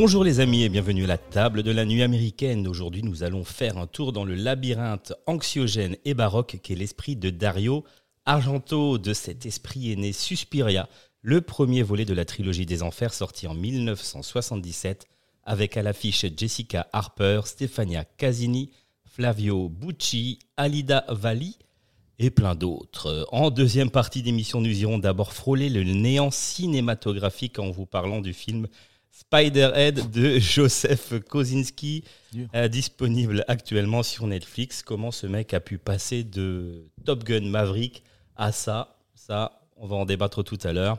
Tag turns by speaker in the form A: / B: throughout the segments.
A: Bonjour les amis et bienvenue à la table de la nuit américaine. Aujourd'hui, nous allons faire un tour dans le labyrinthe anxiogène et baroque qu'est l'esprit de Dario Argento. De cet esprit est né Suspiria, le premier volet de la trilogie des enfers sorti en 1977 avec à l'affiche Jessica Harper, Stefania Casini, Flavio Bucci, Alida Valli et plein d'autres. En deuxième partie d'émission, nous irons d'abord frôler le néant cinématographique en vous parlant du film Spiderhead de Joseph Kosinski, euh, disponible actuellement sur Netflix. Comment ce mec a pu passer de Top Gun Maverick à ça? Ça, on va en débattre tout à l'heure.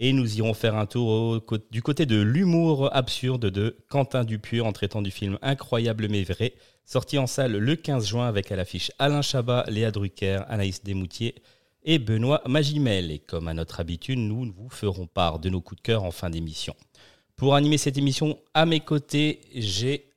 A: Et nous irons faire un tour au du côté de l'humour absurde de Quentin Dupieux en traitant du film Incroyable mais vrai, sorti en salle le 15 juin avec à l'affiche Alain Chabat, Léa Drucker, Anaïs Desmoutiers et Benoît Magimel. Et comme à notre habitude, nous vous ferons part de nos coups de cœur en fin d'émission. Pour animer cette émission, à mes côtés, j'ai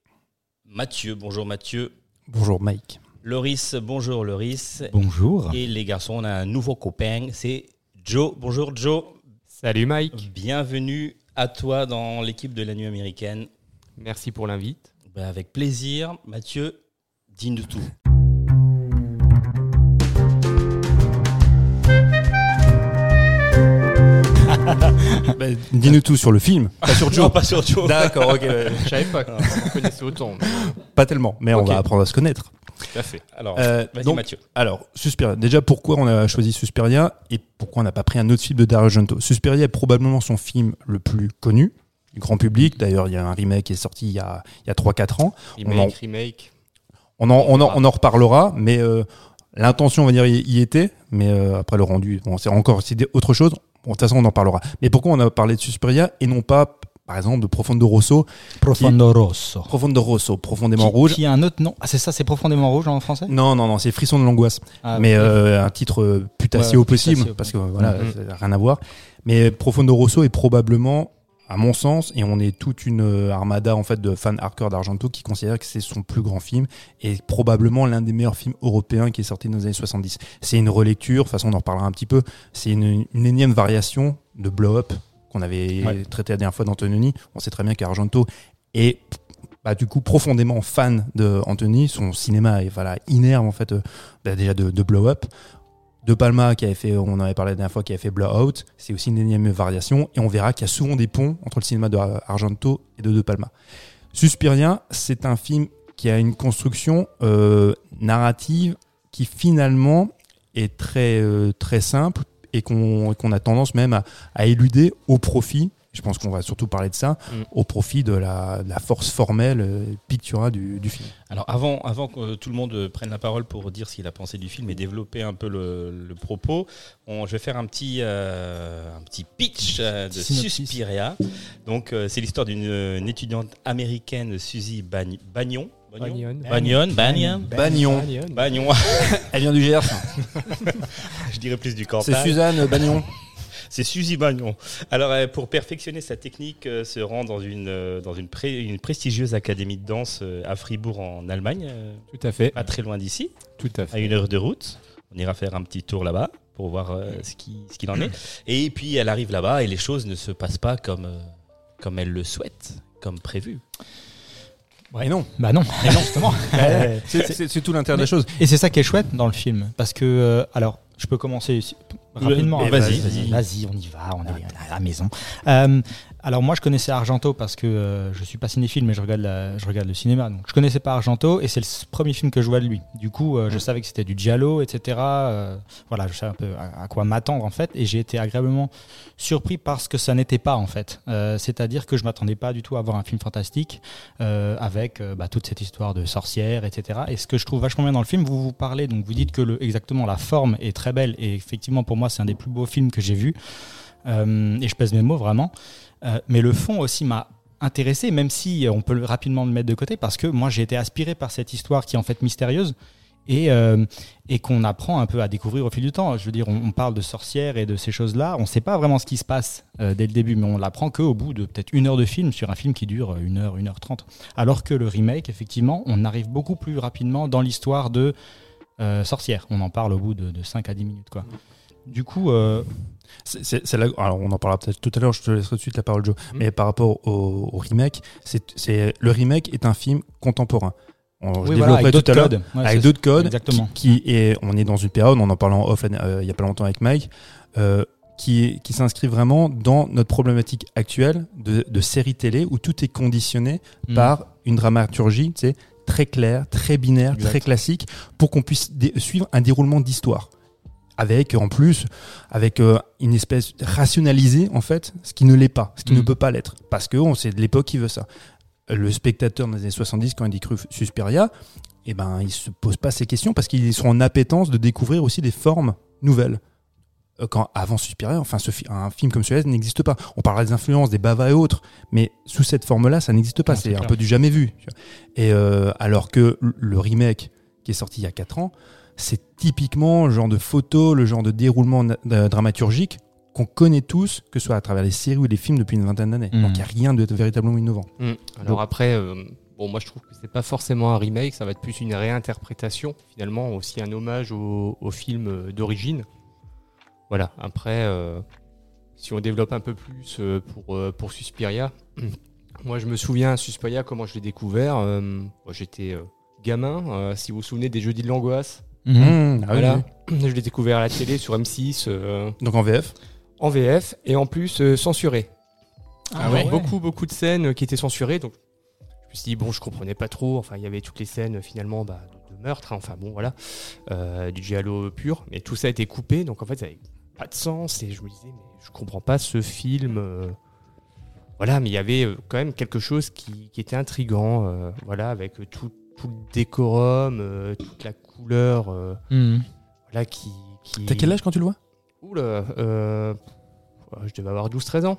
A: Mathieu. Bonjour Mathieu.
B: Bonjour Mike.
A: Loris, bonjour Loris.
B: Bonjour.
A: Et les garçons, on a un nouveau copain, c'est Joe. Bonjour Joe.
C: Salut Mike,
A: Bienvenue à toi dans l'équipe de la nuit américaine.
C: merci pour l'invite.
A: Ben, avec plaisir. Mathieu, dis-nous tout.
B: Bah, Dis-nous tout sur le film, pas sur
A: Non,
B: Joe.
A: pas sur Joe.
B: D'accord, ok.
C: Je savais pas qu'on connaissait autant. mais
B: Pas tellement, mais on va apprendre à se connaître.
C: Tout à fait.
A: Alors,
B: Euh,
A: vas-y
B: donc-
A: Mathieu.
B: Alors, Suspiria. Déjà, pourquoi on a choisi Suspiria et pourquoi on n'a pas pris un autre film de Dario Argento? Suspiria est probablement son film le plus connu du grand public. D'ailleurs, il y a un remake qui est sorti il y a, il y a 3-4 ans.
C: Remake,
B: On en-
C: remake.
B: On en, on en, on en reparlera, mais euh, l'intention, on va dire, y, y était. Mais euh, après le rendu, bon, c'est encore autre chose. Bon, de toute façon, on en parlera. Mais pourquoi on a parlé de Suspiria et non pas, par exemple, de Profondo Rosso
D: Profondo Rosso.
B: Profondo Rosso, profondément
D: Qui-
B: rouge.
D: Qui a un autre nom Ah, c'est ça, c'est profondément rouge en français?
B: Non, non, non, c'est Frisson de l'angoisse.
D: Ah,
B: mais euh, un titre euh, putassier
D: Ouais,
B: au possible, parce que voilà, ça n'a rien à voir. Mais Profondo Rosso est probablement, à mon sens, et on est toute une euh, armada en fait de fans hardcore d'Argento qui considèrent que c'est son plus grand film et probablement l'un des meilleurs films européens qui est sorti dans les années 70. C'est une relecture, de toute façon on en reparlera un petit peu, c'est une, une énième variation de Blow Up qu'on avait
D: Ouais.
B: traité la dernière fois d'Antonioni. On sait très bien qu'Argento est bah, du coup profondément fan de Anthony. Son cinéma est voilà innerve en fait euh, bah, déjà de, de Blow Up. De Palma qui avait fait, on en avait parlé la dernière fois, qui avait fait Blowout, c'est aussi une énième variation et on verra qu'il y a souvent des ponts entre le cinéma de Argento et de De Palma. Suspiria, c'est un film qui a une construction euh, narrative qui finalement est très euh, très simple et qu'on a tendance même à éluder au profit. Je pense qu'on va surtout parler de ça,
C: Mm.
B: au profit de la, de la force formelle, euh, picturale du, du film.
A: Alors avant, avant que tout le monde prenne la parole pour dire ce qu'il a pensé du film et développer un peu le, le propos, on- je vais faire un petit, euh, un petit pitch euh, de
D: Synopsis.
A: Suspiria. Donc euh, c'est l'histoire d'une euh, une étudiante américaine, Suzy Bagn- Bagnon.
C: Bagnon?
A: Bagnon, Bagnon,
B: Bagnon.
A: Bagnon.
B: Elle vient du Gers.
A: je dirais plus du
B: C'est
A: Cantal.
B: Suzanne Bagnon.
A: C'est Suzy Bagnon. Alors, euh, pour perfectionner sa technique, euh, se rend dans une, euh, dans une, pré- une prestigieuse académie de danse euh, à Fribourg, en Allemagne, euh,
C: Tout à fait.
A: pas très loin d'ici,
C: Tout à
A: à
C: fait.
A: une heure de route. On ira faire un petit tour là-bas pour voir euh, ce qui- ce qu'il en est. Et puis, elle arrive là-bas et les choses ne se passent pas comme, euh, comme elle le souhaite, comme prévu.
B: Et non.
D: Bah non, mais non, justement.
B: C'est- tout l'intérêt de la chose.
D: Et c'est ça qui est chouette dans le film. Parce que, euh, alors, je peux commencer ici- rapidement.
A: Vas-y, vas-y.
D: On y va, on est à la maison. Euh, Alors moi je connaissais Argento parce que euh, je suis pas cinéphile mais je regarde, la- je regarde le cinéma. Donc je connaissais pas Argento et c'est le premier film que je vois de lui. Du coup euh, je savais que c'était du giallo, etc. Euh, voilà, je savais un peu à, à quoi m'attendre en fait et j'ai été agréablement surpris parce que ça n'était pas en fait. Euh, C'est-à-dire que je m'attendais pas du tout à voir un film fantastique euh, avec euh, bah, toute cette histoire de sorcière, etc. Et ce que je trouve vachement bien dans le film, vous vous parlez, donc vous dites que le, exactement la forme est très belle et effectivement pour moi c'est un des plus beaux films que j'ai vu. Euh, et je pèse mes mots vraiment. Euh, mais le fond aussi m'a intéressé, même si on peut rapidement le mettre de côté, parce que moi j'ai été aspiré par cette histoire qui est en fait mystérieuse et, euh, qu'on apprend un peu à découvrir au fil du temps. Je veux dire, on, parle de sorcières et de ces choses-là, on ne sait pas vraiment ce qui se passe euh, dès le début, mais on l'apprend qu'au bout de peut-être une heure de film sur un film qui dure euh, une heure, une heure trente. Alors que le remake, effectivement, on arrive beaucoup plus rapidement dans l'histoire de euh, sorcières. On en parle au bout de, de 5 à 10 minutes. Quoi. Du coup, euh,
B: C'est- alors on en parlera peut-être tout à l'heure, je te laisserai tout de suite la parole, Joe.
C: Mhm.
B: Mais par rapport au, au remake, c'est le remake est un film contemporain. On, je
D: oui, voilà,
B: développerai
D: avec
B: tout à l'heure.
D: Ouais,
B: avec d'autres codes,
D: Exactement.
B: Qui, qui est, on est dans une période, on en parlait en off euh, il y a pas longtemps avec Mike, euh, qui, qui s'inscrit vraiment dans notre problématique actuelle de, de série télé où tout est conditionné
D: Mm.
B: par une dramaturgie, tu sais, très claire, très binaire,
D: Exact.
B: très classique, pour qu'on puisse suivre un déroulement d'histoire. Avec, en plus, avec euh, une espèce rationalisée, en fait, ce qui ne l'est pas, ce qui ne
D: Mm.
B: peut pas l'être. Parce que on- c'est de l'époque qui veut ça. Le spectateur dans les années 70, quand il découvre Suspiria, eh ben, il se pose pas ces questions parce qu'ils sont en appétence de découvrir aussi des formes nouvelles. Euh, Quand avant Suspiria, enfin, ce un film comme celui-là n'existe pas. On parlera des influences, des bavas et autres, mais sous cette forme-là, ça n'existe pas.
D: Non, c'est
B: un peu du jamais vu. Et euh, alors que le remake qui est sorti il y a 4 ans, c'est typiquement le genre de photo, le genre de déroulement dramaturgique qu'on connaît tous, que ce soit à travers les séries ou les films depuis une vingtaine d'années.
D: Mhm.
B: Donc il n'y a rien de véritablement innovant.
C: Mm. Alors après, euh, bon, moi je trouve que c'est pas forcément un remake, ça va être plus une réinterprétation, finalement, aussi un hommage au, au film euh, d'origine. Voilà, après, euh, si on développe un peu plus euh, pour, euh, pour Suspiria, moi je me souviens, Suspiria, comment je l'ai découvert. euh, J'étais euh, gamin, euh, si vous vous souvenez des Jeudis de l'angoisse.
D: Mhm.
B: Mmh, ah oui,
C: voilà,
B: oui.
C: je l'ai découvert à la télé sur M6. euh,
B: Donc en VF
C: en VF et en plus euh, censuré.
D: Ah
C: Alors,
D: ouais.
C: Beaucoup, beaucoup de scènes qui étaient censurées. Donc, je me suis dit, bon, je comprenais pas trop. Enfin, il y avait toutes les scènes finalement bah, de, de meurtre. hein. Enfin, bon, voilà. Euh, du giallo pur. Mais tout ça a été coupé. Donc, en fait, ça n'avait pas de sens. Et je me disais, mais je comprends pas ce film. euh. Voilà, mais il y avait euh, quand même quelque chose qui, qui était intrigant. euh, voilà, avec tout, tout le décorum, euh, toute la couleur. euh, voilà, qui. qui...
B: T'as quel âge quand tu le vois?
C: Oula, euh, je devais avoir 12-13 ans.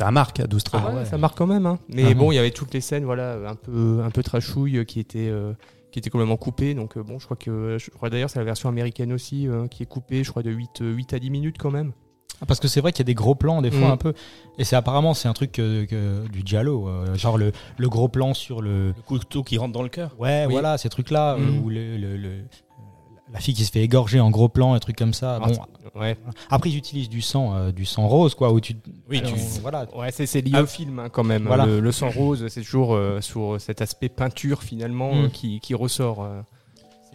B: Un marque à 12 13
C: Ah
B: ans.
C: ouais, ça marque quand même. Hein. Mais
D: Ah
C: bon, il y avait toutes les scènes, voilà, un peu, un peu trashouille qui étaient, euh, qui étaient complètement coupées. Donc bon, je crois que, je crois d'ailleurs, c'est la version américaine aussi euh, qui est coupée, je crois de 8, euh, 8 à 10 minutes quand même.
D: Ah, Parce que c'est vrai qu'il y a des gros plans des fois
C: Mm.
D: un peu. Et c'est apparemment c'est un truc que- que- du giallo, euh, genre le, le gros plan sur le.
A: Le couteau qui rentre dans le cœur.
D: Ouais,
C: Oui.
D: voilà, ces trucs-là euh,
C: Mm.
D: où le, le- le- la fille qui se fait égorger en gros plan, un truc comme ça.
C: Ah,
D: bon,
C: Ouais,
D: après ils utilisent du sang, euh, du sang rose quoi, où tu.
A: Oui,
D: Alors,
A: tu-
D: voilà.
C: ouais c'est, c'est lié
D: Ah.
C: au film hein, quand même.
D: Voilà.
C: Le, le sang rose, c'est toujours euh, sur cet aspect peinture finalement
D: Mm.
C: euh, qui, qui ressort. euh.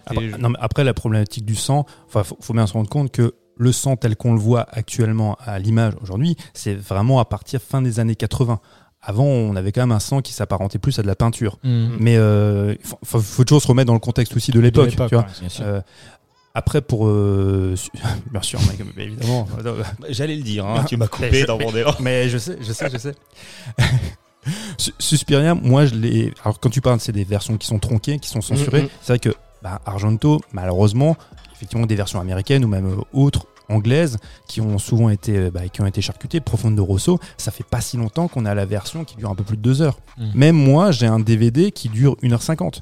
B: Après, non, mais après, la problématique du sang, enfin, faut, faut bien se rendre compte que le sang tel qu'on le voit actuellement à l'image aujourd'hui, c'est vraiment à partir fin des années 80. Avant, on avait quand même un sang qui s'apparentait plus à de la peinture.
D: Mm.
B: Mais euh, il faut, faut- faut toujours se remettre dans le contexte aussi de l'époque. tu vois.
D: ouais, bien sûr.
B: Euh, après, pour euh, bien sûr, Mike, mais évidemment.
A: J'allais le dire, hein, tu m'as
B: Mais
A: coupé
B: je-
A: dans mon élan.
B: Mais je sais, je sais, je sais. Su- Suspiria, moi, je l'ai. Alors, quand tu parles, c'est des versions qui sont tronquées, qui sont censurées.
C: Mhm.
B: C'est vrai que bah, Argento, malheureusement, effectivement, des versions américaines ou même euh, autres anglaises qui ont souvent été, euh, bah, qui ont été charcutées. Profonde de Rosso, ça fait pas si longtemps qu'on a la version qui dure un peu plus de deux heures.
D: Mhm.
B: Même moi, j'ai un DVD qui dure 1h50.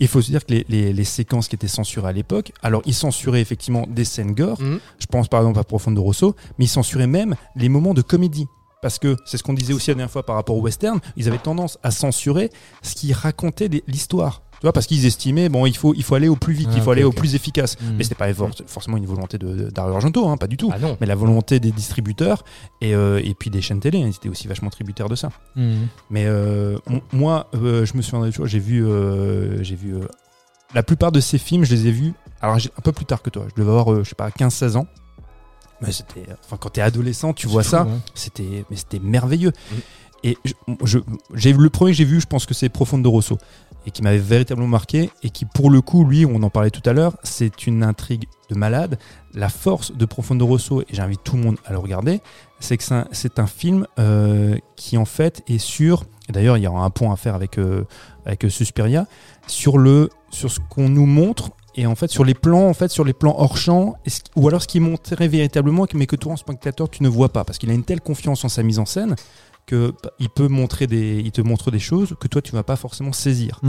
B: Il faut se dire que les, les- les séquences qui étaient censurées à l'époque, alors ils censuraient effectivement des scènes gore,
C: Mm.
B: je pense par exemple à Profonde de Rosso, mais ils censuraient même les moments de comédie. Parce que c'est ce qu'on disait aussi la dernière fois par rapport au western, ils avaient tendance à censurer ce qui racontait l'histoire. Tu vois, parce qu'ils estimaient, bon, il faut, il faut aller au plus vite,
D: Ah,
B: il faut
D: ok,
B: aller au plus efficace.
D: Mm.
B: Mais c'était pas for- forcément une volonté de, d'Ario Argento, hein, pas du tout.
C: Ah.
B: Mais la volonté des distributeurs et, euh, et puis des chaînes télé, hein, ils étaient aussi vachement tributaires de ça.
D: Mm.
B: Mais euh, moi, euh, je me souviens toujours, j'ai vu, j'ai vu la plupart de ces films, je les ai vus. Alors un peu plus tard que toi, je devais avoir, je sais pas, 15-16 ans. mais c'était, enfin, quand t'es adolescent, tu vois ça,
D: hein.
B: c'était, mais c'était merveilleux.
C: Mm.
B: Et le premier que j'ai vu, je pense que c'est Profondo Rosso, et qui m'avait véritablement marqué, et qui pour le coup, lui, on en parlait tout à l'heure, c'est une intrigue de malade. La force de Profondo Rosso, et j'invite tout le monde à le regarder, c'est que c'est un, film euh, qui en fait est sur, d'ailleurs il y aura un point à faire avec euh, avec euh, Suspiria, sur le sur ce qu'on nous montre et en fait sur les plans en fait sur les plans hors champ ou alors ce qui montré véritablement mais que toi en spectateur tu ne vois pas parce qu'il a une telle confiance en sa mise en scène que bah, il peut montrer des il te montre des choses que toi tu vas pas forcément saisir.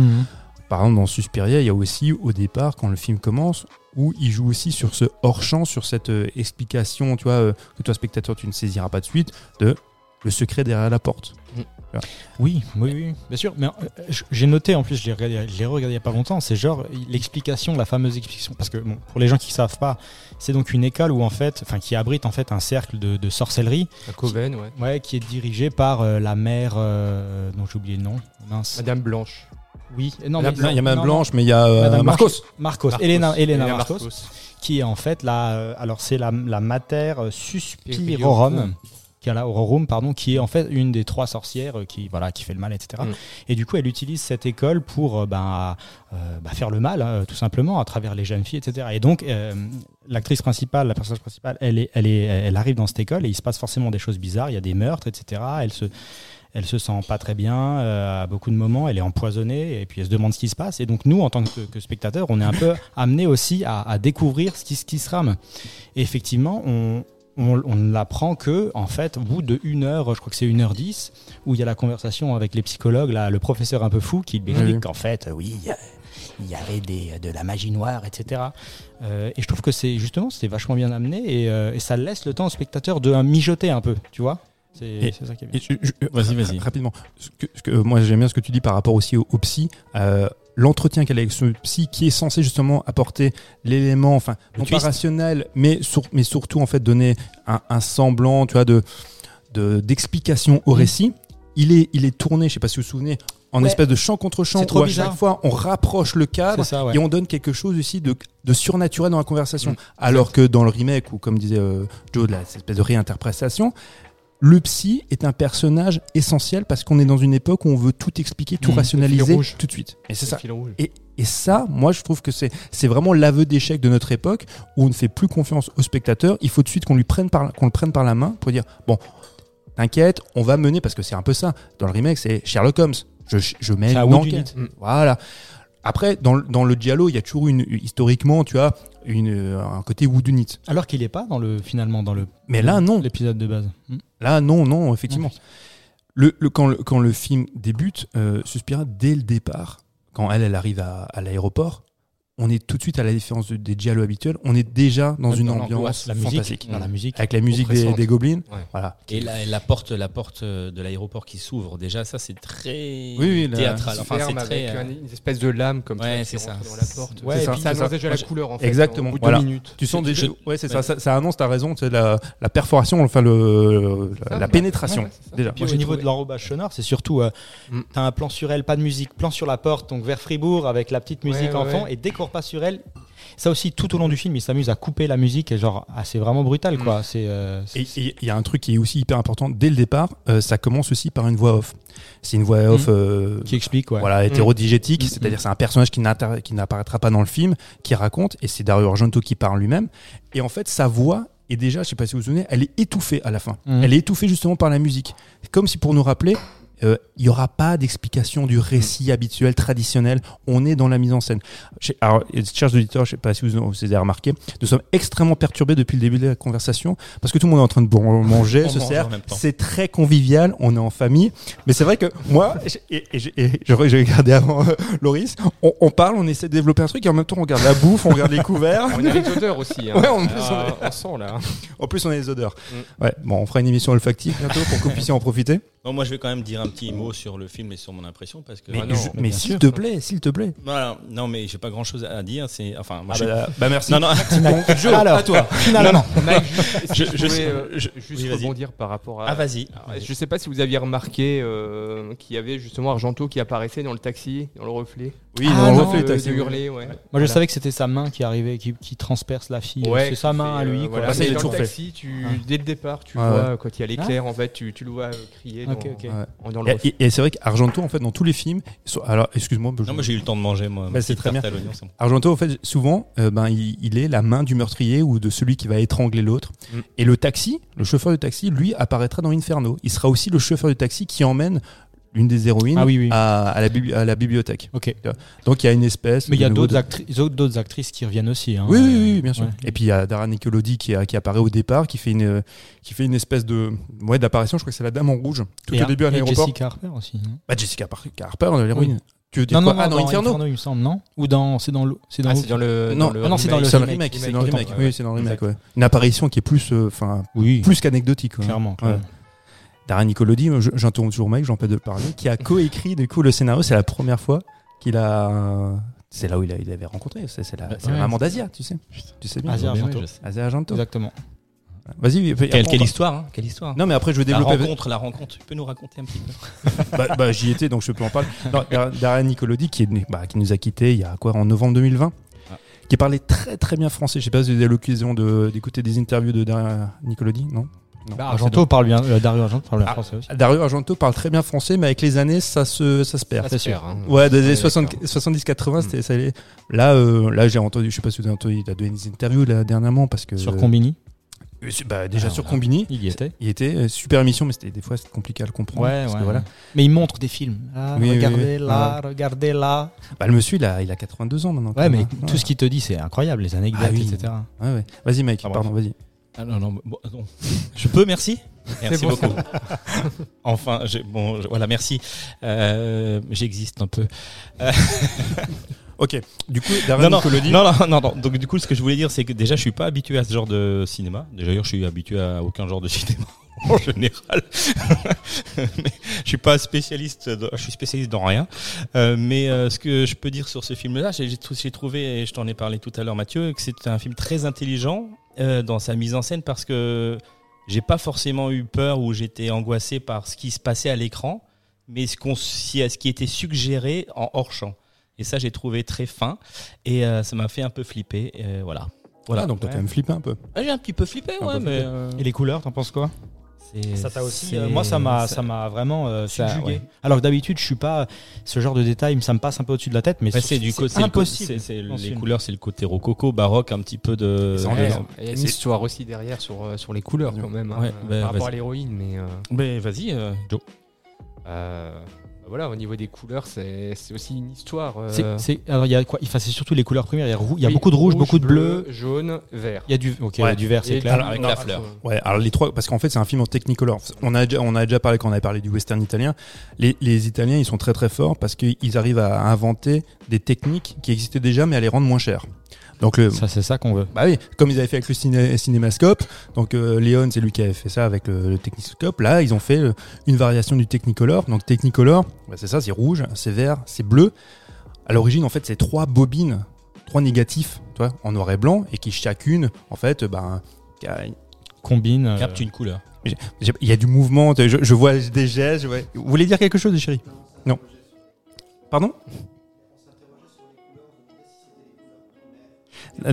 B: Par exemple, dans Suspiria, il y a aussi au départ, quand le film commence, où il joue aussi sur ce hors-champ, sur cette euh, explication, tu vois, euh, que toi, spectateur, tu ne saisiras pas de suite, de le secret derrière la porte.
D: Oui, oui, oui, bien sûr. Mais euh, j'ai noté en plus, je l'ai regardé, il y a pas longtemps. C'est genre l'explication, la fameuse explication, parce que bon, pour les gens qui savent pas, c'est donc une école où en fait, enfin, qui abrite en fait un cercle de, de sorcellerie,
C: À Coven, ouais.
D: ouais, qui est dirigé par euh, la mère, euh, dont j'ai oublié le nom. Mince.
C: Madame Blanche.
D: Oui, non,
B: Non,
D: mais-
B: il y a Madame
D: non,
B: Blanche, mais il y a euh, Marcos.
D: Marcos,
C: Marcos.
D: Elena, Elena
C: Elena
D: Marcos, qui est en fait la, euh, alors c'est la, la mater euh, suspirorum, qui est la Aurorum, pardon, qui est en fait une des trois sorcières euh, qui voilà qui fait le mal, etc.
C: Mm.
D: Et du coup, elle utilise cette école pour euh, ben, euh, bah, faire le mal, hein, tout simplement, à travers les jeunes filles, etc. Et donc, euh, l'actrice principale, la personnage principale, elle est, elle est, elle arrive dans cette école et il se passe forcément des choses bizarres. Il y a des meurtres, etc. Elle se elle se sent pas très bien euh, à beaucoup de moments, elle est empoisonnée et puis elle se demande ce qui se passe. Et donc nous, en tant que, que spectateurs, on est un peu amené aussi à, à découvrir ce qui, ce qui se rame. Et effectivement, on, on, on ne l'apprend que, en fait, au bout de une heure, je crois que c'est une heure dix, où il y a la conversation avec les psychologues, là, le professeur un peu fou qui lui explique
B: Oui.
D: qu'en fait, euh, oui, il y avait des, de la magie noire, etc. Euh, et je trouve que c'est justement, c'est vachement bien amené et, euh, et ça laisse le temps au spectateur de mijoter un peu, tu vois C'est ça qui est bien.
A: Vas-y, vas-y.
B: Rapidement. Ce que, ce que- moi, j'aime bien ce que tu dis par rapport aussi au, au psy. Euh, L'entretien qu'elle a avec ce psy qui est censé justement apporter l'élément, enfin,
A: Le
B: non pas rationnel, mais, sur- mais surtout en fait donner un, un semblant, tu vois, de de- d'explication au
D: Mm.
B: récit. Il est, il est tourné, je sais pas si vous vous souvenez, en
D: Ouais.
B: espèce de champ contre champ,
D: trop
B: où à
D: bizarre.
B: chaque fois on rapproche le cadre
D: C'est ça, ouais.
B: et on donne quelque chose aussi de, de surnaturel dans la conversation.
C: Mm.
B: Alors que dans le remake, ou comme disait euh, Joe, de la, cette espèce de réinterprétation, le psy est un personnage essentiel parce qu'on est dans une époque où on veut tout expliquer, tout
D: Mm.
C: Le
B: rationaliser tout de suite. Et c'est ça. Et, et ça, moi, je trouve que c'est c'est vraiment l'aveu d'échec de notre époque où on ne fait plus confiance au spectateur. Il faut tout de suite qu'on lui prenne par, qu'on le prenne par la main pour dire bon, t'inquiète, on va mener parce que c'est un peu ça. Dans le remake, c'est Sherlock Holmes. Je, je mets une enquête.
C: Unit.
B: Voilà. Après, dans, le- dans le Diallo, il y a toujours une, historiquement, tu as une, euh, un côté Wood Unit.
D: Alors qu'il n'est pas dans le finalement dans le
B: Mais là, non.
D: l'épisode de base. Mm.
B: Là, non, non, effectivement. Le, le- quand, le, quand le film débute, euh, Suspira, dès le départ, quand elle, elle arrive à, à l'aéroport, on est tout de suite à la différence de- des Giallo habituels, on est déjà dans une
C: Dans
B: ambiance
D: La musique,
B: fantastique.
D: dans la musique.
B: Avec la musique des, gobelins.
C: Ouais.
B: Voilà.
A: Et la, la porte, la porte euh, de l'aéroport qui s'ouvre, déjà, ça c'est très
B: Oui, oui, la-
A: théâtral. Enfin, c'est très.
C: avec
A: euh,
C: un- une espèce de lame comme
A: Ouais,
C: ça.
A: ça.
C: Dans la porte.
D: Ouais,
C: C'est
D: et
C: ça,
D: puis
C: ça
D: c'est
C: annonce déjà la couleur en fait.
B: Exactement.
C: Au
B: Voilà.
C: minutes.
B: Tu sens déjà.
A: je-
B: Ouais, c'est
A: ouais.
B: ça, ça. Ça annonce, t'as raison, c'est la, la perforation, enfin le, la, pénétration. Déjà.
D: Au niveau de l'enrobage sonore, c'est surtout euh,
C: Mm.
D: t'as un plan sur elle, pas de musique, plan sur la porte, donc vers Fribourg avec la petite musique
C: Ouais,
D: en
C: ouais,
D: fond,
C: ouais.
D: et dès qu'on repasse sur elle, ça aussi tout au long du film, il s'amuse à couper la musique et genre ah, c'est vraiment brutal quoi. C'est euh,
B: Et et il y a un truc qui est aussi hyper important dès le départ, euh, ça commence aussi par une voix off. C'est une voix off euh,
D: qui explique ouais.
B: voilà, hétérodigétique,
D: Mm.
B: c'est-à-dire c'est un personnage qui n'apparaîtra pas dans le film, qui raconte, et c'est Dario Argento qui parle lui-même. Et en fait, sa voix est déjà, je sais pas si vous vous souvenez, elle est étouffée à la fin.
D: Mm.
B: Elle est étouffée justement par la musique. Comme si pour nous rappeler, euh, il n'y aura pas d'explication du récit habituel, traditionnel. On est dans la mise en scène. Alors, chers auditeurs, je sais pas si vous, vous avez remarqué, nous sommes extrêmement perturbés depuis le début de la conversation parce que tout le monde est en train de bon- manger,
A: On
B: se
A: mange
B: sert.
A: en même temps.
B: C'est très convivial, on est en famille. Mais c'est vrai que moi, et, et, et j'ai j'ai regardé avant euh, Loris, on, on parle, on essaie de développer un truc et en même temps on regarde la bouffe, on regarde les couverts.
C: On a les odeurs aussi. hein.
B: Ouais, en plus,
C: Ah, on sent là.
B: En plus, on a les odeurs.
C: Mm.
B: Ouais, bon, on fera une émission olfactive bientôt pour que vous puissiez en profiter.
A: Moi, je vais quand même dire un petit mot sur le film et sur mon impression parce que.
B: Mais,
C: Ah non,
B: je-
C: mais
B: s'il
D: sûr.
B: te plaît, s'il te plaît.
A: Voilà. Non, mais j'ai pas grand chose à dire. C'est enfin, moi,
B: Ah
A: je-
B: bah, bah, merci.
A: Non, non.
B: Joe,
D: Alors,
B: à toi.
D: Finalement.
A: Je-
C: pouvais, euh,
A: je-
C: juste
A: oui,
C: rebondir par rapport à.
A: Ah, vas-y.
C: Alors, Je sais pas si vous aviez remarqué euh, qu'il y avait justement Argento qui apparaissait dans le taxi, dans le reflet.
B: Oui,
D: Ah,
B: on
D: non,
B: refait les
C: de, de hurler, ouais.
D: Moi, je savais que c'était sa main qui arrivait, qui, qui transperce la fille.
C: Ouais,
D: c'est sa main
C: fait,
D: à lui.
C: euh, voilà.
B: Ah, a
C: dans
B: toujours
C: le
B: fait.
C: taxi, tu,
D: Ah.
C: dès le départ, tu
B: Ah,
C: vois quand il y a l'éclair, en fait, tu, tu le vois euh, crier
D: Ok,
C: dans,
D: ok.
B: Ouais.
C: en- dans le
B: Et, et- et c'est vrai qu'Argento, en fait, dans tous les films, alors excuse-moi, je-
A: Non, moi j'ai eu le temps de manger, moi.
B: Bah, c'est très bien.
A: c'est bon.
B: Argento, en fait, souvent, euh, ben, il, il est la main du meurtrier ou de celui qui va étrangler l'autre.
C: Mm.
B: Et le taxi, le chauffeur de taxi, lui, apparaîtra dans Inferno. Il sera aussi le chauffeur de taxi qui emmène l'une des héroïnes
D: Ah oui, oui.
B: À, à la bibli- à la bibliothèque. Donc il y a une espèce.
D: Mais il y a d'autres
B: de-
D: actrices, d'autres actrices qui reviennent aussi. hein.
B: Oui, oui, oui, bien sûr.
D: Ouais.
B: Et puis il y a Dara Nicolodi qui, qui apparaît au départ, qui fait une, qui fait une espèce de ouais, d'apparition. Je crois que c'est la Dame en rouge, tout
D: Et
B: au début à l'aéroport.
D: Jessica Harper aussi. non
B: Bah, Jessica Par- Harper, l'héroïne. Tu veux dire
D: Non,
B: quoi?
D: Non, non,
B: Ah, dans Inferno?
D: Il me semble, non? Ou dans, c'est dans le, c'est dans
C: Ah,
D: le-
C: c'est dans le.
B: Non,
C: dans le
D: ah non, c'est dans le
B: C'est le
D: remake,
B: remake. C'est dans le
C: remake.
B: Oui, c'est dans le remake. Une apparition qui est plus, euh, enfin,
D: oui,
B: plus qu'anecdotique.
D: clairement.
B: Dara Nicolodi, je- j'interromps toujours Mike, j'en peux de le parler, qui a coécrit du coup le scénario. C'est la première fois qu'il a. C'est là où il, a- il avait rencontré. C'est la, la
D: Ouais.
B: maman d'Asia, tu sais. Tu sais bien.
D: Asia
A: oui,
D: Argento.
B: Asia Argento.
D: Exactement.
B: Vas-y.
A: Quelle,
B: après,
A: quelle histoire, hein Quelle histoire
B: Non, mais après, je vais
A: La
B: développer.
A: rencontre, la rencontre. Tu peux nous raconter un petit peu
B: bah, bah, j'y étais, donc je peux en parler. Non, Nicolodi, qui, est, né- bah, qui nous a quittés il y a quoi, en novembre 2020,
A: Ah.
B: qui parlait très très bien français. Je sais pas si vous avez eu l'occasion de- d'écouter des interviews de Dara Nicolodi, Non?
D: Bah, Argento parle bien, euh, Dario Argento parle bien
B: Ah.
D: français aussi.
B: Dario Argento parle très bien français, mais avec les années, ça se, ça se perd.
C: Ah, c'est sûr. hein.
B: Ouais, des années
C: Ouais,
B: 60
C: d'accord.
B: 70-80,
C: Mm.
B: c'était allait. Là, euh, là, j'ai entendu, je sais pas si vous avez entendu, il a donné des interviews là, dernièrement parce que.
D: Sur Combini,
B: Euh, bah, déjà
D: Ah,
B: sur
D: voilà.
B: Combini,
D: il y était.
B: il était euh, super émission, mais c'était des fois c'était compliqué à le comprendre.
D: Ouais,
B: parce
D: ouais.
B: que voilà.
D: ouais. Mais il montre des films. Ah,
B: Oui,
D: regardez là, regardez là.
B: Bah, le monsieur, il a, il a 82 ans maintenant.
D: Ouais, mais
B: Ouais.
D: tout ce qu'il te dit, c'est incroyable, les anecdotes,
B: Ah oui.
D: etc.
B: Ouais, ouais. Vas-y, mec, pardon, vas-y.
A: Ah non, non, bon, non. Je peux, merci Merci beaucoup. enfin, j'ai- bon, je- voilà, merci. Euh, J'existe un peu.
B: Ok, du coup,
A: Non non, non, non, non, non. Donc du coup, ce que je voulais dire, c'est que déjà, je suis pas habitué à ce genre de cinéma. D'ailleurs, je suis habitué à aucun genre de cinéma en général. mais je suis pas spécialiste. de- je suis spécialiste dans rien. Euh, mais euh, ce que je peux dire sur ce film-là, j'ai trouvé, et je t'en ai parlé tout à l'heure, Mathieu, que c'est un film très intelligent euh, dans sa mise en scène parce que j'ai pas forcément eu peur ou j'étais angoissé par ce qui se passait à l'écran, mais ce, qu'on, si- ce qui était suggéré en hors champ. Et ça, j'ai trouvé très fin. Et euh, ça m'a fait un peu flipper. Et voilà. Voilà.
B: Ah, donc t'as quand même flippé un peu.
A: Ah, j'ai un petit peu flippé,
B: Un
A: ouais,
B: peu
A: mais.
B: flippé.
A: euh,
D: Et les couleurs, t'en penses quoi? Ça t'a aussi.
A: c'est-
D: euh, moi, ça m'a,
A: ça-
D: m'a vraiment euh,
A: ça,
D: subjugué.
A: ouais.
D: Alors que d'habitude, je suis pas ce genre de détails, ça me passe un peu au-dessus de la tête, mais
A: c'est du côté, c'est le co-
D: impossible.
A: les
D: film.
A: couleurs, c'est le côté rococo, baroque, un petit peu de.
C: Il y a une histoire aussi derrière sur, euh, sur les couleurs quand même, hein,
A: Ouais,
C: euh,
A: bah,
C: par rapport à l'héroïne, mais euh,
A: Mais vas-y, euh, Joe.
C: Bah voilà, au niveau des couleurs, c'est c'est aussi une histoire. euh,
D: C'est, c'est- alors il y a quoi? Enfin, c'est surtout les couleurs primaires. Il y a, rou- il y a
C: oui,
D: beaucoup de rouge, beaucoup de bleu.
C: jaune, vert.
D: Il y a du, ok,
B: Ouais.
D: du vert, c'est
C: Et
D: clair.
A: avec
C: non,
A: la fleur.
B: Ouais, alors les trois, parce qu'en fait c'est un film en Technicolor. On a déjà, on a déjà parlé quand on avait parlé du western italien. Les, les Italiens ils sont très très forts parce qu'ils arrivent à inventer des techniques qui existaient déjà mais à les rendre moins chères. Donc le,
D: Ça, c'est ça qu'on veut.
B: bah oui, comme ils avaient fait avec le ciné- cinémascope. Donc euh, Léon c'est lui qui avait fait ça avec le, le Techniscope. Là ils ont fait euh, une variation du Technicolor. Donc Technicolor, bah, c'est ça, c'est rouge, c'est vert, c'est bleu. À l'origine en fait c'est trois bobines, trois négatifs, tu vois, en noir et blanc et qui chacune en fait, ben qui a
D: Combine. euh,
A: Capte une couleur.
B: Il y a du mouvement, je, je vois des gestes. je vois- Vous voulez dire quelque chose, chérie? Non. Pardon?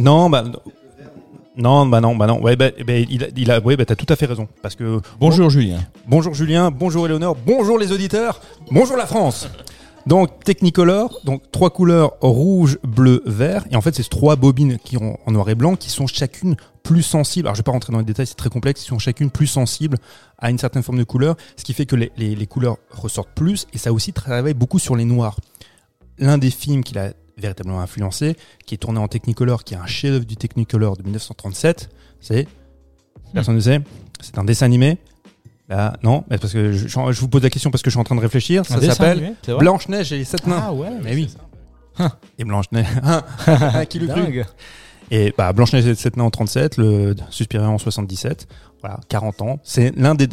B: Non, bah. Non, bah non, bah non. Ouais, bah, bah, il a, il a, ouais, bah t'as tout à fait raison. Parce que
D: Bonjour Julien.
B: Bonjour Julien, bonjour Éléonore, bonjour les auditeurs, bonjour la France. Donc Technicolor, donc trois couleurs rouge, bleu, vert, et en fait c'est ces trois bobines qui ont en noir et blanc qui sont chacune plus sensibles. Alors je vais pas rentrer dans les détails, c'est très complexe. Ils sont chacune plus sensibles à une certaine forme de couleur, ce qui fait que les, les- les couleurs ressortent plus, et ça aussi travaille beaucoup sur les noirs. L'un des films qui l'a véritablement influencé, qui est tourné en Technicolor, qui est un chef-d'œuvre du Technicolor de 1937, c'est personne ne sait, c'est un dessin animé. Là, non, mais parce que je, je vous pose la question parce que je suis en train de réfléchir. Ça s'appelle Blanche-Neige et les sept nains.
D: Ah ouais,
B: Mais oui. Et Blanche-Neige. qui le cru
D: Dingue.
B: Et bah, Blanche-Neige et les sept nains en 37, le Suspiria en 77. Voilà, 40 ans. C'est l'un des.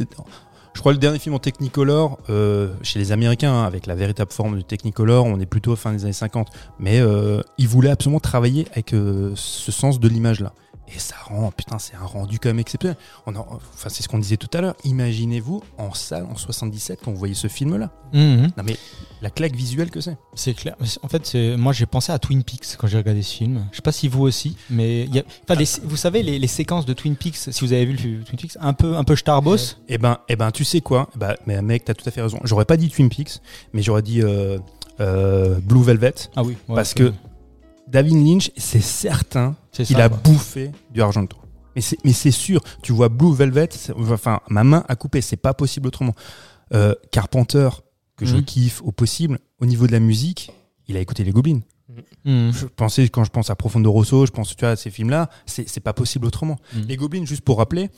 B: Je crois le dernier film en Technicolor euh, chez les Américains, hein, avec la véritable forme du Technicolor, on est plutôt fin des années 50. Mais euh, ils voulaient absolument travailler avec euh, ce sens de l'image-là. Et ça rend, putain, c'est un rendu quand même exceptionnel. On en- enfin, c'est ce qu'on disait tout à l'heure. Imaginez-vous en salle en 77 quand vous voyez ce film-là.
D: Mhm.
B: Non mais la claque visuelle que c'est.
D: C'est clair. En fait, moi j'ai pensé à Twin Peaks quand j'ai regardé ce film. Je sais pas si vous aussi, mais il y a... enfin, les- vous savez les, les séquences de Twin Peaks, si vous avez vu le film Twin Peaks, un peu un peu Starbos.
B: Eh ben, eh ben, tu sais quoi? Bah, mais mec, t'as tout à fait raison. J'aurais pas dit Twin Peaks, mais j'aurais dit euh, euh, Blue Velvet,
D: Ah oui. ouais,
B: parce que David Lynch, c'est certain
D: c'est
B: qu'il a bouffé du Argento. Mais c'est, mais c'est sûr. Tu vois Blue Velvet, enfin, ma main a coupé. C'est pas possible autrement. Euh, Carpenter, que je
D: Mhm.
B: kiffe au possible, au niveau de la musique, il a écouté les Goblins.
D: Mhm.
B: Je pensais, quand je pense à Profondo Rosso, je pense tu vois, à ces films-là, c'est, c'est pas possible autrement.
D: Mhm.
B: Les Goblins, juste pour rappeler,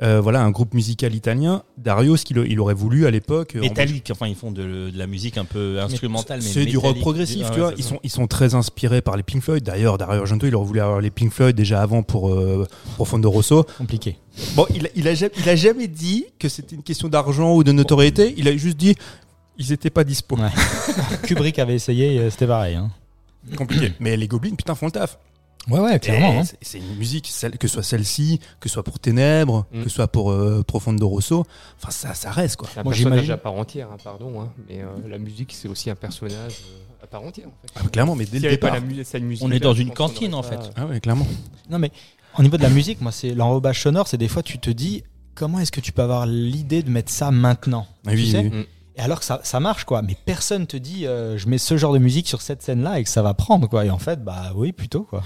B: euh, voilà, un groupe musical italien. Dario, ce qu'il il aurait voulu à l'époque. euh,
A: Métallique, enfin ils font de, de la musique un peu instrumentale, mais
B: C'est du rock progressif, tu vois. Ils sont, ils sont très inspirés par les Pink Floyd. D'ailleurs, Dario Argento, il aurait voulu avoir les Pink Floyd déjà avant pour euh, Profondo Rosso.
D: compliqué.
B: Bon, il, a- il, a, jamais, il a jamais dit que c'était une question d'argent ou de notoriété. Il a juste dit ils étaient pas dispo.
D: Ouais. Kubrick avait essayé, euh, c'était pareil. Hein.
B: Compliqué. Mais les Goblins, putain, font le taf.
D: Ouais ouais, clairement. Hein.
B: c'est- une musique, celle- que ce soit celle-ci, que ce soit pour Ténèbres,
C: Mm.
B: que ce soit pour euh, Profondo Rosso. Enfin, ça, ça reste, quoi.
C: C'est un
D: Moi,
C: personnage
D: j'imagine-
C: à part entière, hein, pardon, hein, mais euh, la musique c'est aussi un personnage euh, à part entière. En fait.
B: Ah, clairement, mais dès le
C: pas
B: départ.
C: la mu- cette musique,
A: On est dans
C: je
A: une cantine, en
C: pas-
A: fait.
B: Ah ouais, clairement.
D: Non mais au niveau de la musique, moi c'est l'enrobage sonore, c'est des fois tu te dis comment est-ce que tu peux avoir l'idée de mettre ça maintenant?
B: Ah oui,
D: Tu sais?
B: oui,
C: oui.
D: Et alors que ça, ça marche quoi, mais personne te dit euh, je mets ce genre de musique sur cette scène là et que ça va prendre quoi. Et en fait bah oui plutôt quoi.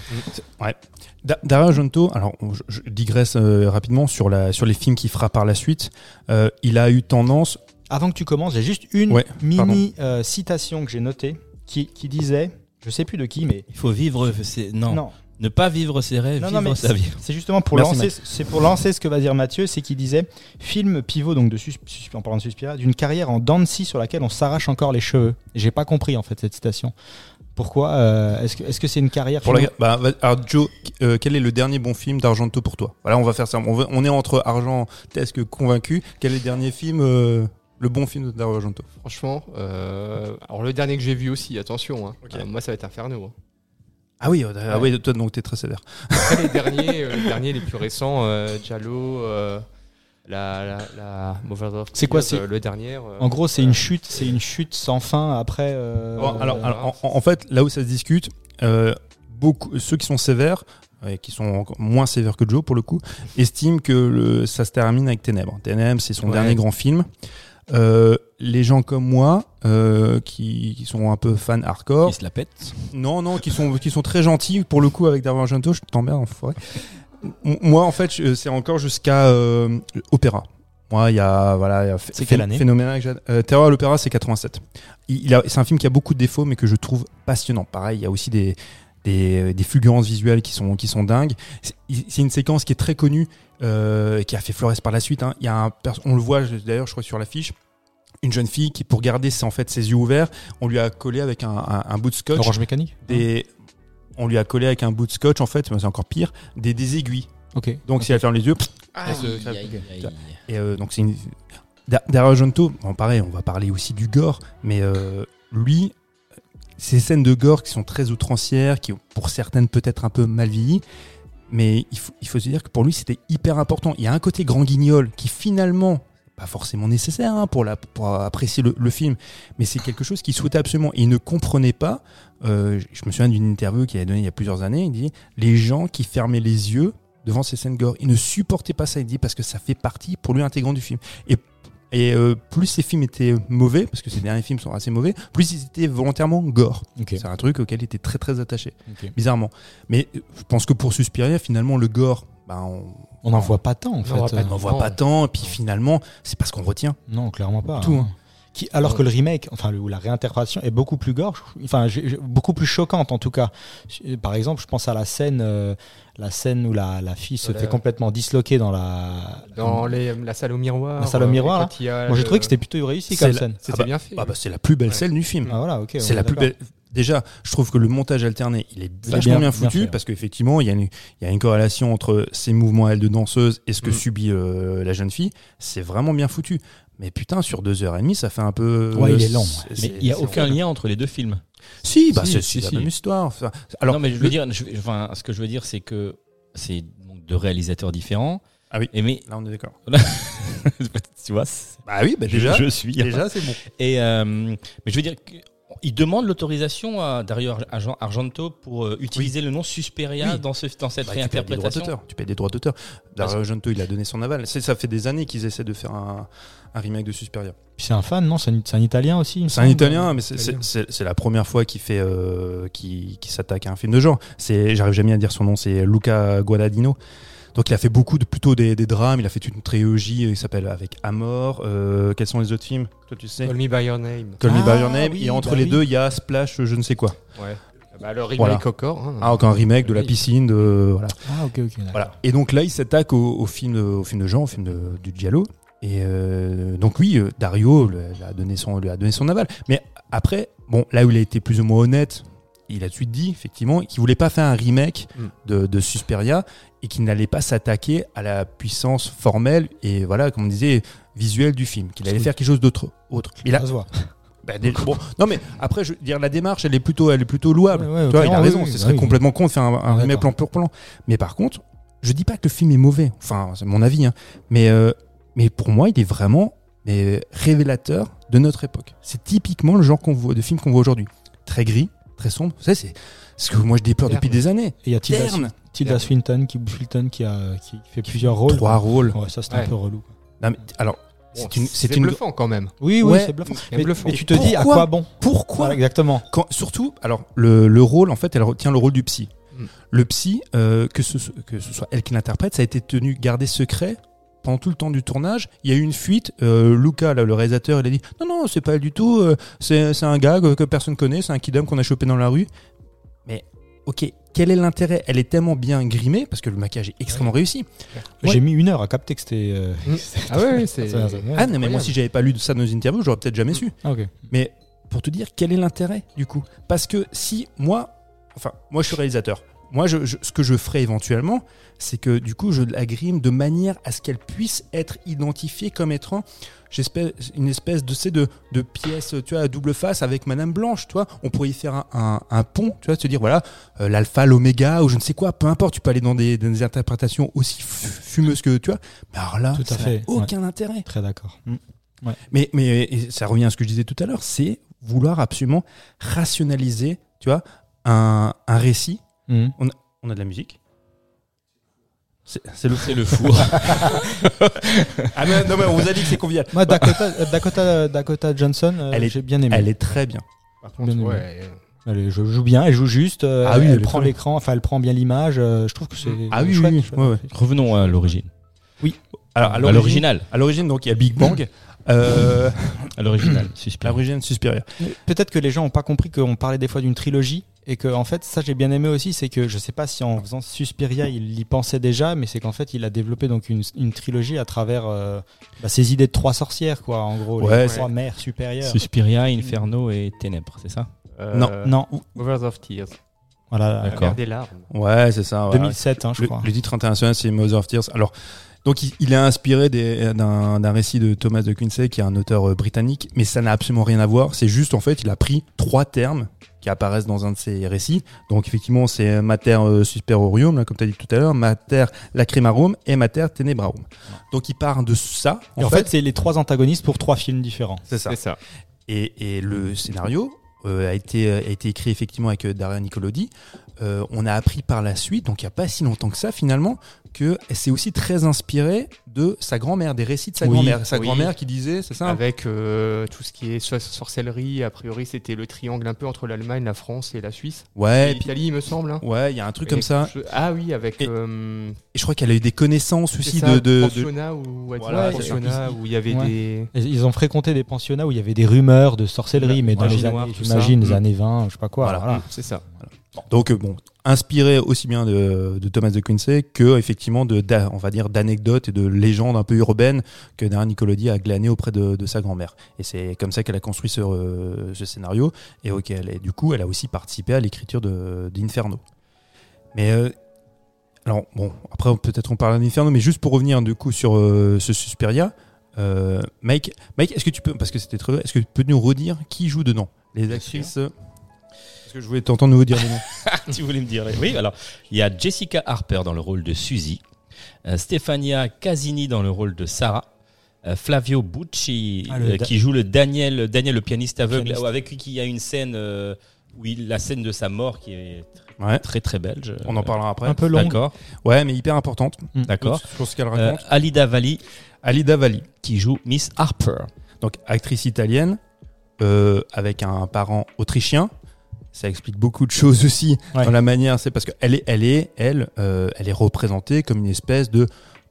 B: Da- Dario Argento, alors je, je digresse euh, rapidement sur, la, sur les films qu'il fera par la suite. Euh, il a eu tendance.
D: Avant que tu commences, j'ai juste une
B: Ouais,
D: mini euh, citation que j'ai notée qui, qui disait, je sais plus de qui, mais
A: Il faut vivre. Non.
D: non,
A: ne pas vivre ses rêves,
D: Non, non,
A: vivre
D: mais
A: sa vie.
D: c'est justement pour
B: Merci,
D: lancer, c'est pour lancer ce que va dire Mathieu, c'est qu'il disait film pivot donc de sus- en parlant de Suspiria, d'une carrière en dents de scie sur laquelle on s'arrache encore les cheveux. J'ai pas compris en fait cette citation. Pourquoi euh, Est-ce que est-ce que c'est une carrière
B: Pour la, bah, alors Joe, euh, quel est le dernier bon film d'Argento pour toi? Voilà, on va faire ça. On, va- on est entre argentesque convaincu. Quel est le dernier film, euh, le bon film de Dario Argento
C: Franchement, euh, alors le dernier que j'ai vu aussi, attention, hein, euh, moi ça va être Inferno. hein.
B: Ah oui, euh, ah oui, toi donc t'es très sévère.
C: Après les derniers, euh, les derniers les plus récents, euh, Giallo, euh, la, la, la
D: C'est quoi, c'est-
C: euh, le dernier euh,
D: En gros, c'est une chute, c'est une chute sans fin après. euh,
B: Bon, alors,
C: euh,
B: alors, en, en fait, là où ça se discute, euh, beaucoup, ceux qui sont sévères, et qui sont encore moins sévères que Joe pour le coup, estiment que le- ça se termine avec Ténèbres. Ténèbres, c'est son
C: Ouais.
B: dernier grand film. Euh, les gens comme moi, euh, qui, qui sont un peu fans hardcore,
A: Il se la pète.
B: non, non, qui sont, qui sont très gentils pour le coup avec Dario Argento, je t'emmerde en forêt. Moi, en fait, c'est encore jusqu'à euh, Opéra. Moi, il y a voilà, il y a
D: C'est quelle année
B: Phénoménal. euh, Terreur à l'Opéra, c'est 87. Il, il a- c'est un film qui a beaucoup de défauts, mais que je trouve passionnant. Pareil, il y a aussi des des, des fulgurances visuelles qui sont qui sont dingues. C'est une séquence qui est très connue, euh, qui a fait Flores par la suite. hein. Il y a un on le voit d'ailleurs, je crois sur l'affiche. Une jeune fille qui, pour garder ses, en fait ses yeux ouverts, on lui a collé avec un, un, un bout de scotch
D: Orange mécanique.
B: des on lui a collé avec un bout de scotch en fait mais c'est encore pire des, des aiguilles
D: Ok.
B: donc si elle ferme les yeux elle se crève. et euh, donc c'est une bon pareil on va parler aussi du gore mais euh, lui ces scènes de gore qui sont très outrancières qui pour certaines peut-être un peu mal vieillies mais il faut, se dire que pour lui c'était hyper important il y a un côté grand guignol qui finalement pas forcément nécessaire hein, pour, apprécier le, le film, mais c'est quelque chose qu'il souhaitait absolument. Et il ne comprenait pas, euh, je me souviens d'une interview qu'il a donnée il y a plusieurs années, il dit, les gens qui fermaient les yeux devant ces scènes gore, il ne supportait pas ça, il dit, parce que ça fait partie pour lui intégrant du film. Et, et euh, plus ces films étaient mauvais, parce que ces derniers films sont assez mauvais, plus ils étaient volontairement gore. C'est un truc auquel il était très très attaché, bizarrement. Mais euh, je pense que pour Suspiria, finalement, le gore, ben, on
D: On n'en voit pas tant en
C: On
D: fait.
B: on n'en voit pas tant, et puis finalement, c'est parce qu'on retient.
D: Non, clairement pas.
B: Tout, hein.
D: Qui, alors que le remake, enfin le- ou la réinterprétation est beaucoup plus gore, enfin beaucoup plus choquante en tout cas. Par exemple, je pense à la scène, euh, la scène où la, la fille se
C: Voilà.
D: fait complètement disloquer dans la.
C: Dans les, la salle au miroir.
D: La salle au
C: euh,
D: miroir, Moi j'ai trouvé que c'était plutôt réussi
B: C'est
D: comme
B: la-
D: scène.
C: C'était
B: Ah bah-
C: bien fait.
B: Ah bah, c'est la plus belle
C: Ouais.
B: scène du film.
D: Ah voilà, ok.
B: c'est la plus belle. Déjà, je trouve que le montage alterné, il est vachement
D: bien-
B: bien,
D: bien
B: foutu
D: fait.
B: parce qu'effectivement, il y, a une- il y a une corrélation entre ses mouvements à elle de danseuse et ce que
C: Mm.
B: subit euh, la jeune fille. C'est vraiment bien foutu. Mais putain, sur deux heures et demie, ça fait un peu.
D: Ouais, il est
B: c'est-
A: Mais il n'y a aucun lien entre les deux films.
B: Si, bah
A: Si,
B: c'est
A: si,
B: la même histoire. Enfin, Alors,
A: non, mais je veux
B: le-
A: dire, je- enfin, ce que je veux dire, c'est que c'est deux réalisateurs différents.
B: Ah oui.
A: Et mais
B: Là, on est d'accord.
A: tu vois, c'est-
B: Bah oui, bah déjà,
A: je, je suis.
B: déjà c'est bon.
A: Et euh, mais je veux dire, que- il demande l'autorisation à Dario Ar- Argen- Argento pour euh, utiliser le nom Susperia
B: Oui.
A: dans, ce, dans cette
B: Bah, tu payes des droits
A: réinterprétation.
B: d'auteur. Tu payes des droits d'auteur. Dario Argento, il a donné son aval. C'est- Ça fait des années qu'ils essaient de faire un, un remake de Susperia.
D: C'est un fan, non? C'est un, italien aussi il
B: C'est un italien, mais c'est- la première fois qu'il fait, euh, s'attaque à un film de genre. C'est, j'arrive jamais à dire son nom, c'est Luca Guadagnino. Donc il a fait beaucoup de plutôt des, des drames. Il a fait une trilogie qui s'appelle avec Amor. Euh, quels sont les autres films? Toi tu sais.
C: Call Me By Your Name.
B: Call Me
D: Ah,
B: By Your Name.
D: oui,
B: et entre
D: bah
B: les
D: oui.
B: deux, il y a Splash, je ne sais quoi.
C: Ouais. Bah, le remake
B: Voilà.
C: encore. hein.
B: Ah, encore un remake de la piscine. De, voilà.
D: Ah, ok, ok.
B: Voilà. Et donc là, il s'attaque au, au film, de- au film de genre, au film de, du Giallo. Et euh, donc oui, euh, Dario lui a, donné son, lui a donné son aval. Mais après, bon, là où il a été plus ou moins honnête, il a tout de suite dit, effectivement, qu'il voulait pas faire un remake
C: Mm.
B: de, de Susperia et qu'il n'allait pas s'attaquer à la puissance formelle et voilà, comme on disait, visuelle du film. Qu'il allait faire quelque chose d'autre. Autre. Il a,
D: Ça se voit.
B: bah, des- bon, non mais après, je veux dire, la démarche, elle est plutôt, elle est plutôt louable.
D: Ouais, ouais,
B: Tu vois, il a raison,
D: oui,
B: ce
D: oui,
B: serait
D: oui.
B: complètement con de faire un, un remake plan pour plan. Mais par contre, je dis pas que le film est mauvais, enfin, c'est mon avis, hein. mais, euh, mais pour moi, il est vraiment mais, révélateur de notre époque. C'est typiquement le genre qu'on voit, de film qu'on voit aujourd'hui. Très gris, très sombre. Vous savez, c'est ce que moi je déplore
C: Terne.
B: depuis des années.
D: Et il y a Tilda, Swinton, qui, Swinton qui, a, qui fait plusieurs rôles.
B: Trois rôles.
D: Ouais, ça c'est
C: Ouais.
D: un peu relou.
B: Non, mais, alors,
C: Bon,
B: c'est une, c'est
C: c'est
B: une.
C: bluffant quand même.
D: Oui,
B: Ouais,
D: oui, c'est bluffant. Mais,
C: bluffant.
D: mais tu te dis à quoi bon?
B: Pourquoi
D: Voilà, exactement.
B: Quand, surtout, alors le, le rôle, en fait, elle retient le rôle du psy.
C: Mm.
B: Le psy, euh, que, ce, que ce soit elle qui l'interprète, ça a été tenu gardé secret pendant tout le temps du tournage. Il y a eu une fuite. Euh, Luca, là, le réalisateur, il a dit non, non, c'est pas elle du tout. euh, c'est c'est un gars que, que personne connaît. C'est un kidam qu'on a chopé dans la rue. Ok, quel est l'intérêt? Elle est tellement bien grimée parce que le maquillage est extrêmement réussi. Ouais.
D: J'ai mis une heure à capter que c'était. euh,
C: Mm. Ah ouais, c'est.
B: Ah non, mais moi, si j'avais pas lu ça dans une interview, j'aurais peut-être jamais su.
D: Ah, ok.
B: Mais pour te dire, quel est l'intérêt du coup? Parce que si moi, enfin, moi je suis réalisateur, moi je, je- ce que je ferais éventuellement, c'est que du coup je la grime de manière à ce qu'elle puisse être identifiée comme étant une espèce de, de, de pièce tu vois, à double face avec Madame Blanche. Tu vois. On pourrait y faire un, un- un pont, tu vois, se dire voilà, euh, l'alpha, l'oméga ou je ne sais quoi, peu importe, tu peux aller dans des, dans des interprétations aussi fu- fumeuses que tu vois. Mais alors là,
D: Tout à
B: ça n'a aucun intérêt.
D: Très d'accord. Mm.
B: Mais, mais et ça revient à ce que je disais tout à l'heure, c'est vouloir absolument rationaliser, tu vois, un, un récit.
D: Mm.
B: On a de la musique. C'est le.
A: C'est le four.
B: Ah mais, non mais on vous a dit que c'est convivial.
D: Moi, Dakota, Dakota, Dakota Johnson, euh,
B: Elle est-
D: j'ai bien aimé.
B: Elle est très bien.
C: Par contre,
D: Bien aimé.
C: ouais.
D: Elle est- je joue bien, elle joue juste. euh,
B: Ah oui, elle
D: prend l'écran, enfin, elle prend bien l'image. euh, je trouve que c'est.
B: Ah oui,
D: chouette,
B: oui, oui.
D: chouette.
B: Ouais, ouais.
A: Revenons à l'origine.
B: Alors, à
A: l'original.
B: à l'origine, donc il y a Big Bang. Euh,
A: À l'original. Suspect.
B: l'origine Suspiria.
D: Peut-être que les gens n'ont pas compris qu'on parlait des fois d'une trilogie et que en fait ça j'ai bien aimé aussi c'est que je sais pas si en faisant Suspiria il y pensait déjà mais c'est qu'en fait il a développé donc une, une trilogie à travers euh, bah, ses idées de trois sorcières quoi en gros
B: Ouais,
D: les trois mères supérieures
A: Suspiria, Inferno et Ténèbres, c'est ça?
C: Euh,
B: Non,
D: non
C: Mothers of Tears.
D: voilà
C: La
A: D'accord.
C: mer des larmes.
B: Ouais, c'est ça. ouais.
D: 2007 hein, je
B: le,
D: crois
B: le titre international, c'est Mother of Tears. Alors, donc, il, il est inspiré d'un récit de Thomas de Quincey, qui est un auteur euh, britannique, mais ça n'a absolument rien à voir. C'est juste, en fait, il a pris trois termes qui apparaissent dans un de ses récits. Donc, effectivement, c'est Mater euh, Superorium, là, comme tu as dit tout à l'heure, Mater Lacrimarum et Mater Tenebrarum. Donc, il part de ça.
D: et en fait, c'est les trois antagonistes pour trois films différents
B: c'est ça. Et, et le scénario euh, a, été, a été écrit effectivement avec euh, Daria Nicolodi. Euh, on a appris par la suite, donc il n'y a pas si longtemps que ça finalement, que c'est aussi très inspiré de sa grand-mère, des récits de sa
D: Oui,
B: grand-mère. Sa
C: oui.
B: grand-mère qui disait, c'est ça
C: Avec euh, tout ce qui est so- sorcellerie, a priori c'était le triangle un peu entre l'Allemagne, la France et la Suisse.
B: Ouais,
C: et il me semble. hein.
B: ouais, il y a un truc
C: Et
B: comme ça.
C: je- Ah oui, avec.
B: Et-
C: euh,
B: Et je crois qu'elle a eu des connaissances aussi
C: ça,
B: de, de,
C: pensionnat ou ouais,
B: Voilà, ça.
C: pensionnat où il y avait
D: Ouais.
C: des.
D: Ils ont fréquenté des pensionnats où il y avait des rumeurs de sorcellerie mais dans les années j'imagine les
C: Mm.
D: années 20 je sais pas quoi
B: Voilà.
D: voilà.
C: C'est ça.
B: Donc euh, bon, inspiré aussi bien de, Thomas de Quincey que effectivement de, on va dire d'anecdotes et de légendes un peu urbaines que Daria Nicolodi a glané auprès de, sa grand-mère. Et c'est comme ça qu'elle a construit ce, euh, scénario et auquel du coup elle a aussi participé à l'écriture d'Inferno. Mais euh, alors bon, après peut-être on parle d'Inferno, mais juste pour revenir du coup sur ce Suspiria. Mike, Mike, est-ce que tu peux, parce que c'était très, est-ce que tu peux nous redire qui joue dedans, les actrices Parce que je voulais t'entendre nous dire les noms.
A: tu voulais me dire. Oui, alors, il y a Jessica Harper dans le rôle de Suzy. Euh, Stefania Casini dans le rôle de Sarah. Euh, Flavio Bucci
D: Ah, le
A: euh,
D: da-
A: qui joue le Daniel, Daniel le pianiste aveugle,
D: Pianiste.
A: avec qui il y a une scène euh, où il, la scène de sa mort qui est
B: Ouais.
A: très très belle. je-
B: On en parlera après.
D: Un peu long.
A: D'accord,
B: Ouais, mais hyper importante.
A: d'accord.
B: Sur ce qu'elle
A: Euh,
B: raconte.
A: Alida Valli
B: Alida Valli,
A: qui joue Miss Harper.
B: donc actrice italienne, euh, avec un parent autrichien. Ça explique beaucoup de choses aussi
D: Ouais.
B: dans la manière. C'est parce qu'elle est, elle est, elle, euh, elle est représentée comme une espèce de,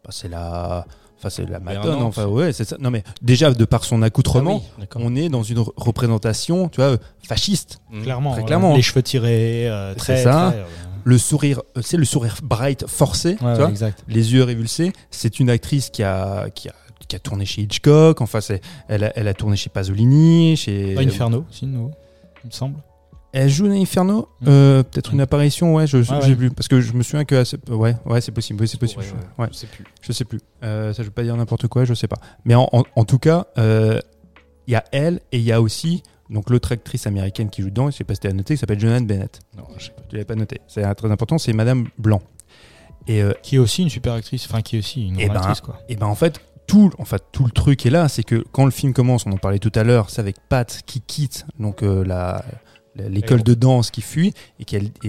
B: bah, c'est la, enfin c'est la madone. Enfin ouais, c'est ça. Non mais déjà de par son accoutrement,
A: Ah oui,
B: on est dans une re- représentation, tu vois, fasciste.
A: Mhm.
D: Clairement.
B: Très clairement.
D: Les cheveux tirés, euh, très.
B: C'est ça.
D: très, euh,
B: Le sourire, euh, c'est le sourire bright forcé,
D: ouais,
B: tu vois.
D: exact.
B: les yeux révulsés. C'est une actrice qui a, qui a, qui a tourné chez Hitchcock. Enfin, c'est, elle, a, elle a tourné chez Pasolini, chez.
D: Pas Inferno, si, il me semble.
B: Elle joue dans Inferno.
D: Mm.
B: Euh, peut-être une apparition, ouais, je,
D: Ouais,
B: j'ai
D: ouais.
B: plus. Parce que je me souviens que, ouais, ouais, c'est possible, oui, c'est possible.
C: Ouais, Je sais plus.
B: je sais plus. Euh, ça, je veux pas dire n'importe quoi, je sais pas. Mais en, en, en tout cas, euh, il y a elle et il y a aussi donc l'autre actrice américaine qui joue dedans. Je sais pas si tu as noté, qui s'appelle Jonan Bennett.
A: Non, je sais pas.
B: Tu l'avais pas noté. C'est très important. C'est Madame Blanc. Et
D: Qui est aussi une super actrice, enfin qui est aussi une
B: Eh
D: grande
B: ben,
D: actrice quoi.
B: Et ben en fait, tout, en fait, tout le truc est là, c'est que quand le film commence, on en parlait tout à l'heure, c'est avec Pat qui quitte donc euh, la- l'école de danse qui fuit et,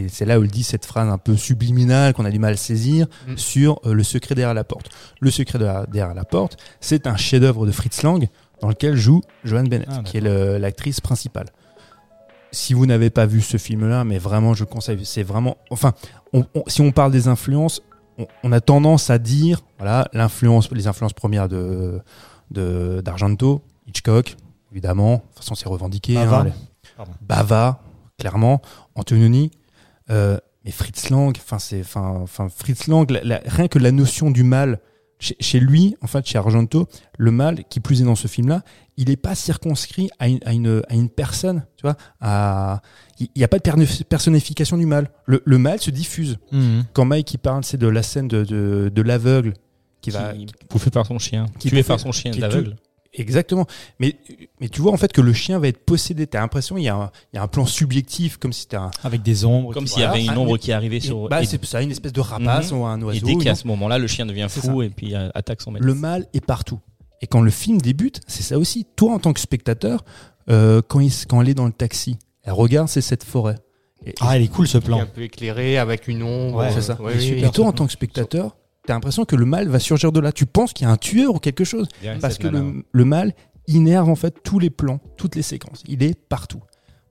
B: c'est là où elle dit cette phrase un peu subliminale qu'on a du mal à saisir
C: Mm.
B: sur euh, le secret derrière la porte. Le secret derrière, derrière la porte, c'est un chef-d'œuvre de Fritz Lang dans lequel joue Joan Bennett,
D: Ah,
B: qui est l'actrice principale. Si vous n'avez pas vu ce film-là, mais vraiment, je conseille. C'est vraiment, enfin, on- on- si on parle des influences, on, on a tendance à dire, voilà, l'influence, les influences premières de d'Argento, Hitchcock, évidemment. De toute façon, c'est revendiqué.
D: Bava.
B: hein,
D: Pardon.
B: Bava, clairement. Antonioni. Euh, mais Fritz Lang, enfin, c'est, enfin, Fritz Lang, la- la- rien que la notion du mal, chez, chez lui, en fait, chez Argento, le mal, qui plus est dans ce film-là, il n'est pas circonscrit à une, à une, à une personne, tu vois. À, il n'y a pas de personnification du mal. Le, le mal se diffuse.
D: Mhm.
B: Quand Mike il parle, c'est de la scène de, de, de l'aveugle qui va,
A: Qui- bouffé par son chien.
B: Qui
A: tué par son chien
B: qui
A: d'aveugle.
B: Exactement. Mais, mais tu vois en fait que le chien va être possédé. T'as l'impression il y, a un- il y a un plan subjectif, comme si t'as un.
D: Avec des ombres.
A: Comme s'il y avait une ombre qui arrivait sur.
B: Bah,
A: et,
B: c'est ça, une espèce de rapace
A: Mhm.
B: ou un
A: et
B: oiseau.
A: dès qu'à ce moment-là, le chien devient fou et puis euh, attaque son maître.
B: Le mal est partout. Et quand le film débute, c'est ça aussi. Toi, en tant que spectateur, euh, quand, il, quand elle est dans le taxi, elle regarde, c'est cette forêt. Et,
D: Ah, il est cool ce plan.
C: un peu éclé avec une ombre.
D: Ouais,
B: c'est ça.
C: ouais, oui,
D: super.
B: et toi, en tant que spectateur, t'as l'impression que le mal va surgir de là. Tu penses qu'il y a un tueur ou quelque chose. Parce que
A: nana.
B: le, le mal innerve en fait tous les plans, toutes les séquences. Il est partout.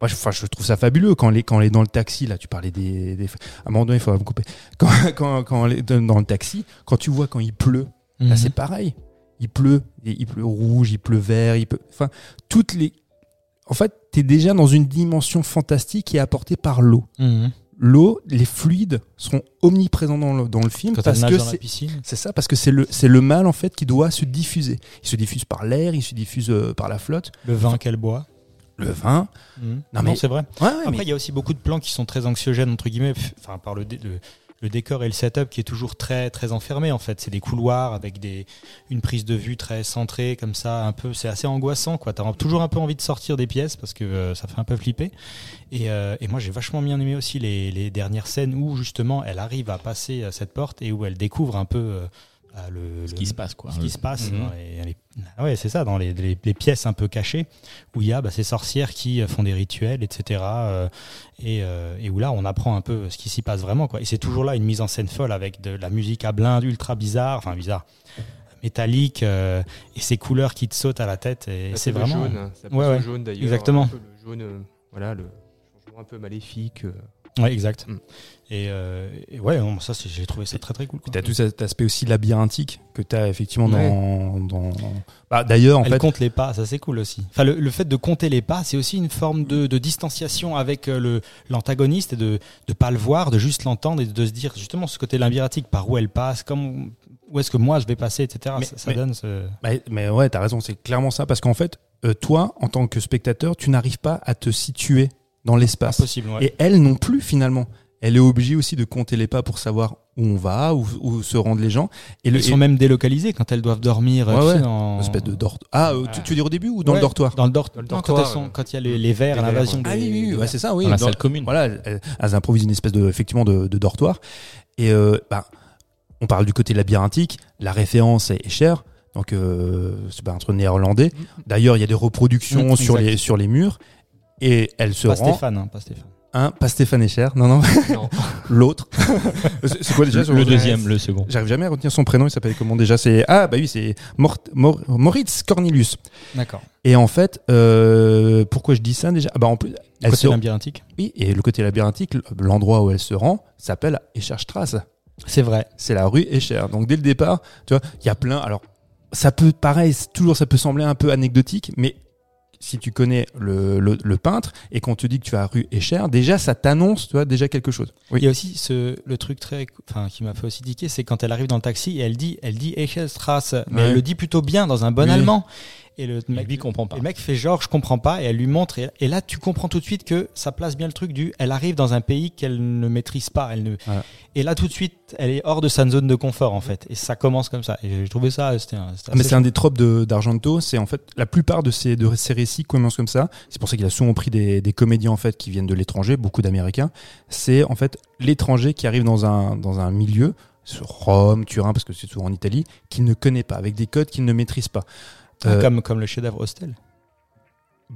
B: Moi, je, enfin, je trouve ça fabuleux quand elle est, quand elle est dans le taxi. Là, tu parlais des. des- À un moment donné, il faudra me couper. Quand, quand, quand elle est dans le taxi, quand tu vois quand il pleut, Là,
D: Mhm.
B: c'est pareil. Il pleut, et il pleut rouge, il pleut vert, il pleut. Enfin, toutes les. En fait, tu es déjà dans une dimension fantastique qui est apportée par l'eau.
D: Mhm.
B: L'eau, les fluides seront omniprésents dans le, dans le film
D: Quand
B: parce que c'est c'est ça, parce que c'est le, c'est le mal en fait qui doit se diffuser. Il se diffuse par l'air, il se diffuse euh, par la flotte,
D: Le vin qu'elle boit.
B: le vin.
D: Mhm.
B: Non,
D: Non,
B: mais-
D: c'est vrai.
B: Ouais, ouais,
D: Après,
B: mais-
D: il y a aussi beaucoup de plans qui sont très anxiogènes, entre guillemets, enfin, par le, dé- le, le décor et le setup qui est toujours très, très enfermé, en fait. C'est des couloirs avec des, une prise de vue très centrée, comme ça, un peu, c'est assez angoissant, quoi. T'as toujours un peu envie de sortir des pièces parce que euh, ça fait un peu flipper. Et, euh, et moi, j'ai vachement bien aimé aussi les, les dernières scènes où, justement, elle arrive à passer euh, cette porte et où elle découvre un peu euh, le,
A: Ce
D: le-
A: qui se passe, quoi.
D: ce qui se passe
A: Mhm.
D: dans les, les- ah ouais c'est ça dans les, les- les pièces un peu cachées où il y a bah, ces sorcières qui euh, font des rituels etc euh, et, euh, et où là on apprend un peu ce qui s'y passe vraiment quoi et c'est toujours là une mise en scène folle avec de la musique à blinde ultra bizarre enfin bizarre métallique euh, et ces couleurs qui te sautent à la tête et c'est
C: le
D: vraiment
C: jaune. hein. Ça
D: Ouais, ouais.
C: jaune d'ailleurs.
D: Exactement.
C: Un peu Le jaune, euh, voilà, le changement un peu maléfique.
D: Ouais exact
C: Mm.
D: et, euh, et ouais non, ça j'ai trouvé ça très très cool.
B: Puis t'as tout cet aspect aussi labyrinthique que t'as effectivement
C: Ouais.
B: dans. dans... Bah, D'ailleurs, en
D: Elle
B: fait.
D: compte les pas, ça c'est cool aussi. Enfin, le, le fait de compter les pas, c'est aussi une forme de, de distanciation avec euh, l'antagoniste et de ne pas le voir, de juste l'entendre et de se dire justement ce côté labyrinthique, par où elle passe, comme, où est-ce que moi je vais passer, etc.
B: Mais-
D: ça, ça
B: mais-
D: donne ce...
B: Bah, mais ouais, t'as raison, c'est clairement ça. Parce qu'en fait, euh, toi, en tant que spectateur, tu n'arrives pas à te situer dans l'espace.
D: Impossible, ouais.
B: Et elle non plus, finalement. Elle est obligée aussi de compter les pas pour savoir où on va, où, où se rendent les gens. Et le
D: Ils sont même délocalisés quand elles doivent dormir. euh,
B: Ouais,
D: dans...
B: espèce de dortoir. Ah, euh, tu, tu veux dire au début ou dans
D: Ouais,
B: le dortoir
D: Dans le, dort-
C: Dans le
D: non, quand,
C: dortoir,
D: sont-
C: ouais.
D: quand il y a les, les verres, l'invasion
C: verres,
D: des...
B: Ah oui, oui, oui,
D: des
B: ouais,
D: verres.
B: c'est ça, oui.
A: Dans la
B: Dans-
A: salle commune.
B: Voilà, elles, elles improvisent une espèce de, effectivement, de, de dortoir. Et euh, bah, on parle du côté labyrinthique, la référence est, est chère. Donc, euh, c'est pas un truc néerlandais. D'ailleurs, il y a des reproductions
D: Mm,
B: sur, les, sur les murs. Et elle se
D: Pas
B: rend.
D: Stéphane, hein, pas Stéphane.
B: Hein, pas Stéphane Echer. Non, non,
C: Non.
B: l'autre. c'est quoi déjà son-
A: Le deuxième, le second.
B: J'arrive jamais à retenir son prénom. Il s'appelle comment déjà C'est ah bah oui, c'est Mor- Moritz Cornelius.
D: D'accord.
B: Et en fait, euh, pourquoi je dis ça déjà? Ah bah en plus, elle
D: Côté
B: se
D: labyrinthique.
B: oui, et le côté labyrinthique, l'endroit où elle se rend s'appelle Escherstrasse.
D: C'est vrai.
B: C'est la rue Escher. Donc dès le départ, tu vois, il y a plein. Alors ça peut, pareil, toujours ça peut sembler un peu anecdotique, mais si tu connais le, le, le peintre et qu'on te dit que tu vas à rue Escher, déjà ça t'annonce, tu vois, déjà quelque chose.
D: Il y a aussi ce, le truc très, enfin, qui m'a fait aussi tiquer, c'est quand elle arrive dans le taxi et elle dit, elle dit Eichelstrasse, mais
B: Ouais.
D: elle le dit plutôt bien dans un bon
B: Oui.
D: allemand. Et le mec,
A: lui comprend pas.
D: et le mec fait genre, je comprends pas, et elle lui montre, et, et là, tu comprends tout de suite que ça place bien le truc du, elle arrive dans un pays qu'elle ne maîtrise pas, elle ne,
B: Voilà.
D: et là, tout de suite, elle est hors de sa zone de confort, en fait. Et ça commence comme ça. Et j'ai trouvé ça, c'était un, c'était
B: mais c'est un des tropes de- d'Argento. C'est en fait la plupart de ces, de ces récits commencent comme ça. C'est pour ça qu'il a souvent pris des, des comédiens en fait qui viennent de l'étranger, beaucoup d'Américains. C'est en fait l'étranger qui arrive dans un dans un milieu, sur Rome, Turin, parce que c'est souvent en Italie, qu'il ne connaît pas, avec des codes qu'il ne maîtrise pas.
D: Ah,
B: Euh,
D: comme, comme le chef-d'œuvre Hostel.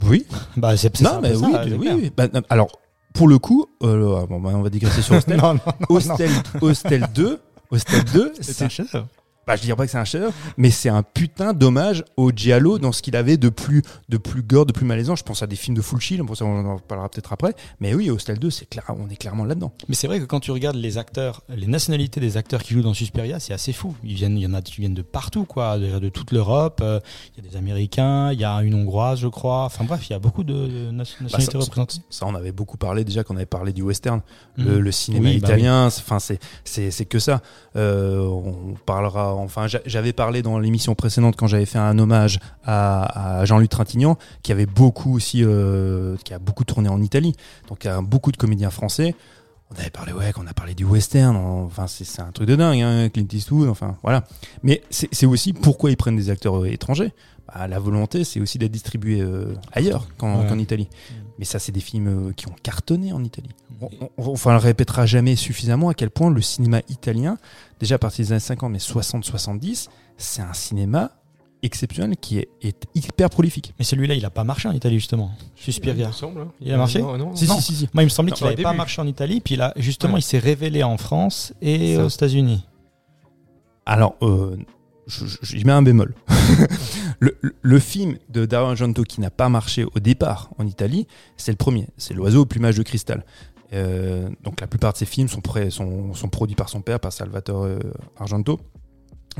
B: oui,
D: Bah, c'est
B: non, mais oui,
D: ça,
B: oui, oui. Bah, non, alors pour le coup, euh, bon, bah, on va digresser sur Hostel.
D: non, non, non,
B: Hostel, Hostel 2, Hostel 2,
D: c'est un chef-d'œuvre.
B: Bah, je dirais pas que c'est un chef mais c'est un putain d'hommage au Giallo dans ce qu'il avait de plus, de plus gore, de plus malaisant. Je pense à des films de pour ça on en parlera peut-être après. Mais oui, Hostel 2, c'est clair, on est clairement là-dedans.
D: Mais c'est vrai que quand tu regardes les acteurs, les nationalités des acteurs qui jouent dans Suspiria, c'est assez fou. Ils viennent, il y en a qui viennent de partout, quoi, déjà de toute l'Europe. euh, Il y a des Américains, il y a une Hongroise, je crois. Enfin bref, il y a beaucoup de, de
B: Bah,
D: nationalités
B: ça,
D: représentées.
B: ça, on avait beaucoup parlé déjà quand on avait parlé du western, le,
D: Mhm.
B: le cinéma
D: Oui, bah
B: italien. c'est- Enfin, c'est c'est c'est que ça. Euh, on parlera. Enfin, j'a- j'avais parlé dans l'émission précédente quand j'avais fait un hommage à, Jean-Luc Trintignant, qui avait beaucoup aussi, euh, qui a beaucoup tourné en Italie. Donc, a beaucoup de comédiens français. On avait parlé, ouais, qu'on a parlé du western. on- Enfin, c'est un truc de dingue, hein, Clint Eastwood. Enfin, voilà. Mais c'est c'est aussi pourquoi ils prennent des acteurs euh, étrangers. Bah, la volonté, c'est aussi d'être distribué euh, ailleurs qu'en
D: Ouais.
B: Italie. Mais ça, c'est des films euh, qui ont cartonné en Italie. On, on, enfin, on le répétera jamais suffisamment à quel point le cinéma italien, déjà à partir des années 50, mais 60-70, c'est un cinéma exceptionnel qui est, est hyper prolifique.
D: Mais celui-là, il a pas marché en Italie, justement. Suspiria.
C: Il me semble, hein.
D: Il a marché
C: Non, non,
B: Si,
C: non.
B: si, si, si.
D: Moi, il me semblait qu'il n'avait pas marché en Italie, puis là, justement,
C: Ouais.
D: il s'est révélé en France et aux États-Unis.
B: Alors, euh, j'y mets un bémol. le, film de Dario Argento qui n'a pas marché au départ en Italie, c'est le premier. C'est L'oiseau au plumage de cristal. Euh, donc la plupart de ses films sont produits par son père, par Salvatore euh, Argento.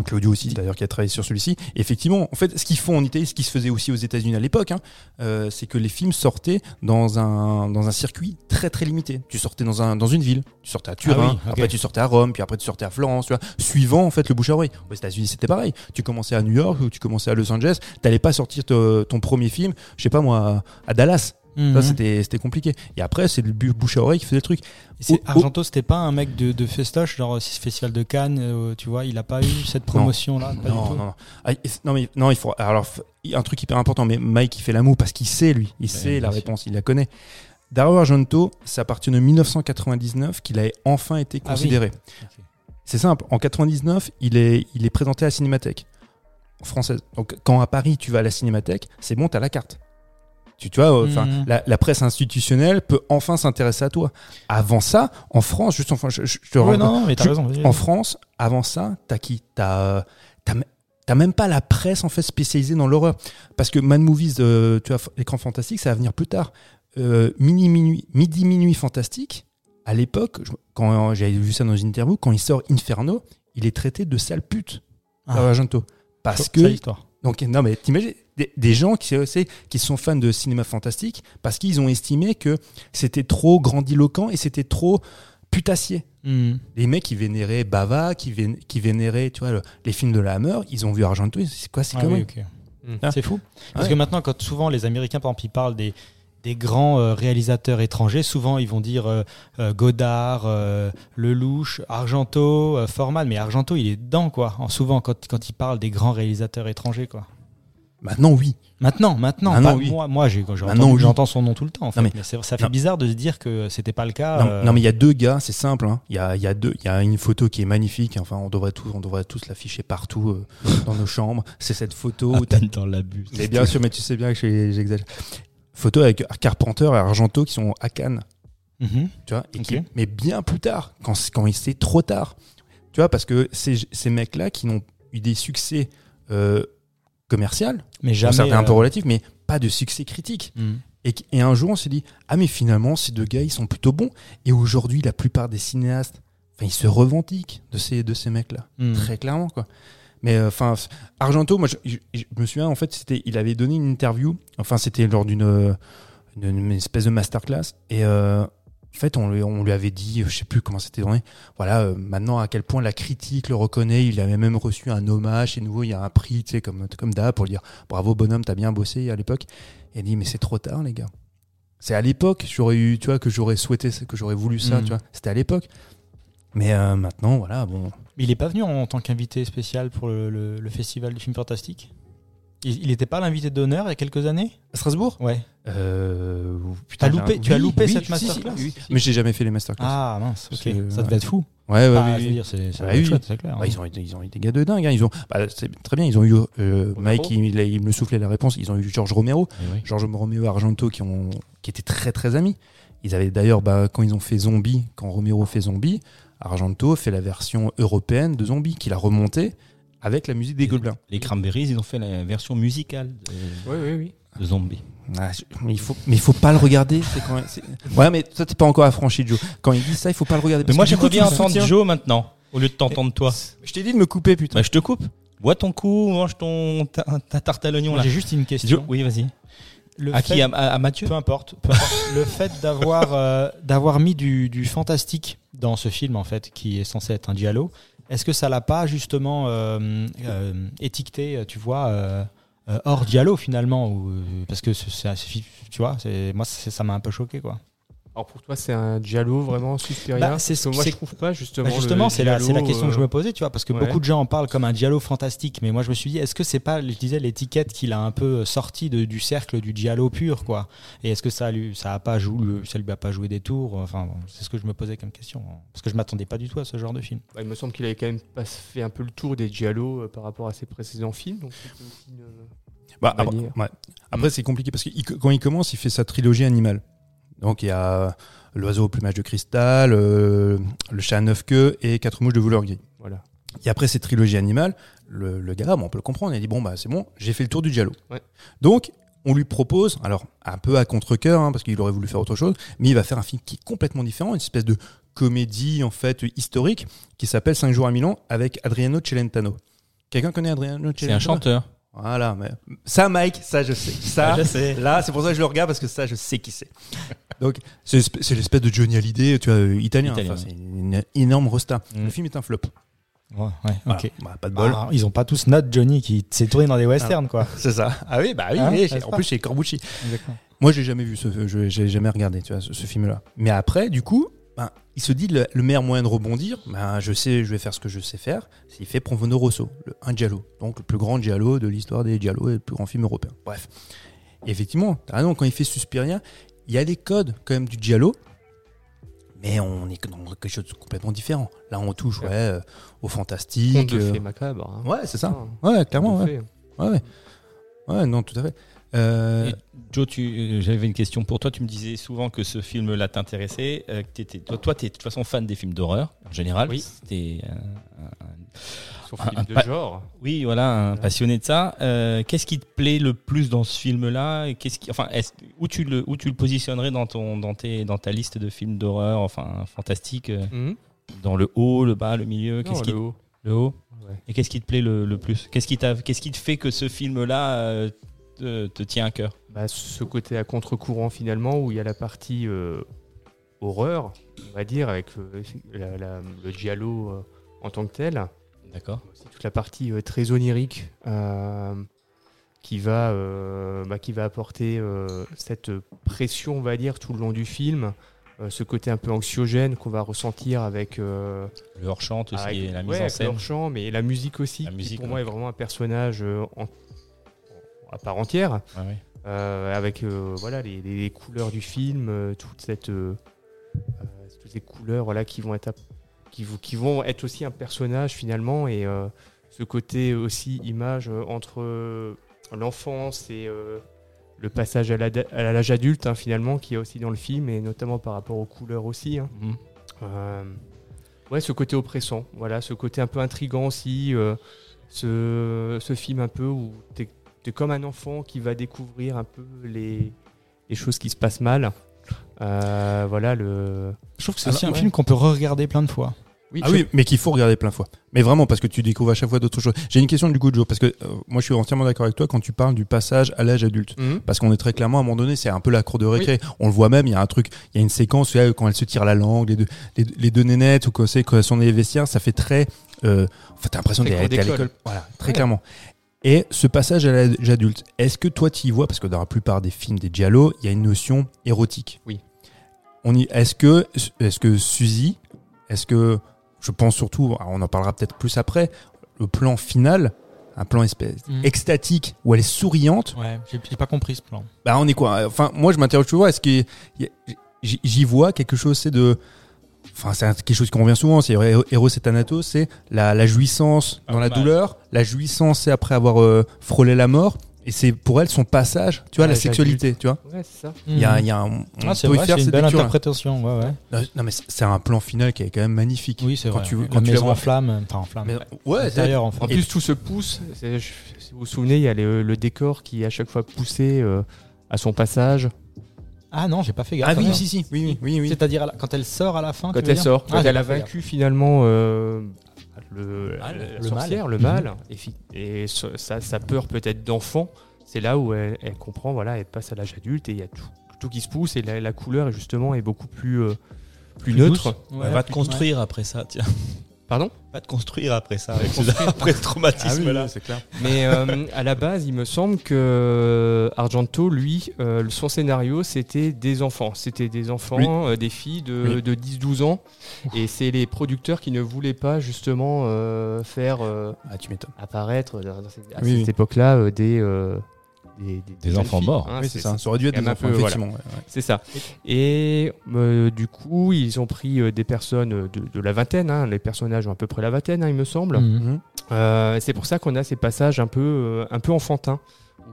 B: Claudio aussi, d'ailleurs, qui a travaillé sur celui-ci. Effectivement, en fait, ce qu'ils font en Italie, ce qui se faisait aussi aux États-Unis à l'époque, hein, euh, c'est que les films sortaient dans un, dans un circuit très très limité. Tu sortais dans, un, dans une ville, tu sortais à Turin,
D: Ah oui,
B: après tu sortais à Rome, puis après tu sortais à Florence, tu vois, suivant en fait le bouche à oreille. Aux États-Unis, c'était pareil. Tu commençais à New York ou tu commençais à Los Angeles, t'allais pas sortir te- ton premier film, je sais pas moi, à Dallas. Ça,
D: Mhm.
B: c'était c'était compliqué. Et après, c'est le bouche à oreille qui faisait le truc.
D: C'est-. Argento, c'était pas un mec de, de festoche, genre Festival de Cannes, euh, tu vois, il a pas eu cette promotion-là. pas du
B: Non,
D: tout.
B: non, non. Ah, non, mais non, il faut. Alors, un truc hyper important, mais Mike, il fait l'amour parce qu'il sait, lui. Il sait la
D: sûr.
B: réponse, il la connaît. Dario Argento, c'est à partir de 1999 qu'il a enfin été
D: Ah oui.
B: considéré. C'est simple. En 99, il est, il est présenté à la Cinémathèque française. Donc, quand à Paris, tu vas à la Cinémathèque, c'est bon, t'as la carte. Tu, tu vois, euh, enfin,
D: Mhm.
B: la, la presse institutionnelle peut enfin s'intéresser à toi. Avant ça, en France, juste enfin, je, je- je te
D: Ouais, non, non, mais
B: je-
D: raison.
B: en France, avant ça, t'as qui? T'as euh, t'as même pas la presse en fait spécialisée dans l'horreur, parce que Mad Movies, euh, tu vois, l'écran fantastique, ça va venir plus tard. Euh, mini minuit, midi minuit fantastique. À l'époque, quand j'avais vu ça dans une interview, quand il sort Inferno, il est traité de sale pute
D: Ah.
B: Argento, parce que. Donc, non, mais t'imagines des, des gens qui, euh, qui sont fans de cinéma fantastique parce qu'ils ont estimé que c'était trop grandiloquent et c'était trop putassier.
D: Mhm.
B: Les mecs qui vénéraient Bava, qui, vén- qui vénéraient tu vois, le- les films de la Hammer, ils ont vu Argento, c'est quoi, c'est
D: Ah oui.
B: Ah.
D: C'est fou. Parce
B: Ouais.
D: que maintenant, quand souvent les Américains, par exemple, ils parlent des, des grands euh, réalisateurs étrangers, souvent ils vont dire euh, euh, Godard, euh, Lelouch, Argento, euh, Forman, mais Argento il est dedans quoi. En- souvent quand, quand ils parlent des grands réalisateurs étrangers quoi.
B: Maintenant, oui.
D: Maintenant, maintenant,
B: Maintenant,
D: pas
B: oui.
D: moi, moi
B: oui.
D: j'entends son nom tout le temps. En fait.
B: Mais-
D: ça fait
B: non.
D: bizarre de se dire que c'était pas le cas.
B: Non,
D: euh,
B: non, mais il y a deux gars, c'est simple. hein. Il y, a, il y a deux, il y a une photo qui est magnifique. Enfin, on devrait tous, on devrait tous l'afficher partout euh, dans nos chambres. C'est cette photo.
A: À peine dans l'abus.
B: Mais bien sûr, mais tu sais bien que j'exagère. Photo avec Carpenter et Argento qui sont à Cannes.
D: mhm.
B: Tu vois, et qui-
D: Ok.
B: mais bien plus tard, quand, c'est- quand il c'est trop tard. Tu vois, parce que ces, ces mecs-là qui n'ont eu des succès euh, commerciaux,
D: Mais jamais.
B: certains un peu
D: euh,
B: relatifs, mais pas de succès critique.
D: mhm.
B: Et, un jour, on s'est dit, ah mais finalement, ces deux gars, ils sont plutôt bons. Et aujourd'hui, la plupart des cinéastes, ils se revendiquent de ces, de ces mecs-là,
D: Mhm.
B: très clairement, quoi. Mais euh, enfin, Argento, moi, je, je- je me souviens, en fait, c'était, il avait donné une interview. Enfin, c'était lors d'une, euh, une espèce de masterclass. Et euh, en fait, on lui, on lui avait dit, je sais plus comment c'était donné. Voilà, euh, maintenant à quel point la critique le reconnaît. Il avait même reçu un hommage. Et nouveau, il y a un prix, tu sais, comme comme d'hab pour dire, bravo bonhomme, t'as bien bossé à l'époque. Et il dit, mais c'est trop tard, les gars. C'est à l'époque, j'aurais eu, tu vois, que j'aurais souhaité, que j'aurais voulu ça,
D: Mhm.
B: tu vois. C'était à l'époque. Mais euh, maintenant, voilà, bon.
D: Mais il est pas venu en tant qu'invité spécial pour le, le- le festival du film fantastique? Il n'était pas l'invité d'honneur il y a quelques années?
B: À Strasbourg?
D: Ouais.
B: euh,
D: loupé-
B: j'ai-
D: tu as
B: oui,
D: loupé
B: oui,
D: cette
B: si,
D: masterclass?
B: si, oui, Mais j'ai jamais fait les masterclass.
D: Ah mince, ok.
B: C'est-
D: Ça devait être fou.
B: ouais, ouais,
D: Ah,
B: oui, oui.
D: c'est
B: Ah
D: vraiment
B: oui.
D: chouette, c'est clair.
B: Bah, ils, ont, été- ils ont été gars de dingue. hein. Ils ont, bah, c'est très bien. Ils ont eu euh, Mike, il, il- il me soufflait la réponse. Ils ont eu Georges Romero, Georges Romero Argento qui ont, qui étaient très très amis. Ils avaient d'ailleurs, bah, quand ils ont fait Zombie, quand Romero fait Zombie, Argento fait la version européenne de Zombie qu'il a remonté avec la musique des Gobelins.
A: Les Cranberries, ils ont fait la version musicale de,
C: Oui, oui, oui.
A: de Zombie.
B: Ah, je- mais il faut, mais il faut pas le regarder. quand même- Ouais, mais toi t'es pas encore affranchi, Joe. Quand il dit ça, il faut pas le regarder.
A: Mais moi, j'aimerais bien entendre. Joe maintenant, au lieu de t'entendre toi.
B: Je t'ai dit de me couper, putain.
A: Bah, je te coupe. Bois ton coup, mange ton, ta, ta tarte à l'oignon là.
D: J'ai juste une
A: Joe,
D: question.
A: oui, vas-y.
D: Le
A: À
D: fait-
A: qui à, Mathieu
D: Peu importe. peu importe. le fait d'avoir euh, d'avoir mis du, du fantastique dans ce film en fait, qui est censé être un giallo, est-ce que ça l'a pas justement euh, euh, étiqueté, tu vois, hors giallo finalement, ou, parce que c'est tu vois, c'est moi ça m'a un peu choqué quoi.
C: Alors pour toi, c'est un giallo vraiment Suspiria
D: Bah, c'est
C: Parce
D: ce
C: que moi, je trouve pas justement.
D: Bah, justement, c'est la, question que je
C: euh,
D: me posais, tu vois, parce que
C: ouais.
D: beaucoup de gens en parlent comme un giallo fantastique, mais moi je me suis dit, est-ce que c'est pas, je disais, l'étiquette qu'il a un peu sorti de- du cercle du giallo pur, quoi? Et est-ce que ça lui, ça a pas joué, ça lui a pas joué des tours? Enfin, bon, c'est ce que je me posais comme question, parce que je m'attendais pas du tout à ce genre de film.
C: bah, il me semble qu'il avait quand même pas fait un peu le tour des giallo euh, par rapport à ses précédents films. Donc une-
B: Bah, après,
C: manière.
B: ouais. Après, c'est compliqué parce que il- quand il commence, il fait sa trilogie animale. Donc il y a l'oiseau au plumage de cristal, euh, le chat à neuf queues et quatre mouches de voleur gris.
C: Voilà.
B: Et après cette trilogie animale, le, le gars, bon, on peut le comprendre, il a dit bon bah c'est bon, j'ai fait le tour du giallo.
C: Ouais.
B: Donc on lui propose, alors un peu à contre-cœur, hein, parce qu'il aurait voulu faire autre chose, mais il va faire un film qui est complètement différent, une espèce de comédie en fait historique qui s'appelle 5 jours à Milan avec Adriano Celentano. Quelqu'un connaît Adriano Celentano
A: C'est un chanteur.
B: Voilà, mais ça, Mike, ça je sais. Ça,
A: je sais.
B: là, c'est pour ça que je le regarde parce que ça, je sais qui c'est. Donc, c'est l'espèce- de Johnny Hallyday, tu vois, euh, italien.
A: Italien,
B: Enfin, c'est une énorme rosta.
A: Mm.
B: Le film est un flop.
D: Ouais,
B: Voilà.
D: ok.
B: Bah, pas de bol.
D: Bah, ils ont pas tous notre Johnny qui s'est tourné dans des westerns, quoi.
B: C'est ça. Ah oui, bah oui.
D: Hein,
B: oui,
D: n'est-ce
B: en plus, c'est Corbucci.
D: Exactement.
B: Moi, j'ai jamais vu ce, je j'ai jamais regardé, tu vois, ce, ce film-là. Mais après, du coup, ben, il se dit le, le meilleur moyen de rebondir, ben, je sais, je vais faire ce que je sais faire. C'est il fait Profondo Rosso, le, un giallo, donc le plus grand giallo de l'histoire des giallo et le plus grand film européen. Bref, Et effectivement, t'as raison, quand il fait Suspiria, il y a les codes quand même du giallo, mais on est dans quelque chose de complètement différent. Là, on touche ouais, euh, au fantastique.
C: Conte de
B: euh,
C: fées macabres. hein.
B: Ouais, c'est ça. Ouais, clairement. Ouais. Ouais, ouais. Ouais, non, tout à fait. Euh,
A: Joe, euh, j'avais une question pour toi. Tu me disais souvent que ce film-là t'intéressait. euh, toi, tu es de toute façon fan des films d'horreur en général.
C: Oui.
A: T'es, un-
C: film de genre.
A: oui, voilà, un passionné de ça. Euh, qu'est-ce qui te plaît le plus dans ce film-là Qu'est-ce qui, enfin, est-ce- où tu le, où tu le positionnerais dans ton, dans tes, dans ta liste de films d'horreur, enfin, fantastique euh,
C: Mhm.
A: Dans le haut, le bas, le milieu
C: Non,
A: Qu'est-ce qui,
C: le haut.
A: le haut
C: Ouais.
A: Et qu'est-ce qui te plaît le, le plus? Qu'est-ce qui t'a, qu'est-ce qui te fait que ce film-là euh, te, te tient à cœur?
C: Bah, ce côté à contre-courant finalement où il y a la partie euh, horreur, on va dire, avec la- la- le giallo en tant que tel.
A: D'accord.
C: C'est toute la partie euh, très onirique euh, qui, va, euh, bah, qui va apporter cette pression, on va dire, tout le long du film. euh, ce côté un peu anxiogène qu'on va ressentir avec, euh,
A: Le hors-chante aussi,
C: avec-
A: et la mise
C: ouais,
A: en
C: avec
A: scène.
C: leur chant, mais la musique aussi.
A: La
C: qui,
A: musique,
C: pour
A: ouais.
C: moi, est vraiment un personnage euh, en- à part entière. Avec voilà les, les- les couleurs du film, toute cette, toutes ces couleurs voilà qui vont être qui, vont- qui vont être aussi un personnage finalement et euh, ce côté aussi image euh, entre euh, l'enfance et euh, le passage à l'âge adulte hein, finalement qui est aussi dans le film et notamment par rapport aux couleurs aussi. hein.
D: Mhm.
C: Euh, ouais, ce côté oppressant, voilà, ce côté un peu intrigant aussi, euh, ce, ce film un peu où t'es es comme un enfant qui va découvrir un peu les, les choses qui se passent mal. Euh, voilà le.
D: Je trouve que c'est
B: Alors,
D: aussi un
C: ouais.
D: film qu'on peut re-regarder plein de fois.
B: Ah oui, mais qu'il faut regarder plein de fois. Mais vraiment, parce que tu découvres à chaque fois d'autres choses. J'ai une question du coup, Joe, parce que euh, moi je suis entièrement d'accord avec toi quand tu parles du passage à l'âge adulte.
C: Mhm.
B: Parce qu'on est très clairement à un moment donné, c'est un peu la cour de récré. On le voit même, il y a un truc, il y a une séquence où, euh, quand elle se tire la langue, les deux, les, les deux nénettes, ou quand c'est quand elles sont les vestiaires, ça fait très. Euh, en fait, t'as l'impression d'être à l'école. Voilà, très
C: Ouais.
B: clairement. Et ce passage à l'âge adulte, est-ce que toi tu y vois, parce que dans la plupart des films des Giallo, il y a une notion érotique?
C: Oui.
B: Est-ce que, est-ce que Suzy, est-ce que, je pense surtout, on en parlera peut-être plus après, le plan final, un plan espèce
D: Mhm.
B: extatique où elle est souriante,
D: Ouais, j'ai pas compris ce plan.
B: bah on est quoi Enfin, moi je m'interroge toujours. Est-ce que j'y vois quelque chose C'est de, enfin c'est quelque chose qu'on revient souvent. C'est Héros et Thanatos, c'est la, la jouissance
D: Ah,
B: dans la
D: mal.
B: douleur, la jouissance c'est après avoir euh, frôlé la mort. Et c'est pour elle son passage, tu vois, la sexualité, tu vois.
C: Ouais, c'est ça.
B: Il y a, il y a un, on
D: Ah,
B: y
D: vrai,
B: faire
D: c'est une
B: cette
D: belle interprétation. Ouais, ouais.
B: Non, Non mais c'est un plan final qui est quand même magnifique.
D: Oui, c'est vrai.
B: tu-
D: la
B: quand tu la
D: maison
B: vois-
D: en flamme, enfin en flamme.
B: Mais,
D: ouais. L'intérieur en
C: En
D: flamme.
C: plus, tout se pousse. Je- Si vous vous souvenez, il y a le, le décor qui est à chaque fois poussé euh, à son passage.
D: Ah non, j'ai pas fait gaffe.
B: ah oui, si, si, oui, oui, oui, oui.
D: C'est-à-dire quand elle sort à la fin.
C: Quand
D: tu
C: elle sort,
D: Ah,
C: quand elle a vaincu finalement euh, le, la-
D: le-
C: la
D: le
C: sorcière,
D: mal.
C: le
D: Mhm.
C: mal, et, et sa, sa peur peut-être d'enfant, c'est là où elle, elle comprend, voilà, elle passe à l'âge adulte et il y a tout, tout qui se pousse et la, la couleur justement est beaucoup plus, euh, plus,
D: Plus
C: neutre.
D: Ouais,
A: va te construire après ça, tiens.
C: Pardon
A: Va te construire après ça, avec après ce traumatisme-là.
B: c'est clair.
C: Mais euh, à la base, il me semble que euh, Argento, lui, euh, son scénario, c'était des enfants. C'était des enfants,
B: Oui.
C: euh, des filles de,
B: Oui.
C: de 10-12 ans. Et c'est les producteurs qui ne voulaient pas justement faire
B: Ah, tu
C: apparaître à
B: Oui,
C: cette
B: oui.
C: époque-là euh, des, euh, des,
A: Des
C: jeunes
A: enfants
C: filles,
A: morts.
C: hein,
B: oui, c'est ça. Ça aurait dû être des enfants,
C: peu, voilà.
B: effectivement. ouais, ouais.
C: C'est ça. Et euh, du coup, ils ont pris euh, des personnes de, de la vingtaine. hein. les personnages ont à peu près la vingtaine, hein, il me semble.
D: Mhm.
B: Mhm.
C: Euh, c'est pour ça qu'on a ces passages un peu, euh, un peu enfantins,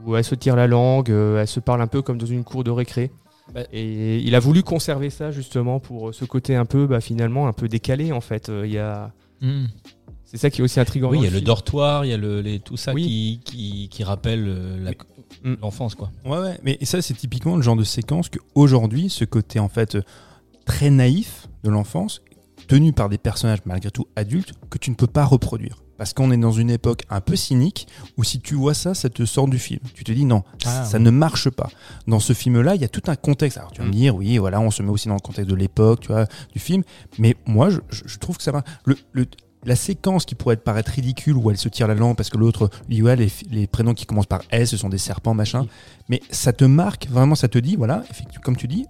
C: où elle se tire la langue, euh, elle se parle un peu comme dans une cour de récré.
A: Bah-
C: Et il a voulu conserver ça justement pour euh, ce côté un peu, bah, finalement, un peu décalé en fait. Euh, Il y a...
D: Mhm.
C: C'est ça qui est aussi intriguant.
A: Oui, il y a le
C: film.
A: dortoir, il y a le, les, tout ça
C: Oui.
A: qui, qui, qui rappelle euh, la-
C: Mm.
A: l'enfance, quoi.
B: Ouais, ouais, mais ça, c'est typiquement le genre de séquence que aujourd'hui, ce côté en fait très naïf de l'enfance, tenu par des personnages malgré tout adultes, que tu ne peux pas reproduire. Parce qu'on est dans une époque un peu cynique où si tu vois ça, ça te sort du film. Tu te dis non,
D: Ah,
B: ça
D: oui.
B: ne marche pas. Dans ce film-là, il y a tout un contexte. Alors tu vas me
C: Mm.
B: dire, oui, voilà, on se met aussi dans le contexte de l'époque, tu vois, du film. Mais moi, je, je- je trouve que ça va. Le, le- la séquence qui pourrait te paraître ridicule où elle se tire la langue parce que l'autre, lui, ouais, les, prénoms qui commencent par S, ce sont des serpents, machin.
C: Oui.
B: Mais ça te marque, vraiment, ça te dit, voilà, comme tu dis,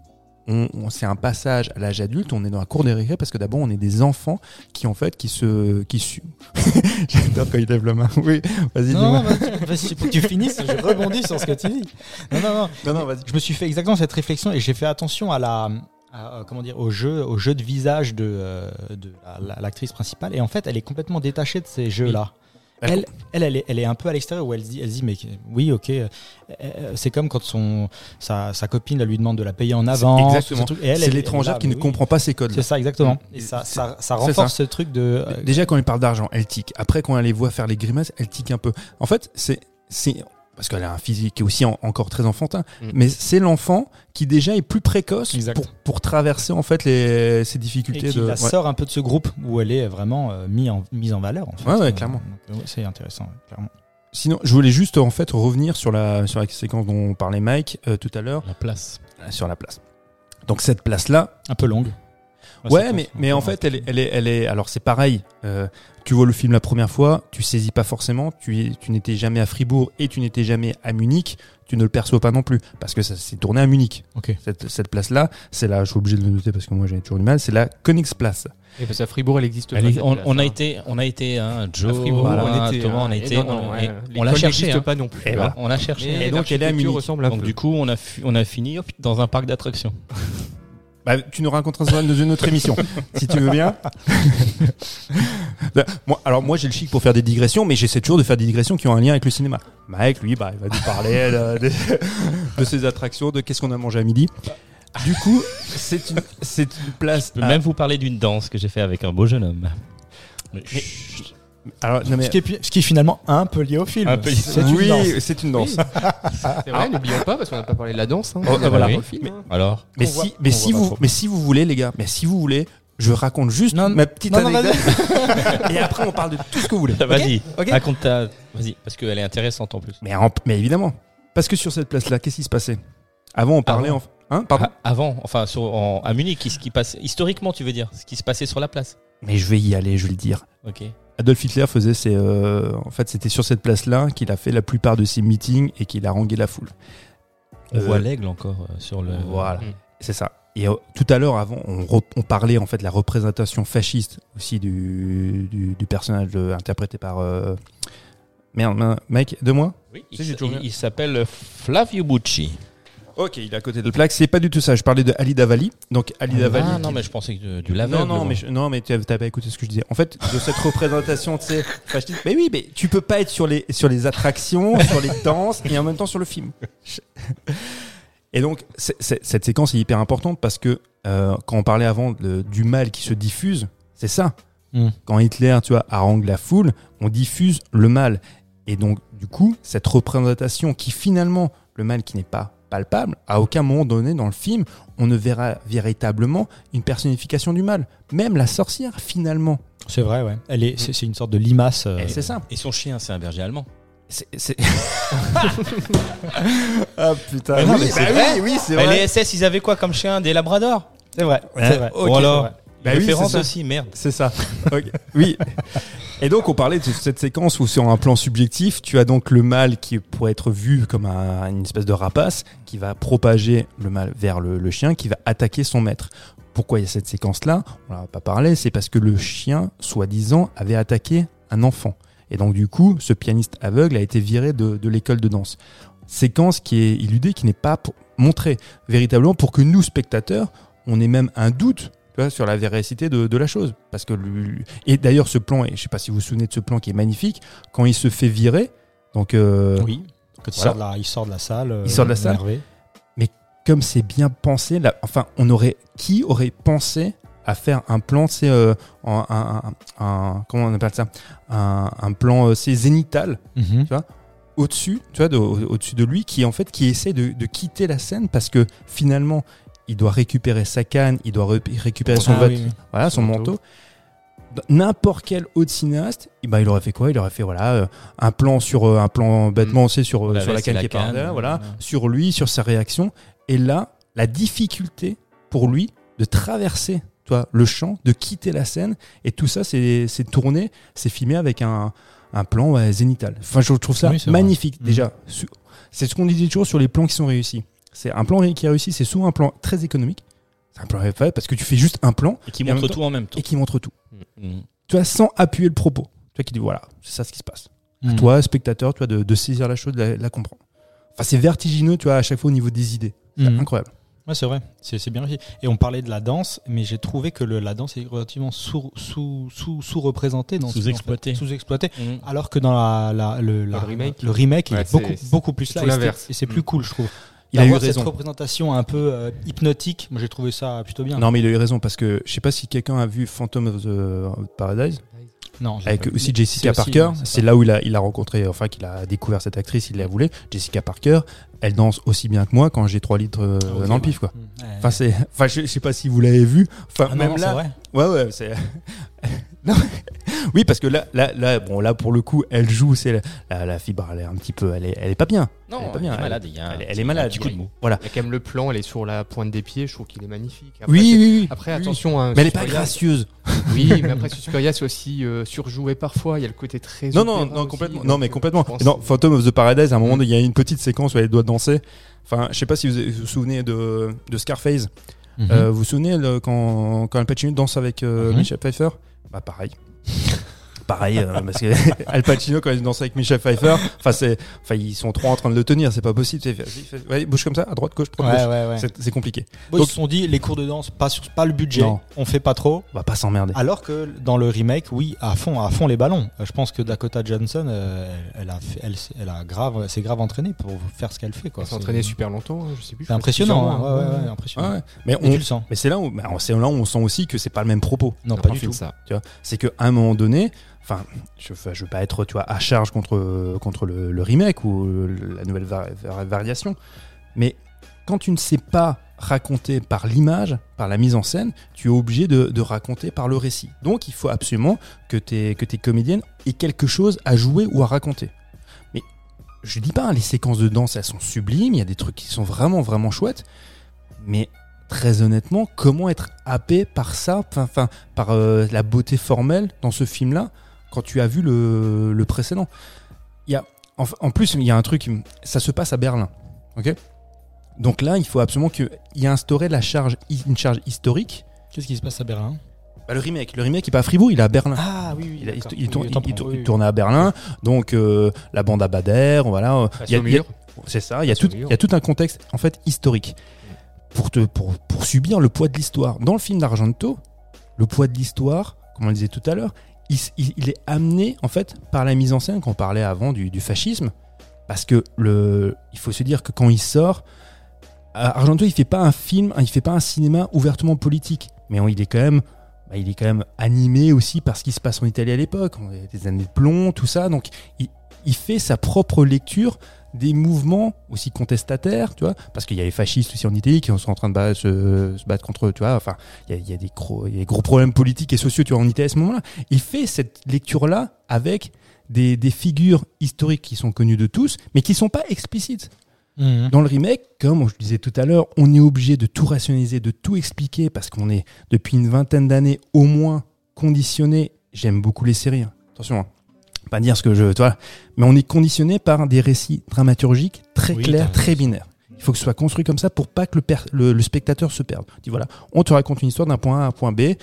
B: on, on- c'est un passage à l'âge adulte, on est dans la cour des récré parce que d'abord, on est des enfants qui, en fait, qui se. Qui su... J'adore quand il lève la main. Oui, vas-y,
D: Non,
B: dis-moi.
D: non, vas-y, vas-y, faut que tu finisses, je rebondis sur ce que tu dis. Non, non, non.
B: Non, non, vas-y.
D: Je me suis fait exactement cette réflexion et j'ai fait attention à la, à, euh, comment dire, au jeu, au jeu de visage de, euh, de la- la- l'actrice principale. Et en fait, elle est complètement détachée de ces jeux-là. Elle, elle, elle est, elle est un peu à l'extérieur où elle se dit, elle dit mais oui, ok, euh, c'est comme quand son, sa, sa copine elle lui demande de la payer en avance.
B: exactement.
D: Et
B: C'est l'étrangère qui ne
D: oui.
B: comprend pas ces codes.
D: C'est ça, exactement. Et
B: C'est-
D: ça, ça, ça renforce
B: ça.
D: ce truc de.
B: Déjà, quand elle parle d'argent, elle tique. Après, quand elle les voit faire les grimaces, elle tique un peu. En fait, c'est. Parce qu'elle a un physique qui est aussi en- encore très enfantin,
C: Mm.
B: mais c'est l'enfant qui déjà est plus précoce pour, pour traverser en fait les, ces
D: et
B: difficultés
D: qui
B: de.
D: la
B: ouais.
D: sort un peu de ce groupe où elle est vraiment euh, mise en, mise en valeur. En fait.
B: Ouais, ouais,
D: Euh,
B: clairement.
D: c'est intéressant, ouais, clairement.
B: Sinon, je voulais juste en fait revenir sur la sur la séquence dont parlait Mike euh, tout à l'heure,
A: La place.
B: euh, sur la place. Donc cette place là,
D: Un peu longue.
B: Ouais, mais, mais en fait, elle est, elle est, elle est. Alors, c'est pareil. euh, tu vois le film la première fois, tu saisis pas forcément. Tu, n'étais jamais à Fribourg et tu n'étais jamais à Munich. Tu ne le perçois pas non plus parce que ça s'est tourné à Munich.
D: Ok.
B: Cette, cette place-là, c'est là. Je suis obligé de le noter parce que moi j'ai toujours du mal. C'est la Königsplatz.
C: Et parce qu'à Fribourg, elle existe
A: Elle
C: pas.
A: est- on,
C: place,
A: on a
C: hein.
A: été, on a été, hein, Joe,
C: À Fribourg,
A: voilà,
C: on était,
A: Thomas,
C: hein,
A: on a
C: et
A: été,
C: non,
A: on,
C: non,
A: et-
C: ouais,
A: on l'a
C: l'école
A: cherché,
C: n'existe
A: hein.
C: pas non plus.
B: Et voilà.
A: on l'a cherché.
B: Et donc, elle est à Munich.
A: Donc
C: peu.
A: du coup, on a, fu- on a fini hop, dans un parc d'attractions.
B: Bah, tu nous raconteras ça dans une autre émission, si tu veux bien. Moi, alors moi j'ai le chic pour faire des digressions, mais j'essaie toujours de faire des digressions qui ont un lien avec le cinéma. Mike, lui, bah, il va nous parler de, de- de ses attractions, de qu'est-ce qu'on a mangé à midi. Du coup, c'est une, place.
A: Je peux
B: à-
A: même vous parler d'une danse que j'ai fait avec un beau jeune homme. Mais chut,
B: Alors, non, mais-
D: Ce qui, est, pi- ce qui est finalement un peu lié au film.
A: Un peu lié.
D: C'est une
B: oui,
D: danse.
B: c'est une danse.
C: C'est vrai, n'oublions pas, parce qu'on n'a pas parlé de la danse. hein.
B: Oh, voilà.
C: film, hein.
A: Alors,
B: Mais
D: voit-
B: si, mais si vous, mais si vous voulez, les gars, mais si vous voulez, je raconte juste
D: Non,
B: ma petite
D: non, non,
B: anecdote. et après, on parle de tout ce que vous voulez.
A: vas-y,
B: Ok.
A: raconte ta, vas-y, parce qu'elle est intéressante en plus.
B: Mais, en- mais évidemment. Parce que sur cette place-là, qu'est-ce qui se passait? Avant, on parlait
A: Avant.
B: en. Hein Pardon?
A: Ah, avant, enfin, sur, en- à Munich, ce qui passe, historiquement, tu veux dire, ce qui se passait sur la place.
B: Mais je vais y aller, je vais le dire.
A: Ok.
B: Adolf Hitler faisait ses. euh, en fait, c'était sur cette place-là qu'il a fait la plupart de ses meetings et qu'il a rangé la foule.
A: On
B: Euh,
A: voit l'aigle encore euh, sur le.
B: Voilà,
C: Mm.
B: c'est ça. Et euh, tout à l'heure, avant, on, parlait en fait de la représentation fasciste aussi du, du, du personnage euh, interprété par. euh, Merde, mec, de moi
A: Oui, il s'appelle Flavio Bucci.
B: Ok, il est à côté de la plaque. C'est pas du tout ça. Je parlais de Ali Davali. Donc Ali Davali.
A: Ah non, mais je pensais que du laveur.
B: Non, non, mais, je- non, mais tu n'as pas écouté ce que je disais. En fait, de cette représentation, tu sais, fasciste- mais oui, mais tu peux pas être sur les, sur les attractions, sur les danses et en même temps sur le film. Et donc, c'est- c'est- cette séquence est hyper importante parce que euh, quand on parlait avant de- du mal qui se diffuse, c'est ça.
D: Mm.
B: Quand Hitler, tu vois, harangue la foule, on diffuse le mal. Et donc, du coup, cette représentation qui finalement, le mal qui n'est pas palpable, à aucun moment donné dans le film, on ne verra véritablement une personnification du mal. Même la sorcière, finalement.
D: C'est vrai, ouais. Elle est, c'est, c'est une sorte de limace. euh,
B: Et c'est ça.
A: Et son chien, c'est un berger allemand.
B: C'est. c'est- ah putain.
A: Mais non,
B: oui,
A: mais c'est
B: bah
A: vrai.
B: oui, oui, c'est
A: Bah,
B: vrai.
A: les SS, ils avaient quoi comme chien Des labradors
D: C'est vrai.
B: Ouais.
D: C'est vrai.
B: Ok,
A: Ou alors
D: c'est vrai.
B: Bah oui,
A: Référence
B: ça.
A: aussi, merde.
B: C'est ça. Oui. Et donc, on parlait de cette séquence où, sur un plan subjectif, tu as donc le mal qui pourrait être vu comme un- une espèce de rapace qui va propager le mal vers le, le chien qui va attaquer son maître. Pourquoi il y a cette séquence-là? On n'en a pas parlé, c'est parce que le chien, soi-disant, avait attaqué un enfant. Et donc, du coup, ce pianiste aveugle a été viré de, de l'école de danse. Séquence qui est illudée, qui n'est pas montrée véritablement pour que nous, spectateurs, on ait même un doute tu vois, sur la véracité de, de la chose. Parce que lui- et d'ailleurs, ce plan, et je sais pas si vous vous souvenez de ce plan qui est magnifique, quand il se fait virer, donc euh,
D: Oui. Quand il, sort de la, il sort de la salle. euh,
B: Il sort de la salle.
D: énervé.
B: comme c'est bien pensé, là, enfin, on aurait qui aurait pensé à faire un plan, c'est un, un- un- comment on appelle ça, un, un plan, euh, c'est zénital
D: Mhm.
B: au-dessus, tu vois, de- au- au-dessus de lui, qui en fait, qui essaie de, de quitter la scène parce que finalement, il doit récupérer sa canne, il doit ré- récupérer son,
D: Ah oui,
B: voilà, son
C: Son
B: manteau.
C: manteau.
B: N'importe quel autre cinéaste, eh ben, il aurait fait quoi? Il aurait fait voilà euh, un plan sur euh, un plan bêtement, c'est sur, euh,
A: La
B: sur la canne qui est par voilà, sur lui, sur sa réaction. Et là, la difficulté pour lui de traverser, toi, le champ, de quitter la scène, et tout ça, c'est c'est tourné, c'est filmé avec un, un plan ouais, zénital. Enfin, je trouve ça
D: Oui, c'est vrai.
B: magnifique.
D: Mhm.
B: Déjà, c'est ce qu'on disait toujours sur les plans qui sont réussis. C'est un plan qui est réussi, c'est souvent un plan très économique. C'est un plan fait parce que tu fais juste un plan
A: Et qui
B: Et
A: montre
B: temps-
A: tout en même temps.
B: et qui montre tout.
A: Mm.
B: Tu vois, sans appuyer le propos. Tu vois, qui dit voilà, c'est ça ce qui se passe. À
D: Mhm.
B: toi, spectateur, tu vois, de, de saisir la chose, de la, la comprendre. Enfin, c'est vertigineux, tu vois, à chaque fois au niveau des idées. C'est incroyable.
D: Ouais, c'est vrai, c'est c'est bien réussi. Et on parlait de la danse, mais j'ai trouvé que le, la danse est relativement sous, sous, sous, sous-représentée. en fait.
A: Sous-exploitée. Mm.
D: Alors que dans la, la- le, la-
C: le remake.
D: le remake, il
C: Ouais,
D: est beaucoup, beaucoup plus
C: c'est
D: là. et c'est-
C: l'inverse.
D: Et c'est plus
C: Mm.
D: cool, je trouve.
B: Il a eu
D: cette représentation un peu euh, hypnotique, moi j'ai trouvé ça plutôt bien.
B: Non, mais il a eu raison parce que je sais pas si quelqu'un a vu Phantom of the Paradise
D: Non,
B: avec aussi Jessica Parker.
D: c'est
B: là où il a, il a rencontré, enfin, qu'il a découvert cette actrice, il la voulait. Jessica Parker, elle danse aussi bien que moi quand j'ai 3 litres euh,
D: Ah,
B: dans le pif, quoi.
D: Mm, ouais.
B: Enfin, c'est, enfin, je, je sais pas si vous l'avez vu. Enfin,
D: Ah
B: même
D: non,
B: là,
D: vrai.
B: Ouais, ouais, c'est. non, Oui, parce que là, là, là, bon, là pour le coup, elle joue, c'est la, la, la fibre, elle est un petit peu, elle est, elle est pas bien.
A: Non,
B: Elle est pas
A: elle
B: bien,
A: est
B: elle-
A: malade. il y a un
B: elle est- elle est malade.
A: coup de mou.
B: Voilà.
C: Il y a quand même le plan, elle est sur la pointe des pieds, je trouve qu'il est magnifique. Après,
B: Oui, oui, oui.
C: Après,
B: Oui.
C: attention, hein,
B: Mais elle est pas gracieuse.
C: Oui, mais après, Suspiria, c'est aussi euh, surjoué parfois. Il y a le côté très.
B: Non, non, non,
C: aussi,
B: complètement.
C: donc,
B: Non, mais
C: euh,
B: complètement. Non, Phantom of the Paradise, à un moment,
C: Mm.
B: il y a une petite séquence où elle doit danser. Enfin, je sais pas si vous vous souvenez de, de Scarface.
D: Mhm.
B: Euh, vous vous souvenez le- quand, quand Al Pacino danse avec euh,
D: Mhm.
B: Michel Pfeiffer? Bah, pareil. Pareil, euh, parce que Al Pacino, quand il danse avec Michel Pfeiffer, enfin, c'est, enfin, ils sont trois en train de le tenir, c'est pas possible. Vas-y, bouge comme ça, à droite, gauche, droite,
D: Ouais,
B: gauche.
D: ouais, ouais.
B: C'est, c'est compliqué.
D: Bon,
B: Donc-
D: ils se sont dit les cours de danse, pas sur pas le budget,
B: Non.
D: on fait pas trop.
B: On va pas s'emmerder.
D: Alors que dans le remake, oui, à fond, à fond les ballons. Euh, Je pense que Dakota Johnson, euh, elle, a, fait- elle, s- elle a grave, s'est grave entraînée pour faire ce qu'elle fait. Quoi.
C: Elle s'est
D: C'est-
C: entraînée super longtemps, hein, je sais plus.
D: C'est impressionnant.
C: mois,
D: hein. Ouais, ouais, ouais, impressionnant.
B: Ouais, ouais. Mais, on,
D: tu le sens.
B: mais c'est là où, bah, c'est là où on sent aussi que c'est pas le même propos.
D: Non, pas du tout.
C: ça.
B: Tu vois, c'est qu'à un moment donné, enfin, je, je veux pas être, à charge contre le, remake ou la nouvelle va- va- variation, mais quand tu ne sais pas raconter par l'image, par la mise en scène, tu es obligé de, raconter par le récit. Donc, il faut absolument que tes comédiennes aient quelque chose à jouer ou à raconter. Mais je dis pas, hein, les séquences de danse, elles sont sublimes. Il y a des trucs qui sont vraiment vraiment chouettes, mais très honnêtement, comment être happé par ça, par euh, la beauté formelle dans ce film-là, quand tu as vu le, le précédent Il y a, en, en plus, il y a un truc, ça se passe à Berlin, ok? Donc là, il faut absolument qu'il y ait instauré la charge, une charge historique.
D: Qu'est-ce qui se passe à Berlin?
B: Bah, le remake, le remake, il est pas à Fribourg, il est à Berlin.
D: Ah oui, oui.
B: Il, a- tourne-
D: Oui,
B: il- il tournait à Berlin, donc euh, la bande à Bader, voilà. c'est ça, il y, a tout, il y a tout un contexte en fait historique pour, te, pour, pour subir le poids de l'histoire. Dans le film d'Argento, le poids de l'histoire, comme on le disait tout à l'heure, il, est amené en fait par la mise en scène qu'on parlait avant du, fascisme, parce que le, il faut se dire que quand il sort, euh, Argento il fait pas un film, il fait pas un cinéma ouvertement politique, mais il est quand même bah, il est quand même animé aussi par ce qui se passe en Italie à l'époque, des années de plomb, tout ça. Donc, il fait sa propre lecture des mouvements aussi contestataires, tu vois, parce qu'il y a les fascistes aussi en Italie qui sont en train de battre- se, se battre contre, eux, tu vois, enfin, il y a, il y a des gros, il y a des gros problèmes politiques et sociaux, tu vois, en Italie à ce moment-là. Il fait cette lecture-là avec des, des figures historiques qui sont connues de tous, mais qui sont pas explicites.
D: Mhm.
B: Dans le remake, comme je disais tout à l'heure, on est obligé de tout rationaliser, de tout expliquer parce qu'on est depuis une vingtaine d'années au moins conditionné. J'aime beaucoup les séries. hein. Attention, hein. Pas dire ce que je, tu vois, mais on est conditionné par des récits dramaturgiques très
D: Oui,
B: clairs, très binaires. Il faut que ce soit construit comme ça pour pas que le, per- le, le spectateur se perde. On dit voilà, on te raconte une histoire d'un point A à un point B, et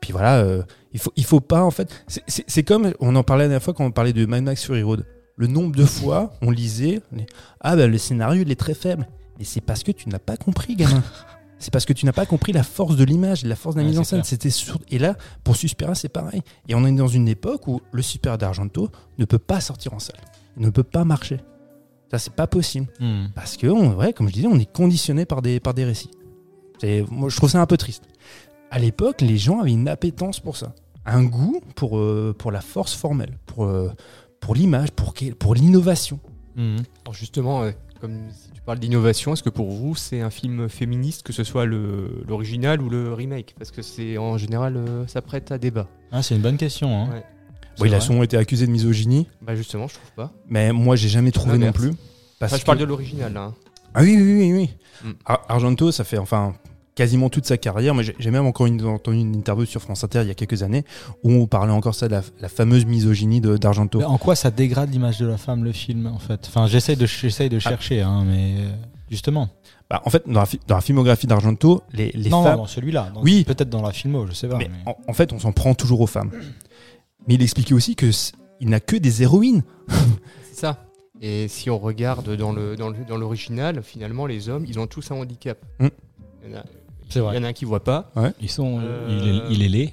B: puis voilà, euh, il faut, il faut pas en fait. c'est- comme on en parlait la dernière fois quand on parlait de Mad Max Fury Road. Le nombre de fois on lisait, on ah ben le scénario il est très faible, mais c'est parce que tu n'as pas compris, gamin. C'est parce que tu n'as pas compris la force de l'image, la force de la
D: Ouais,
B: mise en scène. C'était sur- et là pour Suspiria c'est pareil. Et on est dans une époque où le Super d'Argento ne peut pas sortir en salle, il ne peut pas marcher. Ça c'est pas possible.
D: Mhm.
B: Parce que, on, ouais, comme je disais, on est conditionné par des, par des récits. C'est- Moi, je trouve ça un peu triste. À l'époque, les gens avaient une appétence pour ça. Un goût pour, euh, pour la force formelle, pour, euh, pour l'image, pour, pour l'innovation.
C: Alors justement, euh, comme si tu parles d'innovation, est-ce que pour vous c'est un film féministe, que ce soit le- l'original ou le remake? Parce que c'est en général, euh, ça prête à débat.
D: Ah, c'est une bonne question. Hein.
C: Ouais.
B: Il a souvent été accusé de misogynie,
C: Bah justement, je trouve pas.
B: mais moi, j'ai jamais trouvé non plus. Parce
C: Enfin, je parle
B: que-
C: de l'original là. hein.
B: Ah oui, oui, oui. oui.
C: Mm.
B: Ar- Argento, ça fait enfin quasiment toute sa carrière. Moi, j'ai même encore une- entendu une interview sur France Inter il y a quelques années où on parlait encore ça de la, la fameuse misogynie de- d'Argento.
D: En quoi ça dégrade l'image de la femme, le film, en fait? Enfin, j'essaye de, j'essaye
B: Ah.
D: de chercher, hein, mais justement.
B: Bah, en fait, dans la, fi- dans la filmographie d'Argento, les, les
D: non,
B: femmes.
D: dans celui-là.
B: Oui.
D: Peut-être dans la filmo, je sais pas.
B: Mais
D: mais-
B: en, en fait, on s'en prend toujours aux femmes. Mais il expliquait aussi que il n'a que des héroïnes.
C: C'est ça. Et si on regarde dans le dans le- dans l'original, finalement, les hommes, ils ont tous un handicap.
B: Mm.
C: Il y en a, il
D: vrai.
C: y en a un qui voit pas.
A: Ils sont,
C: Euh,
A: il, est, il est laid.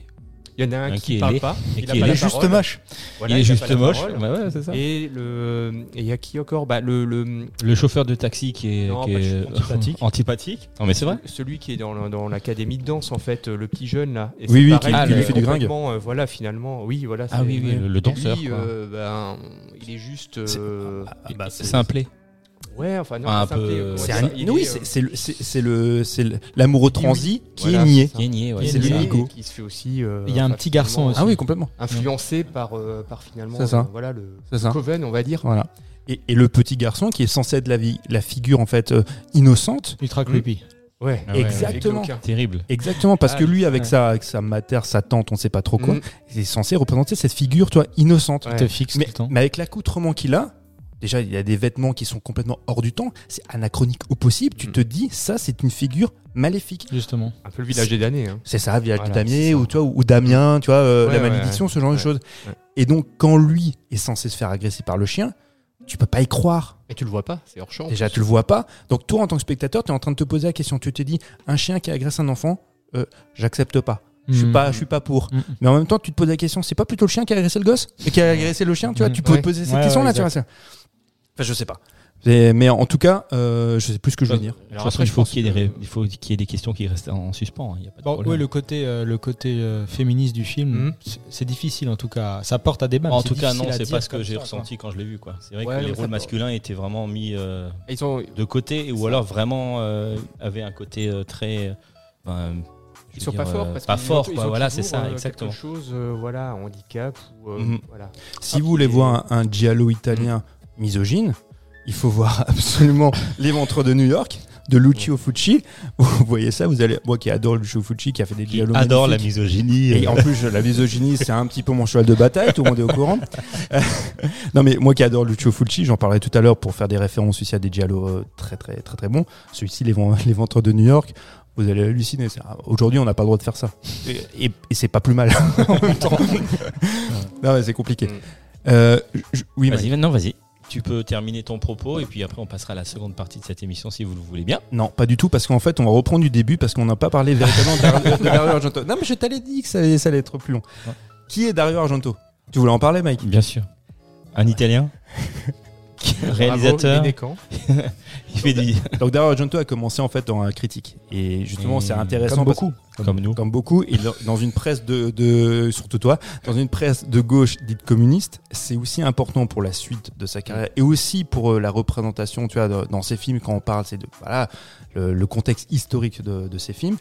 C: Il y en a un,
A: Un
C: qui,
A: qui est
C: parle pas.
A: et
C: il
A: qui
C: a
A: est
D: juste moche.
C: Voilà,
A: il est juste moche.
C: parole.
A: Ouais, ouais, c'est ça.
C: Et le et il y a qui encore? Bah le, le
A: Le chauffeur de taxi qui est,
C: Non,
A: qui
C: pas
A: est
D: antipathique.
A: antipathique. Non, mais c'est vrai.
C: celui qui est dans dans l'académie de danse en fait, euh, le petit jeune là. Et
B: Oui,
C: c'est
B: oui,
C: pareil,
A: qui- qui lui
C: est
A: fait
B: du gringue.
C: euh, voilà, finalement, oui, voilà.
A: Ah
C: c'est-
A: oui, oui,
C: ouais.
A: le, danseur.
C: lui,
A: quoi.
C: euh, ben, il est juste. euh,
A: C'est un play.
C: Ouais, enfin, non,
A: Un
C: c'est
A: peu,
C: peu-
A: euh,
B: C'est un- oui, c'est
C: euh,
B: c'est le- c'est- le c'est l'amoureux transi qui
C: Voilà,
B: est nié.
A: Qui est nié, ouais,
B: c'est
C: et qui se fait aussi. euh,
D: Il y a un petit garçon aussi.
B: Ah oui, complètement.
C: Influencé par, euh, par finalement. Euh, voilà, le
B: C'est ça.
C: Coven, on va dire.
B: Voilà. Et, et le petit garçon qui est censé être la, vie, la figure en fait euh, innocente.
D: Ultra creepy.
C: Ouais.
A: Ah ouais,
B: Exactement.
A: Terrible.
B: Exactement, parce
C: Ah,
B: que lui, avec,
D: ouais.
B: sa, avec sa mater, sa tante, on sait pas trop quoi,
C: Mm.
B: il est censé représenter cette figure, toi, innocente.
C: Ouais.
D: Il te fixe
B: Mais,
D: tout le temps.
B: mais avec l'accoutrement qu'il a, déjà, il y a des vêtements qui sont complètement hors du temps, c'est anachronique au possible. Tu
C: Mm.
B: te dis, ça, c'est une figure maléfique.
D: Justement.
C: Un peu le village des damnés. Hein.
B: C'est ça, village
C: Voilà,
B: du Damier,
C: c'est ça.
B: ou, tu vois, ou Damien, tu vois, euh,
C: Ouais,
B: la malédiction,
C: ouais.
B: ce genre de choses.
C: Ouais.
B: Et donc, quand lui est censé se faire agresser par le chien, tu peux pas y croire.
C: Et tu le vois pas, c'est hors champ.
B: Déjà, tu le vois pas. Donc, toi, en tant que spectateur, tu es en train de te poser la question. Tu te dis, un chien qui agresse un enfant, euh, j'accepte pas. Je suis
D: Mhm.
B: pas, je suis pas pour.
D: Mhm.
B: Mais en même temps, tu te poses la question, c'est pas plutôt le chien qui a agressé le gosse et qui a agressé le chien, tu vois. Tu peux
C: Ouais.
B: te poser cette
D: Ouais,
B: question-là,
D: ouais,
B: tu vois Enfin, je sais pas. Mais, mais en tout cas, euh, je sais plus ce que je veux dire.
C: Alors
A: façon,
C: après,
A: il
C: je
A: faut qu'il y, ait des
C: que-
A: ré- il faut qu'il y ait des questions qui restent en suspens. hein, Il y a pas de
D: Bon,
A: problème.
D: ouais, le côté, euh, le côté euh, féministe du film,
C: Mhm.
D: c'est- c'est difficile en tout cas. Ça porte à débat.
A: en tout cas, non, c'est
D: dire
A: pas ce que j'ai
D: ça, quoi.
A: ressenti quand je l'ai vu. quoi. C'est vrai
C: Ouais,
A: que les rôles
C: peut-
A: masculins étaient vraiment mis euh,
C: Ils sont,
A: de côté ou alors vraiment euh, avaient un côté euh, très. ben,
C: ils sont pas
A: dire,
C: forts parce
A: pas
C: qu'ils
A: fort,
C: ont- ils
A: quoi.
C: ont
A: Voilà, c'est ça,
C: euh,
A: exactement.
C: Quelque chose, euh, voilà, handicap ou euh,
B: Mhm.
C: voilà.
B: Si vous voulez voir un, un giallo italien misogyne, il faut voir absolument Les Ventres de New York de Lucio Fucci. Vous voyez ça, vous allez. Moi qui adore Lucio Fucci, qui a fait des giallo
A: adore la misogynie.
B: Et en plus, la misogynie, c'est un petit peu mon cheval de bataille, tout le monde est au courant. Non, mais moi qui adore Lucio Fulci, j'en parlerai tout à l'heure pour faire des références aussi à des giallo euh, très, très, très, très bons. Celui-ci, les, les ventres de New York, vous allez halluciner. Aujourd'hui, on n'a pas le droit de faire ça. Et, et- et c'est pas plus mal en même temps. non, mais c'est compliqué.
C: Mm.
B: Euh, je- oui,
A: Vas-y, maintenant, vas-y. Tu peux terminer ton propos et puis après on passera à la seconde partie de cette émission si vous le voulez bien.
B: Non, pas du tout, parce qu'en fait, on va reprendre du début parce qu'on n'a pas parlé véritablement de Dario- Argento. Non, mais je t'avais dit que ça allait, ça allait être plus long. Qui est Dario Argento? Tu voulais en parler, Mike?
A: Bien sûr. Un Italien? réalisateur.
C: Bravo.
A: Il fait du
B: Donc Dario Argento a commencé en fait dans la critique. Et justement, c'est intéressant.
D: Comme
B: parce-
D: beaucoup.
A: comme nous.
B: Comme beaucoup, et dans- une presse de, de, surtout toi, dans une presse de gauche dite communiste, c'est aussi important pour la suite de sa carrière et aussi pour euh, la représentation, tu vois, dans ses films quand on parle, c'est de voilà le, le contexte historique de, de ces films.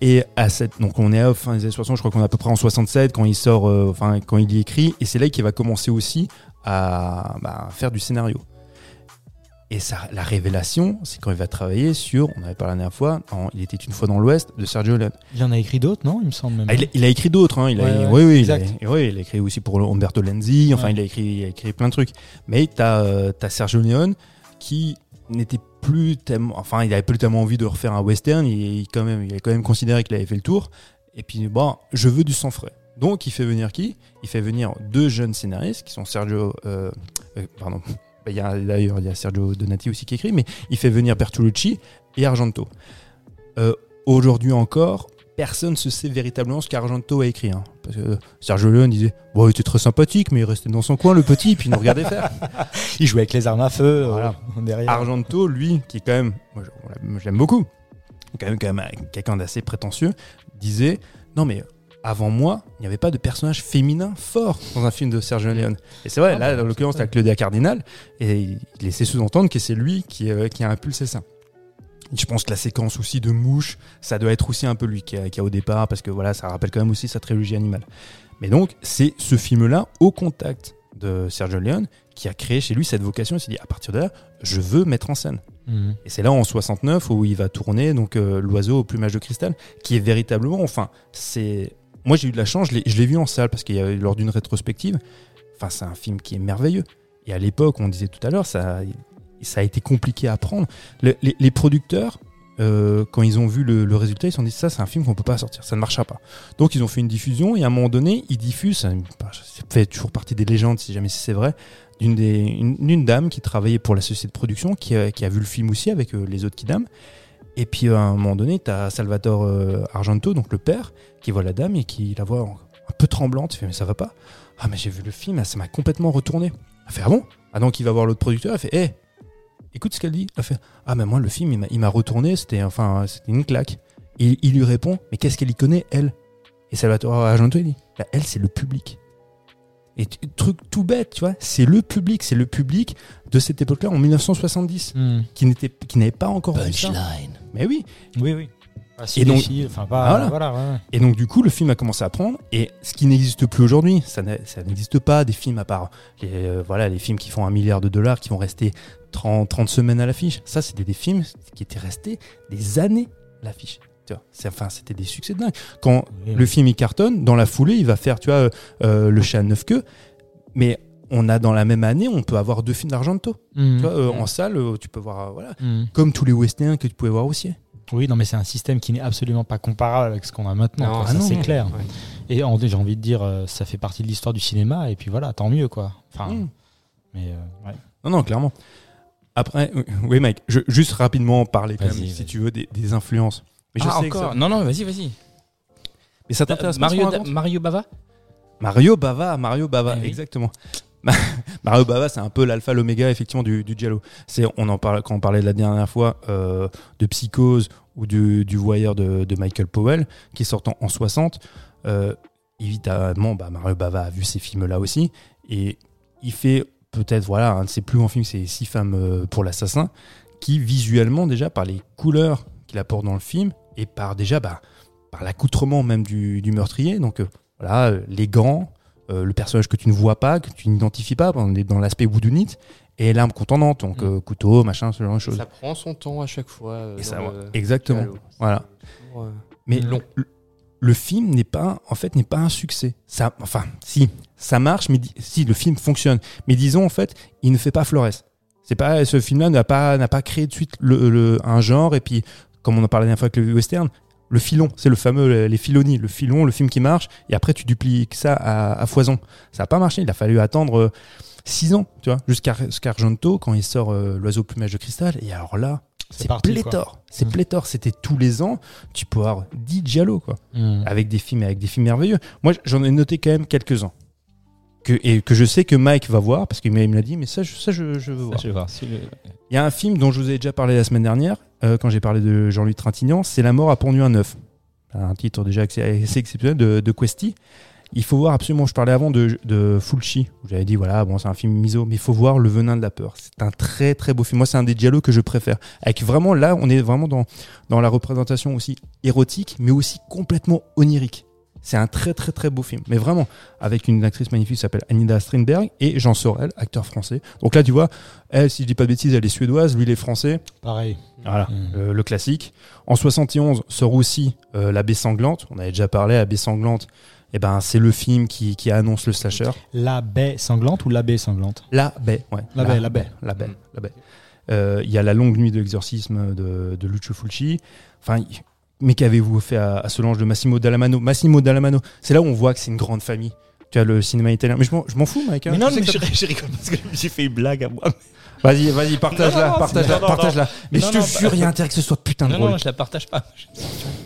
B: Et à cette, donc on est à fin des années 60, je crois qu'on est à peu près en 67 quand il sort, euh, enfin quand il y écrit, et c'est là qu'il va commencer aussi à bah, faire du scénario. Et ça, la révélation, c'est quand il va travailler sur, on avait parlé la dernière fois, en Il était une fois dans l'Ouest de Sergio Leone.
D: Il en a écrit d'autres, non Il me semble même.
B: Ah, il, a- il a écrit d'autres, hein. il a,
D: Ouais,
B: oui, oui, il a,
D: exact.
B: et oui, il a écrit aussi pour Umberto Lenzi, enfin
D: Ouais.
B: il, a écrit, il a écrit plein de trucs. Mais tu as, Sergio Leone qui n'était plus tellement, enfin il avait plus tellement envie de refaire un western, il, il quand même, il a quand même considéré qu'il avait fait le tour. Et puis bon, je veux du sang frais. Donc il fait venir qui? Il fait venir deux jeunes scénaristes qui sont Sergio, euh, euh, pardon, d'ailleurs il y a Sergio Donati aussi qui écrit, mais il fait venir Bertolucci et Argento. Euh, Aujourd'hui encore, personne ne sait véritablement ce qu'Argento a écrit. hein. Parce que Sergio Leone disait Bon, il était très sympathique, mais il restait dans son coin, le petit, puis il nous regardait faire.
D: Il jouait avec les armes à feu.
B: Voilà.
D: derrière.
B: Argento, lui, qui est quand même, moi, je, l'aime beaucoup, quand même, quand même quelqu'un d'assez prétentieux, disait Non, mais avant moi, il n'y avait pas de personnage féminin fort dans un film de Sergio Leone. Et c'est vrai,
D: Ah,
B: là, en l'occurrence,
D: c'est
B: t'as Claudia Cardinal, et il laissait sous-entendre que c'est lui qui, euh, qui a impulsé ça. Je pense que la séquence aussi de mouche, ça doit être aussi un peu lui qui a, qui a au départ, parce que voilà, ça rappelle quand même aussi sa trilogie animale. Mais donc, c'est ce film-là, au contact de Sergio Leone, qui a créé chez lui cette vocation. Il s'est dit, à partir de là, je veux mettre en scène.
D: Mhm.
B: Et c'est là en 69 où il va tourner donc euh, l'oiseau au plumage de cristal, qui est véritablement, enfin, c'est. Moi j'ai eu de la chance, je l'ai- vu en salle parce qu'il y a lors d'une rétrospective. Enfin, c'est un film qui est merveilleux. Et à l'époque, on disait tout à l'heure, ça, a été compliqué à prendre. Le- les, producteurs, euh, quand ils ont vu le, résultat, ils se sont dit ça, c'est un film qu'on peut pas sortir, ça ne marchera pas. Donc ils ont fait une diffusion et à un moment donné, ils diffusent, ça bah, ça fait toujours partie des légendes si jamais c'est vrai, d'une dame qui travaillait pour la société de production qui a, qui a vu le film aussi avec euh, les autres kidam et puis euh, à un moment donné tu as Salvatore euh, Argento donc le père qui voit la dame et qui la voit un peu tremblante. Il fait mais ça va pas. Ah mais j'ai vu le film ça m'a complètement retourné. Elle fait ah bon? Ah donc il va voir l'autre producteur. Elle fait hé écoute ce qu'elle dit. Elle fait ah mais moi le film il m'a- il m'a retourné. C'était enfin c'était une claque. Et il lui répond mais qu'est-ce qu'elle y connaît elle? Et Salvatore Argento il dit Bah, elle c'est le public. Et truc tout bête, tu vois, c'est le public, c'est le public de cette époque-là en 1970
D: Hmm.
B: qui n'était qui n'avait pas encore vu ça. Mais oui.
D: Oui, oui. Ah,
B: Et donc-
D: enfin, pas,
B: Voilà.
D: voilà, ouais, ouais.
B: Et donc du coup, le film a commencé à prendre et ce qui n'existe plus aujourd'hui, ça n'existe pas des films à part les euh, voilà, les films qui font un milliard de dollars qui vont rester 30, 30 semaines à l'affiche. Ça, c'était des films qui étaient restés des années à l'affiche. Enfin, c'était des succès de dingue. Quand
D: Oui,
B: le film il cartonne, dans la foulée, il va faire, tu vois, euh, euh, le chat à neuf queues. Mais on a dans la même année, on peut avoir deux films d'Argento. Vois, euh, en salle, euh, tu peux voir, euh, voilà,
D: Hmm.
B: comme tous les westerns que tu pouvais voir aussi.
D: Oui, non, mais c'est un système qui n'est absolument pas comparable avec ce qu'on a maintenant.
C: Non, ah
D: ça c'est clair.
C: Ouais.
D: Et j'ai envie de dire, ça fait partie de l'histoire du cinéma, et puis voilà, tant mieux, quoi. Enfin,
B: Mm.
D: mais euh, ouais.
B: Non, non, clairement. Après, oui, Mike, je, juste rapidement parler, quand même, si tu veux, des, des influences. Mais je
A: ah,
B: sais
A: encore
B: ça-
A: Non, non, vas-y, vas-y.
B: Mais ça t'intéresse
A: Mario, Bava?
B: Mario Bava, Mario Bava,
A: Eh oui.
B: exactement. Mario Bava, c'est un peu l'alpha, l'oméga, effectivement, du, du. C'est, on en parle, quand on parlait la dernière fois euh, de Psychose ou du, du Voyeur de, de Michael Powell, qui sort en, en 60. euh, évidemment, bah, Mario Bava a vu ces films-là aussi. Et il fait peut-être, voilà, un de ses plus grands films, c'est Six femmes euh, pour l'assassin, qui visuellement, déjà, par les couleurs qu'il apporte dans le film, et par déjà, bah, par l'accoutrement même du, du meurtrier, donc voilà, les gants, le personnage que tu ne vois pas, que tu n'identifies pas, on est dans l'aspect whodunit, et l'arme contendante, donc
C: Mm.
B: euh, couteau, machin, ce genre de choses.
C: Ça prend son temps à chaque fois. euh,
B: Et
C: dans
B: ça,
C: le-
B: ouais, exactement. Voilà.
C: Toujours, euh,
B: Mais
C: long.
B: le, le film n'est pas, en fait, n'est pas un succès. Ça, enfin, si, ça marche, mais si le film fonctionne, mais disons en fait, il ne fait pas Flores. C'est pas ce film-là n'a pas n'a pas créé de suite le, le- un genre et puis comme on en parlait la dernière fois avec le western, le filon, c'est le fameux les filonies, le filon, le film qui marche et après tu dupliques ça à, à foison. Ça n'a pas marché. Il a fallu attendre euh, six ans, tu vois, jusqu'à jusqu'à Argento quand il sort euh, l'oiseau au plumage de cristal. Et alors là, c'est pléthore. C'est
D: Mm.
B: pléthore. C'était tous les ans. Tu peux avoir 10 Giallo, quoi.
D: Hmm.
B: Avec des films, avec des films merveilleux. Moi, j'en ai noté quand même quelques-uns. Que, et que je sais que Mike va voir, parce qu'il me l'a dit, mais ça, je, ça, je, je veux voir.
A: Je vais voir. si le-
B: Il y a un film dont je vous ai déjà parlé la semaine dernière, euh, quand j'ai parlé de Jean-Louis Trintignant, c'est La mort a pendu un œuf. Un titre déjà assez assez exceptionnel de, de Questi. Il faut voir absolument, je parlais avant de, de Fulci, où j'avais dit, voilà, bon, c'est un film miso, mais il faut voir Le Venin de la Peur. C'est un très très beau film. Moi, c'est un des dialogues que je préfère. Avec vraiment, là, on est vraiment dans, dans la représentation aussi érotique, mais aussi complètement onirique. C'est un très très très beau film, mais vraiment avec une actrice magnifique qui s'appelle Anida Strindberg et Jean Sorel, acteur français. Donc là, tu vois, elle, si je dis pas de bêtises, elle est suédoise, lui il est français.
D: Pareil.
B: Voilà,
D: Mm.
B: euh, le classique. En 71 sort aussi euh, La baie sanglante. On avait déjà parlé, La baie sanglante. Et ben, c'est le film qui, qui annonce le slasher.
D: La baie sanglante ou la baie sanglante?
B: La baie, ouais.
D: La baie, la baie.
B: La baie,
C: Mm.
B: la baie. Euh, Il y a La longue nuit de l'exorcisme de, de Lucio Fulci. Enfin, mais qu'avez-vous fait à, à Solange de Massimo Dallamano Massimo Dallamano, c'est là où on voit que c'est une grande famille. Tu as le cinéma italien. Mais je m'en- fous, Mike. hein.
A: Mais non, mais je, je rigole parce que j'ai fait une blague à moi.
B: Vas-y, vas-y, partage-la,
A: Non, non, non,
B: partage-la,
A: non, non,
B: partage-la. Mais
A: Non,
B: je te
A: non,
B: jure, il y a intérêt que ce soit putain de
A: Non,
B: drôle.
A: non, je la partage pas.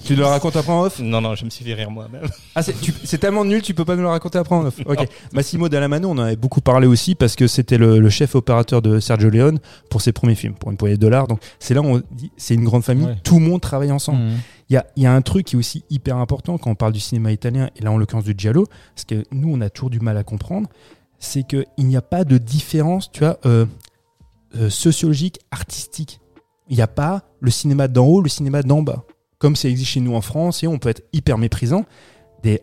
B: Tu le racontes après en off?
A: Non, non, je me suis fait rire moi-même.
B: Ah, c'est tellement nul, tu peux pas nous le raconter après en off. Ok. Massimo Dallamano, on en avait beaucoup parlé aussi parce que c'était le, le chef opérateur de Sergio Leone pour ses premiers films, pour une poignée de dollars. Donc c'est là où on dit c'est une grande famille,
D: Ouais.
B: tout le monde travaille ensemble.
D: Hmm.
B: Il y a, un truc qui est aussi hyper important quand on parle du cinéma italien, et là en l'occurrence du Giallo, parce que nous on a toujours du mal à comprendre, c'est qu'il n'y a pas de différence, tu vois, euh, euh, sociologique, artistique. Il n'y a pas le cinéma d'en haut, le cinéma d'en bas. Comme ça existe chez nous en France, et on peut être hyper méprisant. Des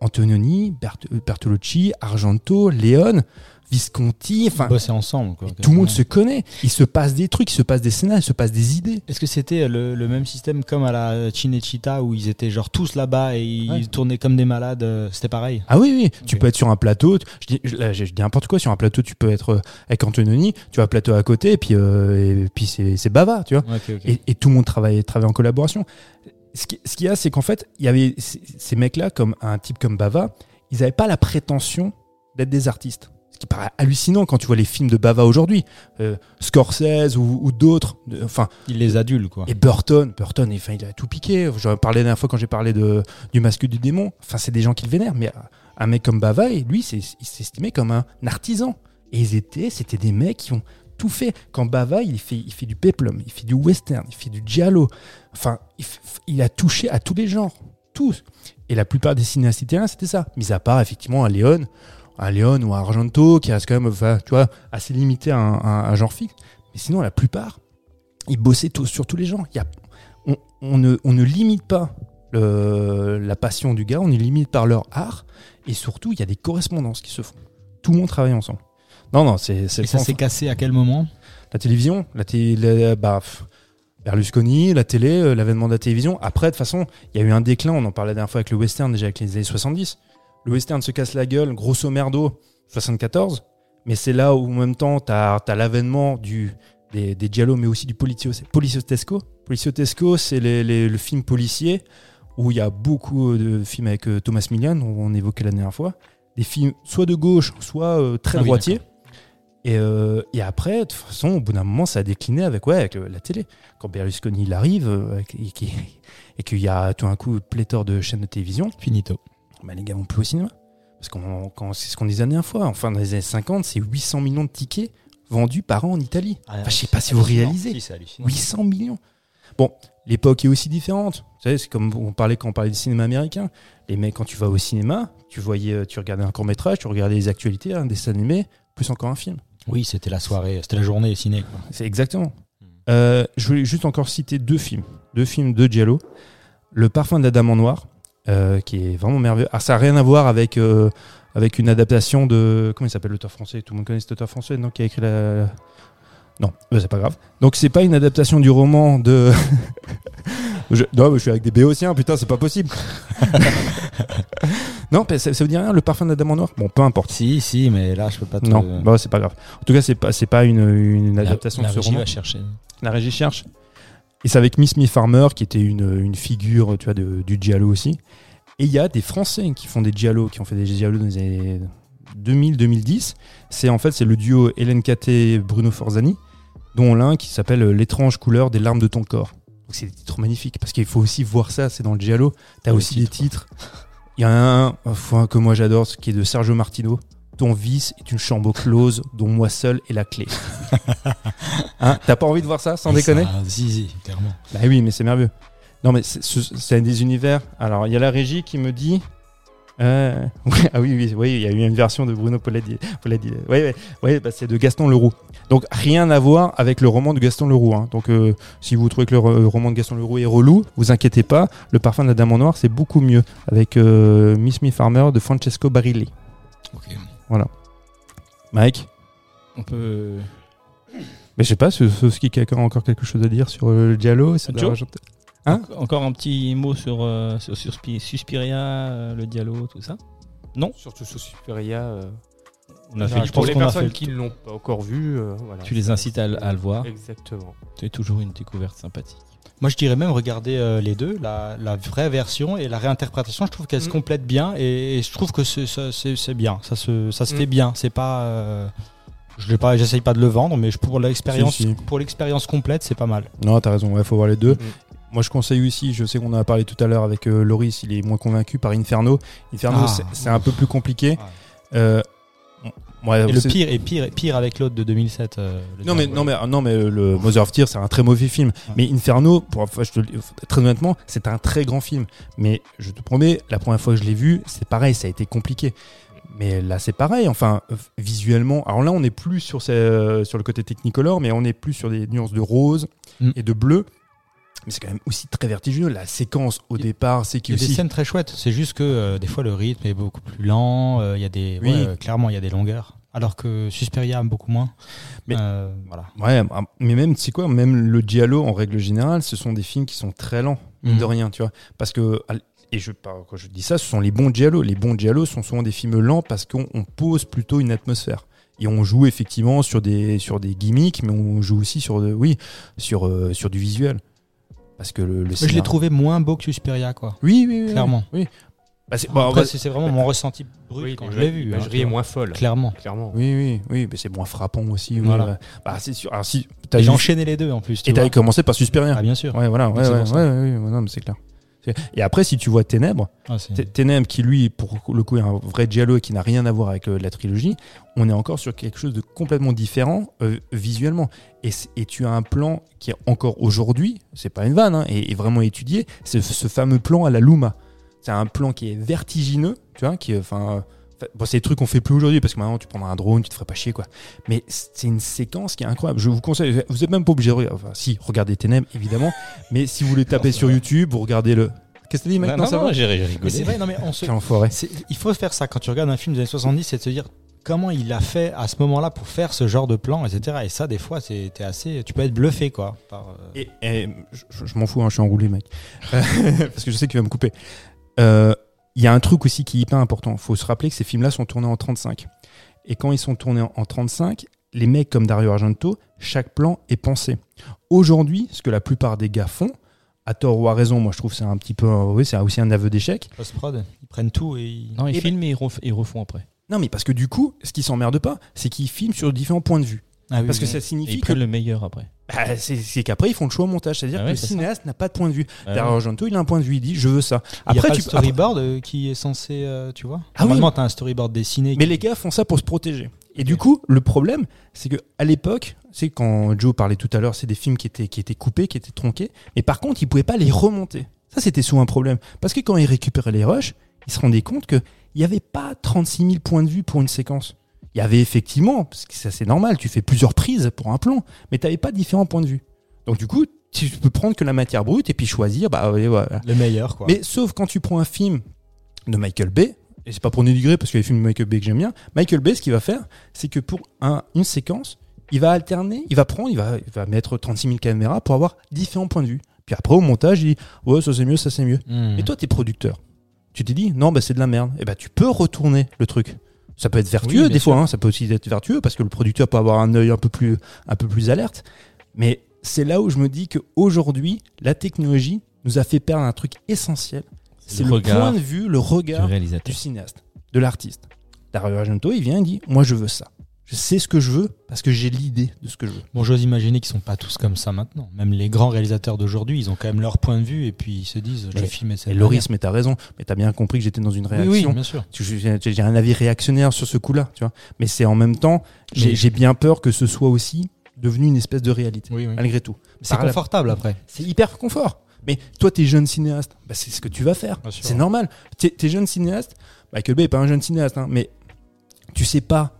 B: Antonioni, Bert- Bertolucci, Argento, Léon, Visconti, enfin,
D: Bosser ensemble. quoi,
B: tout le monde se connaît. Il se passe des trucs, il se passe des scénarios, il se passe des idées.
D: Est-ce que c'était le, le même système comme à la Cinecittà où ils étaient genre tous là-bas et ils
B: Ouais.
D: tournaient comme des malades euh, C'était pareil?
B: Ah oui, oui. Tu peux être sur un plateau. Je dis, je, là, je dis n'importe quoi. Sur un plateau, tu peux être euh, avec Antononi. Tu as un plateau à côté, et puis, euh, et puis c'est c'est bava, tu vois. Et, et tout le monde travaille, travaille en collaboration. Ce qui- ce qu'il y a, c'est qu'en fait, il y avait ces, ces mecs-là, comme un type comme Bava, ils n'avaient pas la prétention d'être des artistes. Ce qui paraît hallucinant quand tu vois les films de Bava aujourd'hui, Euh, Scorsese ou, ou d'autres. de- Enfin,
D: Il les adule, quoi.
B: et Burton, Burton, enfin, il a tout piqué. J'en parlais la dernière fois quand j'ai parlé de, du masque du démon. Enfin, c'est des gens qui le vénèrent. Mais euh, un mec comme Bava, et lui, c'est- il s'estimait comme un artisan. Et ils étaient, c'était des mecs qui ont tout fait. Quand Bava, il fait, il fait du peplum, il fait du western, il fait du giallo. Enfin, il, il a touché à tous les genres. Tous. Et la plupart des cinéastes italiens, c'était ça. Mis à part, effectivement, un Léon. Un Léon ou un Argento qui reste quand même, enfin, tu vois, assez limité à un, à un genre fixe. Mais sinon, la plupart, ils bossaient tous sur tous les genres. Il y a, on, on ne, on ne limite pas le- la passion du gars, on ne limite par leur art. Et surtout, il y a des correspondances qui se font. Tout le monde travaille ensemble. Non, non, c'est
D: Et ça s'est cassé à quel moment?
B: La télévision, la télé, bah, Berlusconi, la télé, euh, l'avènement de la télévision. Après, de toute façon, il y a eu un déclin. On en parlait la dernière fois avec le western, déjà avec les années 70. Le western se casse la gueule, grosso merdo, 74. Mais c'est là où, en même temps, tu as, l'avènement du, des, des giallo, mais aussi du policio, policiotesco. Policiotesco, c'est le film policier où il y a beaucoup de films avec euh, Thomas Millian, on, on évoquait la dernière fois. Des films soit de gauche, soit euh, très
D: Ah oui,
B: droitiers. Et, euh, et après, de toute façon, au bout d'un moment, ça a décliné avec, ouais, avec la télé. Quand Berlusconi il arrive et qu'il et qu'il y a tout un coup pléthore de chaînes de télévision,
D: Finito.
B: Bah, les gars vont plus au cinéma. Parce qu'on c'est ce qu'on disait la dernière fois. Enfin, dans les années 50, c'est 800 millions de tickets vendus par an en Italie. Enfin, je sais pas si vous réalisez.
A: Si, c'est hallucinant.
B: 800 millions. Bon, l'époque est aussi différente. Vous savez, c'est comme on parlait quand on parlait du cinéma américain. Les mecs, quand tu vas au cinéma, tu voyais, euh, tu regardais un court métrage, tu regardais les actualités, un dessin animé, plus encore un film.
D: Oui, c'était la soirée, c'était la journée ciné.
B: C'est exactement. Euh, je voulais juste encore citer deux films, deux films de Giallo. Le Parfum Dame en Noir, euh, qui est vraiment merveilleux. Ah, ça n'a rien à voir avec euh, avec une adaptation de comment il s'appelle l'auteur français? Tout le monde connaît cet auteur français, non Qui a écrit la non, bah, c'est pas grave. Donc c'est pas une adaptation du roman de. je... Non, mais je suis avec des béotiens, putain, c'est pas possible. non, ça, ça vous dit rien, le parfum de la dame en noir Bon, peu importe.
D: Si, si, mais là, je peux pas te.
B: Non, bah, c'est pas grave. En tout cas, c'est pas, pas une, une
A: La-
B: adaptation
A: la
B: de ce
A: régie
B: roman.
A: va chercher.
B: La régie cherche. Et c'est avec Miss Me Farmer, qui était une, une figure tu vois, de- du Giallo aussi. Et il y a des Français qui font des Giallo, qui ont fait des Giallo dans les années 2000-2010. C'est en fait c'est le duo Hélène Caté et Bruno Forzani, dont l'un qui s'appelle L'étrange couleur des larmes de ton corps. Donc c'est des titres magnifiques, parce qu'il faut aussi voir ça, c'est dans le Giallo. T'as aussi des titres. Il y en a un que moi j'adore, ce qui est de Sergio Martino. Ton vice est une chambre close dont moi seul est la clé. Hein, T'as pas envie de voir ça, sans déconner
D: Ça, Si, si, clairement.
B: bah oui, mais c'est merveilleux. Non, mais c'est- ce- c'est des univers. Alors, il y a la régie qui me dit. euh, ah oui, oui, oui, il y a eu une version de Bruno Poladi. Poladi oui, oui, oui, bah, c'est de Gaston Leroux. Donc, rien à voir avec le roman de Gaston Leroux. hein. Donc, euh, si vous trouvez que le, roman de Gaston Leroux est relou, vous inquiétez pas. Le parfum de la Dame en Noir, c'est beaucoup mieux. Avec euh, Miss Me Farmer de Francesco Barilli.
D: Ok.
B: Mike
A: On peut.
B: Mais je sais pas, ce, ce, qui quelqu'un a encore quelque chose à dire sur euh, le Diallo ça doit
A: Joe
B: rajouter- Hein
A: Encore un petit mot sur, euh, sur, sur Spi- Suspiria, euh, le Diallo, tout ça?
C: Surtout sur Superia. euh,
A: On a fait
D: pense
C: pour les personnes
D: fait le
C: qui ne l'ont pas encore vu, euh, voilà.
A: Tu les incites à, le- à le voir.
C: Exactement.
A: C'est toujours une découverte sympathique.
D: Moi, je dirais même regarder euh, les deux, la, la vraie version et la réinterprétation. Je trouve qu'elles se
C: Mm.
D: complètent bien et, et je trouve que c'est- bien. Ça se, ça se
C: Mm.
D: fait bien. C'est pas. euh, je l'ai pas, j'essaye pas de le vendre, mais je, pour l'expérience,
B: Si, si.
D: pour l'expérience complète, c'est pas mal.
B: Non, t'as raison, il faut voir les deux.
C: Mm.
B: Moi, je conseille aussi, je sais qu'on en a parlé tout à l'heure avec euh, Loris, il est moins convaincu par Inferno. Inferno,
D: Ah.
B: c'est- c'est un peu plus compliqué.
D: Ouais.
B: Euh, ouais,
D: Et le pire est pire, pire avec l'autre de 2007. euh,
B: Non mais, non, mais, non, mais euh, le Mother of Tears, c'est un très mauvais film.
D: Ouais.
B: Mais Inferno, pour, enfin, je te le dis, très honnêtement, c'est un très grand film. Mais je te promets, la première fois que je l'ai vu, c'est pareil, ça a été compliqué. Mais là, c'est pareil. Enfin, euh, visuellement, alors là, on n'est plus sur, ces, euh, sur le côté technicolor, mais on est plus sur des nuances de rose
D: Mm.
B: et de bleu. Mais c'est quand même aussi très vertigineux. La séquence au départ, c'est
D: Il
B: qui
D: y a des scènes très chouettes. C'est juste que euh, des fois le rythme est beaucoup plus lent. euh, Il y a des,
B: Oui.
D: ouais, euh, clairement, il y a des longueurs. Alors que Suspiria beaucoup moins.
B: Mais-
D: Euh, voilà.
B: Ouais, ah, mais même, c'est quoi, même le Giallo, en règle générale, ce sont des films qui sont très lents, mine
D: Mhm.
B: de rien, tu vois. Parce que, et je, quand je dis ça, ce sont les bons Giallo. Les bons Giallo sont souvent des films lents parce qu'on on pose plutôt une atmosphère. Et on joue effectivement sur des, sur des gimmicks, mais on joue aussi sur, de, oui, sur, euh, sur du visuel. Parce que le, le
D: Mais je l'ai trouvé moins beau que Suspiria, quoi.
B: Oui, oui, oui.
D: Clairement.
B: Oui. Bah, c'est- bah,
D: vraiment mon ressenti brut
C: Oui,
D: quand je l'ai vu. hein,
C: L'imagerie
D: tu
C: est moins folle.
D: Clairement.
C: Clairement.
B: oui, oui, oui, mais c'est moins frappant aussi. oui,
D: Voilà.
B: ouais. Bah, c'est sûr. Alors, si,
D: J'ai enchaîné les deux en plus. Tu
B: et t'avais commencé par Suspiria.
D: Ah, bien sûr.
B: Ouais, voilà, ouais, ouais, ouais, ouais, non, mais c'est clair. Et après, si tu vois Ténèbres,
D: Ah,
B: Ténèbres qui lui, pour le coup, est un vrai Giallo et qui n'a rien à voir avec euh, la trilogie, on est encore sur quelque chose de complètement différent euh, visuellement. Et, tu as un plan qui est encore aujourd'hui, c'est pas une vanne, hein, et, et vraiment étudié, c'est ce fameux plan à la Luma. C'est un plan qui est vertigineux, tu vois, qui, Enfin, Bon, c'est des trucs qu'on fait plus aujourd'hui parce que maintenant tu prends un drone, tu te ferais pas chier quoi. Mais c'est une séquence qui est incroyable. Je vous conseille, vous êtes même pas obligé de regarder. Enfin, si, regardez Ténèbres évidemment. mais si vous voulez taper sur YouTube, vous regardez le. Qu'est-ce que t'as dit, mec?
A: Non,
B: Non,
A: non,
B: ça
A: non,
B: va
A: j'ai rigolé.
D: c'est vrai, non mais on se. Il faut faire ça quand tu regardes un film des années 70, c'est de se dire comment il a fait à ce moment-là pour faire ce genre de plan, etc. Et ça, des fois, c'est t'es assez, tu peux être bluffé quoi. Par, euh,
B: Et, et je, je m'en fous, hein, je suis enroulé, mec. Parce que je sais qu'il va me couper. Euh, Il y a un truc aussi qui est hyper important. Il faut se rappeler que ces films-là sont tournés en 35. Et quand ils sont tournés en, en 35, les mecs comme Dario Argento, chaque plan est pensé. Aujourd'hui, ce que la plupart des gars font, à tort ou à raison, moi je trouve que c'est un petit peu, oui, c'est aussi un aveu d'échec.
D: Post-prod, ils prennent tout et ils...
A: Non, ils
B: ben-
A: filment et ils, ref- ils refont après.
B: Non, mais parce que du coup, ce qui s'emmerde pas, c'est qu'ils filment sur différents points de vue.
D: Ah oui,
B: Parce que
D: oui.
B: ça
A: Et
B: signifie
A: ils
B: que
A: le meilleur après.
B: Bah, c'est c'est qu'après ils font le choix au montage, c'est-à-dire
A: Ah
B: que le cinéaste n'a pas de point de vue.
A: Ah
B: Dario. Argento, il a un point de vue, il dit je veux ça.
D: Il y a pas
B: tu
D: le storyboard euh, qui est censé, euh, tu vois
B: Ah oui.
D: Normalement, t'as un storyboard dessiné.
B: Mais
D: qui-
B: les gars font ça pour se protéger. Et du coup, le problème, c'est que à l'époque, c'est quand Joe parlait tout à l'heure, c'est des films qui étaient qui étaient coupés, qui étaient tronqués, mais par contre, ils pouvaient pas les remonter. Ça, c'était souvent un problème parce que quand ils récupéraient les rushs, ils se rendaient compte que il y avait pas 36 000 points de vue pour une séquence. Il y avait effectivement, parce que ça c'est normal, tu fais plusieurs prises pour un plan, mais tu n'avais pas différents points de vue. Donc du coup, tu peux prendre que la matière brute et puis choisir, bah voilà.
D: Le meilleur, quoi.
B: Mais sauf quand tu prends un film de Michael Bay, et c'est pas pour dénigrer parce qu'il y a des films de Michael Bay que j'aime bien, Michael Bay, ce qu'il va faire, c'est que pour un- une séquence, il va alterner, il va prendre, il va, il va mettre 36 000 caméras pour avoir différents points de vue. Puis après, au montage, il dit Ouais, ça c'est mieux, ça c'est mieux.
D: Hmm.
B: Et toi, t'es producteur. Tu t'es dit Non, bah c'est de la merde. Et bah tu peux retourner le truc. Ça peut être vertueux
D: Oui,
B: des fois, hein, ça peut aussi être vertueux parce que le producteur peut avoir un œil un peu plus, un peu plus alerte. Mais c'est là où je me dis qu'aujourd'hui, la technologie nous a fait perdre un truc essentiel. C'est
A: le
B: point de vue, le regard du cinéaste, de l'artiste. Dario Argento, il vient, il dit Moi je veux ça. Je sais ce que je veux parce que j'ai l'idée de ce que je veux.
D: Bon, j'ose imaginer qu'ils sont pas tous comme ça maintenant. Même les grands réalisateurs d'aujourd'hui, ils ont quand même leur point de vue et puis ils se disent, je vais filmer ça.
B: Et Loris, mais t'as raison. Mais t'as bien compris que j'étais dans une réaction.
D: oui, bien sûr.
B: J'ai un avis réactionnaire sur ce coup-là, tu vois. Mais c'est en même temps, j'ai bien peur que ce soit aussi devenu une espèce de réalité,
D: Oui, oui.
B: malgré tout.
D: C'est
B: la-
D: confortable après.
B: C'est hyper confort. Mais toi, t'es jeune cinéaste, bah, c'est ce que tu vas faire. C'est normal. T'es t'es jeune cinéaste. Michael Bay est pas un jeune cinéaste, hein, mais tu sais pas.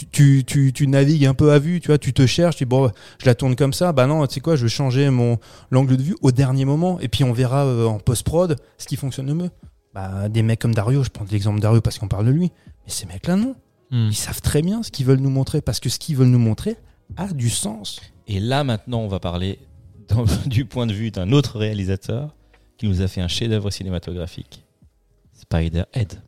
B: Tu, tu, tu, tu navigues un peu à vue, tu vois, tu te cherches, tu dis bon, je la tourne comme ça, bah non, tu sais quoi, je vais changer mon l'angle de vue au dernier moment, et puis on verra euh, en post-prod ce qui fonctionne le mieux. Bah, des mecs comme Dario, je prends l'exemple de Dario parce qu'on parle de lui, mais ces mecs-là, non.
D: Hmm.
B: Ils savent très bien ce qu'ils veulent nous montrer, parce que ce qu'ils veulent nous montrer a du sens.
A: Et là, maintenant, on va parler dans- du point de vue d'un autre réalisateur qui nous a fait un chef-d'œuvre cinématographique Spider-Head.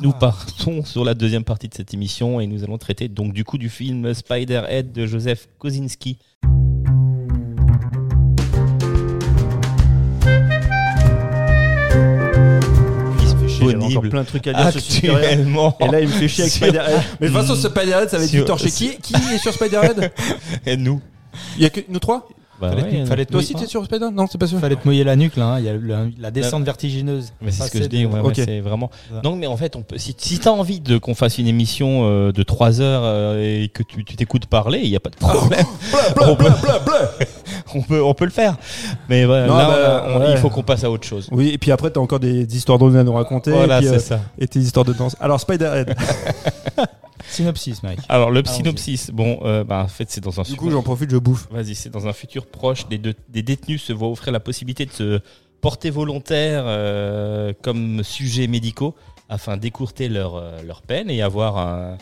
A: Nous partons sur la deuxième partie de cette émission et nous allons traiter donc du coup du film Spider-Head de Joseph Kosinski.
B: Il se fait chier, il y avait
A: Disponible
B: encore plein de trucs à dire sur.
A: Actuellement.
B: Et là, il me fait chier avec
A: Sur-
B: Spider-Head. Mais de toute façon, Spider-Head, ça va être
A: Sur-
B: du torché. Qui, qui est sur Spider-Head?
A: Et nous
B: Il y a que nous trois?
A: Bah
D: Fallait-
A: ouais,
D: fallait
B: Toi aussi, t'es sur Spider-Head Non, c'est pas sûr.
D: Fallait te mouiller la nuque là, hein. il y a la descente vertigineuse.
A: Mais c'est ce que
D: Passer
A: je dis, ouais, ouais,
B: Ok.
A: c'est vraiment. Donc, mais en fait, on peut, si, si tu as envie de qu'on fasse une émission euh, de 3 heures euh, et que tu tu t'écoutes parler, il n'y a pas de problème. on, peut, on, peut, on peut le faire. Mais voilà,
B: Non,
A: là,
B: bah,
A: on on-
B: ouais.
A: il faut qu'on passe à autre chose.
B: Oui, et puis après, t'as encore des, des histoires drôles à nous raconter.
A: Voilà,
B: et, puis, euh,
A: ça.
B: et tes histoires de danse. Alors, Spider-Head.
D: Synopsis, Mike.
A: Alors, le synopsis, bon, euh, bah, en fait, c'est dans un
B: du coup, j'en profite, je bouffe.
A: Vas-y, c'est dans un futur proche, des, deux- des détenus se voient offrir la possibilité de se porter volontaire euh, comme sujets médicaux afin d'écourter leur, euh, leur peine et avoir un,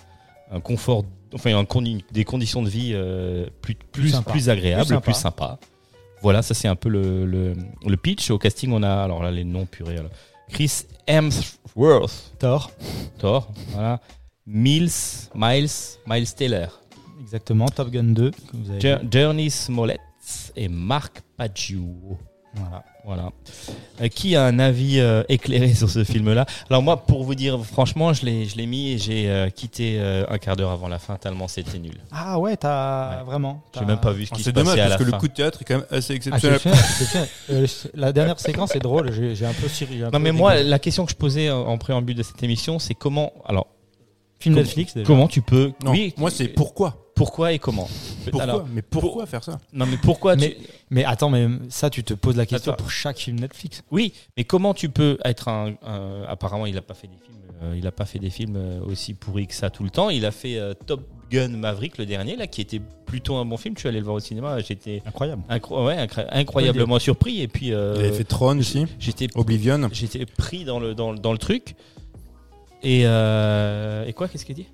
A: un confort, enfin un des conditions de vie euh, plus, plus,
D: sympa.
A: plus agréables,
D: Plus
A: plus
D: sympa.
A: sympa. Voilà, ça c'est un peu le, le, le pitch. Au casting, on a, alors là, les noms purés. alors. Chris Hemsworth,
D: Thor.
A: Thor, voilà. Miles, Miles, Miles Taylor.
D: Exactement, Top Gun 2. que vous avez.
A: Journey Smollett et Marc Pagiu.
D: Voilà.
A: Voilà. Euh, qui a un avis euh, éclairé sur ce film-là? Alors moi, pour vous dire franchement, je l'ai, je l'ai mis et j'ai euh, quitté euh, un quart d'heure avant la fin tellement c'était nul.
D: Ah ouais, t'as
A: Ouais.
D: vraiment.
A: J'ai
D: t'as-
A: même pas vu ce qui se
B: C'est dommage
A: passait à
B: parce
A: la
B: que
A: fin.
B: le coup de théâtre est quand même assez
D: Ah,
B: exceptionnel.
D: c'est fait, c'est fait. Euh, la dernière séquence est drôle, j'ai j'ai un peu siri- j'ai un
A: Non
D: peu
A: mais moi, la question que je posais en en préambule de cette émission, c'est comment Alors,
D: film
A: com-
D: Netflix déjà.
A: comment tu peux
B: Non,
A: Oui,
B: moi, c'est pourquoi
A: pourquoi et comment
B: Pourquoi
A: Alors,
B: Mais pourquoi faire ça
A: non, mais pourquoi
D: Mais-
A: tu...
D: Mais attends, mais ça, tu te poses la question
A: Attends.
D: pour chaque film Netflix.
A: Oui, mais comment tu peux être un. un- apparemment, il n'a pas fait des films. euh, il a pas fait des films euh, aussi pourris que ça tout le temps. Il a fait euh, Top Gun Maverick le dernier là, qui était plutôt un bon film. Tu es allé le voir au cinéma. J'étais
D: Incroyable.
A: incro- ouais, incra- incroyablement surpris. Et puis euh,
B: Il avait fait Tron aussi,
A: j'étais
B: Oblivion.
A: j'étais pris dans le dans, le- dans le truc. Et, euh, et quoi Qu'est-ce qu'il dit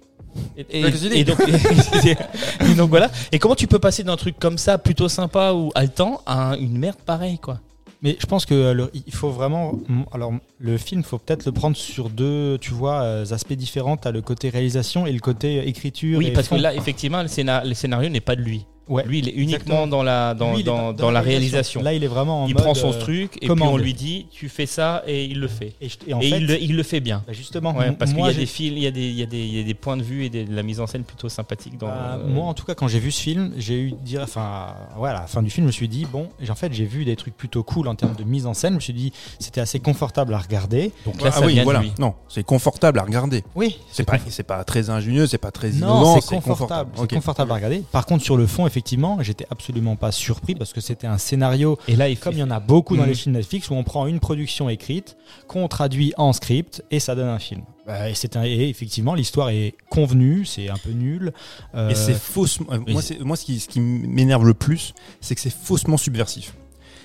A: et, donc, et donc voilà. Et comment tu peux passer d'un truc comme ça, plutôt sympa ou haletant, à une merde pareille quoi?
D: Mais je pense que le- il faut vraiment. Alors, le film, faut peut-être le prendre sur deux, tu vois, euh, aspects différents. T'as le côté réalisation et le côté écriture.
A: Oui, parce que là, effectivement, le scénario n'est pas de lui.
D: Ouais.
A: Lui, il est uniquement
D: Exactement.
A: dans la, dans,
D: Lui, il est
A: dans, dans la réalisation.
D: Là, il est vraiment en
A: il
D: mode,
A: prend son
D: euh,
A: truc et puis on lui dit tu fais ça et il le fait.
D: Et, je- et en
A: et
D: fait,
A: il, le, il le fait bien.
D: bah, justement,
A: Ouais, parce qu'il y a des fils, il y a des, il y a des, il y a des points de vue et des- de la mise en scène plutôt sympathique dans.
D: Bah,
A: euh,
D: Moi, en tout cas, quand j'ai vu ce film, j'ai eu dire, enfin, ouais, à la fin du film, je me suis dit bon, et en fait, j'ai vu des trucs plutôt cool en termes de mise en scène. Je me suis dit, c'était assez confortable à regarder.
A: donc là,
B: ah
A: ça
B: oui,
A: vient
B: voilà.
A: de lui.
B: Non, c'est confortable à regarder.
D: Oui,
B: C'est pas, c'est pas très ingénieux, c'est pas très
D: Non,
B: innovant,
D: c'est confortable. Confortable à regarder. Par contre, sur le fond, effectivement, j'étais absolument pas surpris parce que c'était un scénario,
A: Et là, il
D: comme il y en a beaucoup dans
A: Mhm.
D: les films Netflix, où on prend une production écrite, qu'on traduit en script et ça donne un film. Bah, et, c'est un- et effectivement, l'histoire est convenue, c'est un peu nul. Euh,
B: Et c'est faussement. euh, moi, ce qui, ce qui m'énerve le plus, c'est que c'est faussement subversif.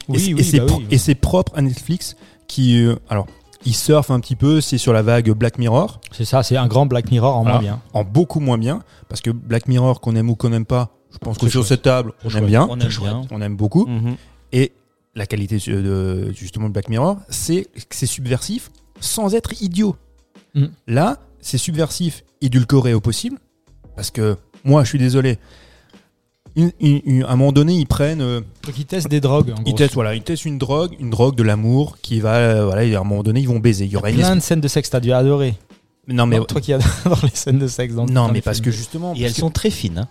B: et
D: oui,
B: c'est-
D: oui,
B: et c'est
D: bah
B: pro-
D: oui.
B: et c'est propre à Netflix qui. euh, alors, il surfe un petit peu, c'est sur la vague Black Mirror,
D: c'est ça, c'est un grand Black Mirror en
B: Voilà.
D: moins bien.
B: en beaucoup moins bien, parce que Black Mirror, qu'on aime ou qu'on n'aime pas, je pense que sur
D: chouette.
B: cette table, on aime bien,
A: on aime bien.
B: on aime beaucoup.
A: Mhm.
B: Et la qualité de, justement de Black Mirror, c'est que c'est subversif sans être idiot.
D: Mm.
B: Là, c'est subversif, édulcoré au possible, parce que moi, je suis désolé. Une- une- une- à un moment donné, ils prennent, euh,
D: Faut qu'ils testent des drogues. En
B: ils
D: gros.
B: testent, voilà, ils testent une drogue, une drogue de l'amour qui va, euh, voilà, et à un moment donné, ils vont baiser. Il y aura une
D: Plein de scènes de sexe, t'as dû adorer.
B: non mais
D: Non, toi qui adores les scènes de sexe dans
B: non mais parce
D: films.
B: que justement,
A: Et elles
B: que-
A: sont très fines. hein.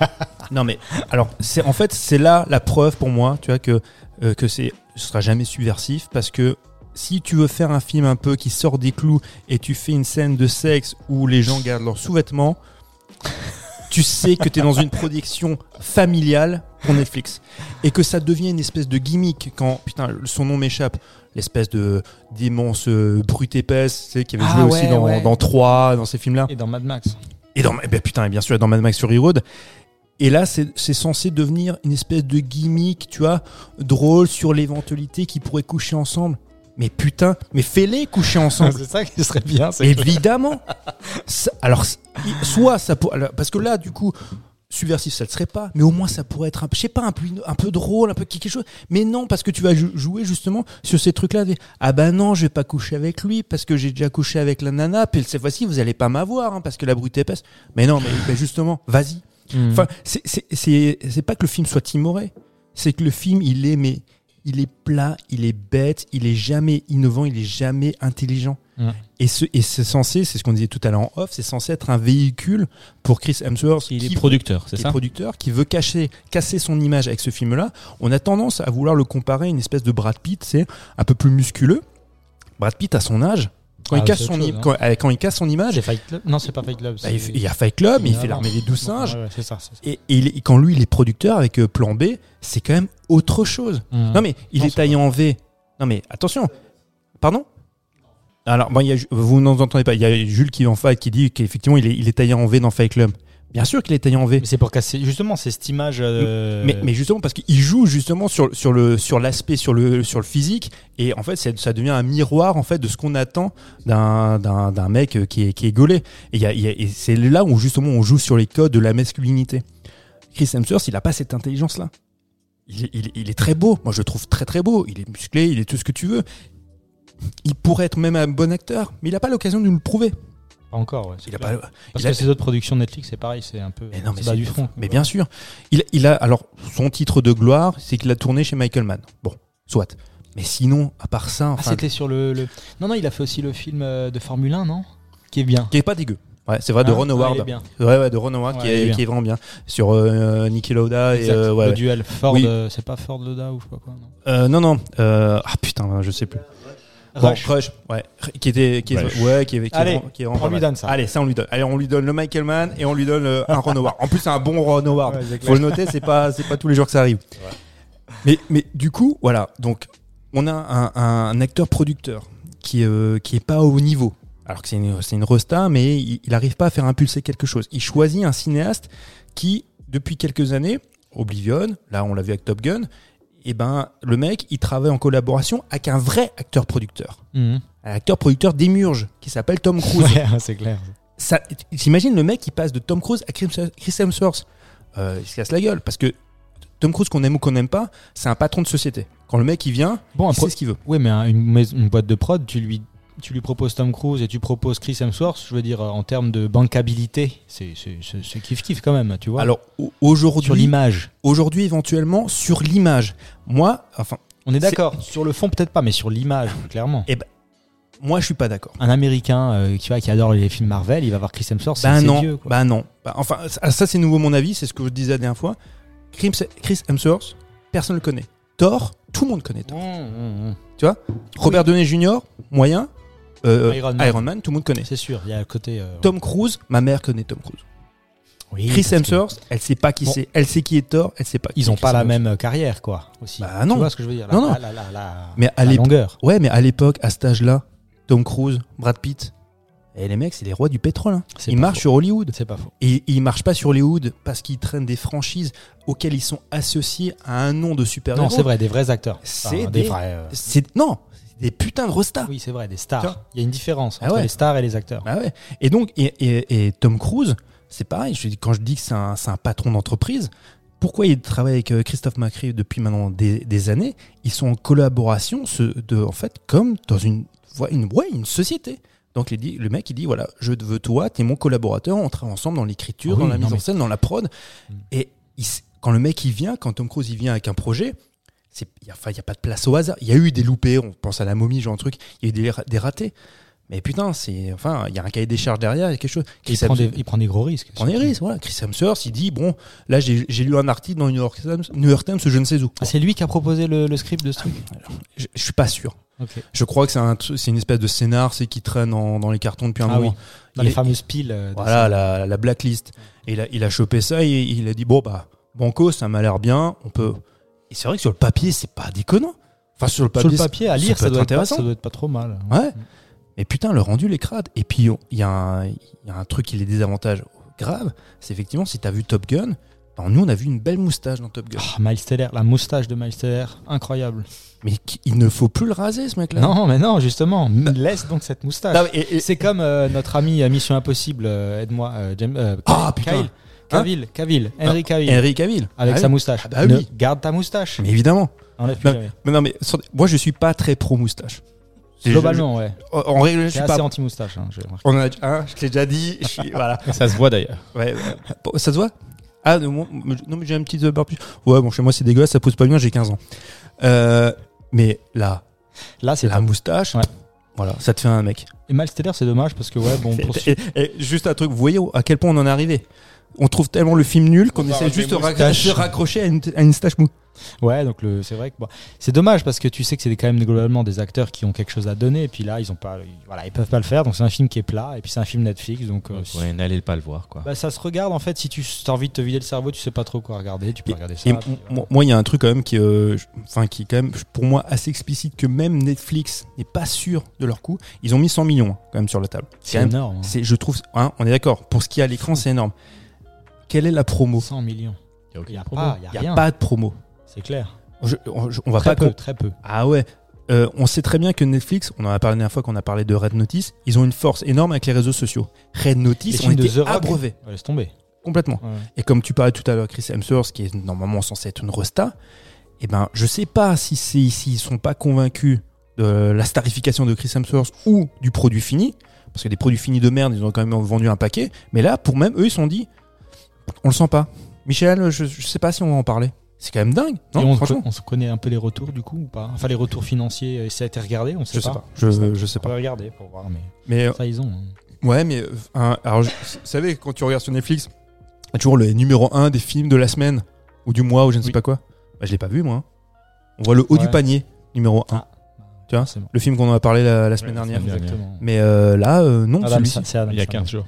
B: Non mais alors c'est en fait c'est là la preuve pour moi tu vois que euh, que c'est ce sera jamais subversif parce que si tu veux faire un film un peu qui sort des clous et tu fais une scène de sexe où les gens gardent leurs sous-vêtements tu sais que tu es dans une production familiale pour Netflix et que ça devient une espèce de gimmick quand putain son nom m'échappe l'espèce de d'immense euh, brute épaisse tu sais, qui avait
D: Ah
B: joué aussi dans,
D: ouais.
B: dans 3 dans ces films là
D: Et dans Mad Max.
B: et dans, eh ben, putain, et bien sûr, dans Mad Max Fury Road. Et là, c'est censé devenir une espèce de gimmick, tu vois, drôle sur l'éventualité qu'ils pourraient coucher ensemble. Mais putain, mais fais-les coucher ensemble.
D: c'est ça qui serait bien.
B: Évidemment. Ça- alors, c- soit ça pour, alors, parce que là, du coup, subversif, ça ne serait pas, mais au moins ça pourrait être un, je sais pas, un peu, un peu drôle, un peu quelque chose. Mais non, parce que tu vas jou- jouer justement sur ces trucs-là. Ah ben non, je vais pas coucher avec lui parce que j'ai déjà couché avec la nana. Puis cette fois-ci, vous allez pas m'avoir hein, parce que la brute épaisse. Mais non, mais, mais justement, vas-y.
D: Hmm.
B: Enfin, c'est- pas que le film soit timoré, c'est que le film, il est, mais il est plat, il est bête, il est jamais innovant, il est jamais intelligent.
D: Mm.
B: Et ce- et c'est censé, c'est ce qu'on disait tout à l'heure en off, c'est censé être un véhicule pour Chris Hemsworth,
A: Il
B: qui,
A: est producteur, c'est ça?
B: producteur, qui veut cacher, casser son image avec ce film-là. On a tendance à vouloir le comparer à une espèce de Brad Pitt, c'est un peu plus musculeux. Brad Pitt à son âge, quand,
D: Ah,
B: il, casse son,
D: autre
B: i-
D: chose,
B: quand, euh, quand il casse son image,
D: C'est Fight Club Non, c'est pas Fight Club.
B: bah, il, y a Fight Club, mais il fait l'armée des douze singes.
D: Ouais, ouais, c'est ça. c'est ça.
B: Et, et il est- quand lui, il est producteur avec euh, Plan B, c'est quand même autre chose.
D: Hmm.
B: Non, mais il
D: Non,
B: est taillé en V. Non, mais attention. Pardon? Alors, bon, il y a, vous n'en entendez pas. Il y a Jules qui en qui dit qu'effectivement, il est, il est taillé en V dans Fight Club. Bien sûr qu'il est taillé en V.
D: Mais c'est pour casser. Justement, c'est cette image. euh,
B: Mais, mais justement parce qu'il joue justement sur, sur le sur l'aspect sur le sur le physique et en fait ça devient un miroir en fait de ce qu'on attend d'un mec qui est qui est gaulé et, il y a- il y a- et c'est là où justement on joue sur les codes de la masculinité. Chris Hemsworth il a pas cette intelligence là. Il est, il, il est très beau, moi je le trouve très très beau. Il est musclé, il est tout ce que tu veux. Il pourrait être même un bon acteur, mais il n'a pas l'occasion de nous le prouver.
D: Pas encore, ouais.
B: Il a pas,
D: Parce
B: il a-
D: que ces autres productions Netflix, c'est pareil, c'est un peu.
B: Mais non, mais
D: c'est bas du front.
B: Mais bien sûr. Il, il a alors son titre de gloire, c'est qu'il a tourné chez Michael Mann. Bon, soit. Mais sinon, à part ça,
D: Ah, c'était sur le, le- Non, non, il a fait aussi le film euh, de Formule 1, non? Qui est bien.
B: qui est pas dégueu. Ouais, c'est vrai de
D: Hein
B: Ron
D: Ouais,
B: Howard.
D: bien.
B: Ouais, ouais, de Ron Howard qui,
D: Ouais, est
B: est,
D: bien.
B: qui est vraiment bien sur euh, Niki Lauda et euh, ouais,
D: le
B: ouais.
D: duel Ford,
B: Oui.
D: euh, c'est pas Ford Loda ou je sais pas quoi. non?
B: Euh, non non. ah putain, je sais plus. Bon,
D: Rush.
B: Rush, ouais, qui était, qui est,
A: Rush.
B: ouais, qui est, qui est
D: Allez,
B: qui est vraiment
D: on
B: pas
D: lui
B: mal.
D: donne ça.
B: Allez, ça on lui donne. Allez, on lui donne le Michael Mann et on lui donne euh, un Ron Howard. En plus, c'est un bon Ron Howard.
D: Ouais,
B: Faut le noter, c'est pas, c'est pas tous les jours que ça arrive. Mais, mais du coup, voilà. Donc, on a un, un acteur producteur qui, euh, qui est pas au niveau. Alors que c'est une, c'est une resta, mais il, il arrive pas à faire impulser quelque chose. Il choisit un cinéaste qui, depuis quelques années, Oblivion, là on l'a vu avec Top Gun, et ben le mec, il travaille en collaboration avec un vrai acteur producteur,
D: Mhm.
B: un acteur producteur d'émurge qui s'appelle Tom Cruise.
D: Ouais, c'est clair.
B: Ça, t'imagines le mec qui passe de Tom Cruise à Chris Hemsworth, euh, il se casse la gueule parce que Tom Cruise qu'on aime ou qu'on n'aime pas, c'est un patron de société. Quand le mec il vient,
D: Bon,
B: il sait ce qu'il veut.
D: Oui, mais un- une, mais- une boîte de prod, tu lui, tu lui proposes Tom Cruise et tu proposes Chris Hemsworth, je veux dire, en termes de bankabilité, c'est kiff-kiff quand même, tu vois.
B: Alors au-
D: sur
B: aujourd'hui,
D: l'image.
B: aujourd'hui éventuellement sur l'image. Moi, enfin,
D: On est d'accord. Sur le fond, peut-être pas, mais sur l'image, clairement.
B: moi je suis pas d'accord.
D: Un Américain euh, qui, va, qui adore les films Marvel, il va voir Chris Hemsworth, c'est
B: Ben
D: c'est
B: non,
D: vieux. Quoi.
B: ben non. Ben, enfin, ça, ça, c'est nouveau mon avis, c'est ce que je disais la dernière fois. Chris, Chris Hemsworth, personne ne le connaît. Thor, tout le monde connaît Thor.
D: Mmh, mmh, mmh.
B: Robert Downey Jr., moyen. Euh,
D: Iron
B: Iron,
D: Man.
B: Tout le monde connaît.
D: C'est sûr, il y a le côté. euh,
B: Tom Cruise, ma mère connaît Tom Cruise.
D: oui,
B: Chris
D: que
B: Hemsworth, elle sait pas qui
D: Bon.
B: c'est. Elle sait qui est Thor, elle sait pas qui
D: Ils ont pas la même carrière, quoi. Aussi.
B: Bah non.
D: Tu vois ce que je veux dire?
B: Non, non.
D: La-
B: Mais à
D: la longueur.
B: ouais, mais à l'époque, à cet âge-là, Tom Cruise, Brad Pitt, et les mecs, c'est les rois du pétrole. hein. Ils marchent
D: faux.
B: sur Hollywood.
D: C'est pas faux.
B: Et ils marchent pas sur Hollywood parce qu'ils traînent des franchises auxquelles ils sont associés à un nom de super-héros.
D: Non, c'est vrai, des vrais acteurs.
B: C'est
D: Enfin,
B: des-
D: vrais. euh,
B: non, des putains de restas.
D: Oui, c'est vrai, des stars. Il y a une différence
B: Ah
D: entre
B: ouais.
D: les stars et les acteurs.
B: Ah ouais. Et donc, et, et- et Tom Cruise, c'est pareil. Je, quand je dis que c'est un, patron d'entreprise, pourquoi il travaille avec euh, Christophe McRae depuis maintenant des, des années? Ils sont en collaboration, ce, de, en fait, comme dans une, ouais, une, ouais, une société. Donc il dit, le mec, il dit voilà, je veux toi, t'es mon collaborateur, on travaille ensemble dans l'écriture,
D: Ah oui,
B: dans la mise en
D: mais-
B: scène, dans la prod.
D: Mm.
B: Et il quand le mec il vient, quand Tom Cruise il vient avec un projet, il n'y a, enfin, il y a pas de place au hasard. Il y a eu des loupés, on pense à la momie, genre un truc, il y a eu des, des ratés. Mais putain, c'est, enfin, il y a un cahier des charges derrière, il y a quelque chose.
D: Il,
B: Chris
D: prend des,
B: Hemsworth-
D: il prend des gros risques.
B: il prend des risques, voilà. Chris Hemsworth, il dit bon, là j'ai lu un article dans New York Times, New York Times, je ne sais où.
D: Ah, c'est lui qui a proposé le, le script de ce truc
B: Je, je suis pas sûr. Je crois que c'est un, une espèce de scénar, c'est qui traîne en- dans les cartons depuis un
D: Ah
B: moment.
D: oui, dans
B: Il
D: les fameuses piles. euh,
B: Voilà, la blacklist. Et il a, il a chopé ça et il a dit bon bah Banco, ça m'a l'air bien, on peut. Et c'est vrai que sur le papier, c'est pas déconnant. Enfin sur le
D: Sur
B: papier,
D: le papier, à lire, ça,
B: être
D: doit être pas,
B: intéressant.
D: ça doit être pas trop mal.
B: Ouais. Mais putain, le rendu, les crades. Et puis, il y, a un- il y a un truc qui les désavantage grave. C'est effectivement, si t'as vu Top Gun, ben, nous, on a vu une belle moustache dans Top Gun.
D: Ah, Miles Teller, la moustache de Miles Teller, incroyable.
B: Mais il ne faut plus le raser, ce mec-là.
D: Non, mais non, justement, laisse donc cette moustache. C'est comme euh, notre ami à Mission Impossible, euh, aide-moi, euh, James, euh,
B: Ah, putain.
D: Cavill, Cavill, Cavill, Henry Cavill,
B: Henry Cavill.
D: avec
B: Ah
D: sa
B: oui.
D: moustache.
B: Ah bah
D: Ne-
B: oui.
D: Garde ta moustache.
B: Mais évidemment. Non,
D: jamais.
B: Mais non, mais moi, je suis pas très pro moustache.
D: Globalement, ouais.
B: je- en règle, je suis
D: assez
B: pas.
D: anti-moustache. Hein, j'ai remarqué.
B: On a, hein, je te l'ai déjà dit. Je suis, voilà.
A: Ça se voit d'ailleurs.
B: Ouais, Ça se voit? Ah, non, mais j'ai un petit barbu. Ouais, bon, chez moi, c'est dégueulasse, ça pose pas bien, j'ai 15 ans. Euh, mais là,
D: Là, c'est
B: la moustache,
D: Ouais.
B: voilà, ça te fait un mec.
D: Et Miles Teller, c'est dommage parce que, ouais, bon, pour
B: Et- et- et juste un truc, vous voyez à quel point on en est arrivé? On trouve tellement le film nul qu'on essaie juste de se raccrocher à une, à une stache mou.
D: Ouais, donc le, c'est vrai que bon, c'est dommage parce que tu sais que c'est quand même globalement des acteurs qui ont quelque chose à donner et puis là ils ont pas, ils- voilà, ils peuvent pas le faire. Donc c'est un film qui est plat et puis c'est un film Netflix donc. euh,
A: Ouais, n'allez pas le voir quoi.
D: bah, ça se regarde en fait si tu as envie de te vider le cerveau, tu sais pas trop quoi regarder, tu peux regarder ça.
B: Et
D: puis
B: m-
D: voilà.
B: moi, il y a un truc quand même qui, euh, enfin, qui est quand même, pour moi, assez explicite que même Netflix n'est pas sûr de leur coût. Ils ont mis 100 millions hein, quand même sur la table.
D: c'est énorme. hein.
B: C'est, je trouve, hein, on est d'accord. Pour ce qui est à l'écran, c'est énorme. Quelle est la promo
D: 100 millions. Il a a
B: n'y a pas de promo.
D: C'est clair.
B: Je- on, je- on va
D: très
B: pas.
D: peu, très peu.
B: Ah ouais. Euh, on sait très bien que Netflix, on en a parlé la dernière fois qu'on a parlé de Red Notice, ils ont une force énorme avec les réseaux sociaux. Red
D: Les
B: Notice, on
D: films de
B: était abreuvés
D: Ouais, laisse tomber.
B: complètement.
D: Ouais.
B: Et comme tu parlais tout à l'heure, Chris Hemsworth, qui est normalement censé être une resta, eh ben, je sais pas si c'est s'ils sont pas convaincus de la starification de Chris Hemsworth ou du produit fini, parce que des produits finis de merde, ils ont quand même vendu un paquet. Mais là, pour même eux, ils se sont dit, on le sent pas. Michel, je, je sais pas si on va en parler. C'est quand même dingue, non
D: on,
B: Franchement,
D: on se connaît un peu les retours du coup ou pas? Enfin les retours financiers, euh, ça a été regardé, on sait
B: je sais
D: pas.
B: pas. Je, je sais
D: On peut
B: pas.
D: regarder pour voir, mais
B: Mais euh,
D: ça ils ont. hein.
B: Ouais, mais euh, un- alors, je- vous savez, quand tu regardes sur Netflix, il y a toujours le numéro 1 des films de la semaine ou du mois ou je ne sais
D: Oui.
B: pas quoi. Bah, je l'ai pas vu, moi. On voit le haut du panier, numéro 1.
D: Ah.
B: Tu vois,
D: bon.
B: le film qu'on en a parlé la, la semaine
A: Ouais,
B: dernière.
D: Exactement.
B: Mais euh, là, euh, non,
D: c'est
A: Il y a
D: Sandler.
A: 15 jours.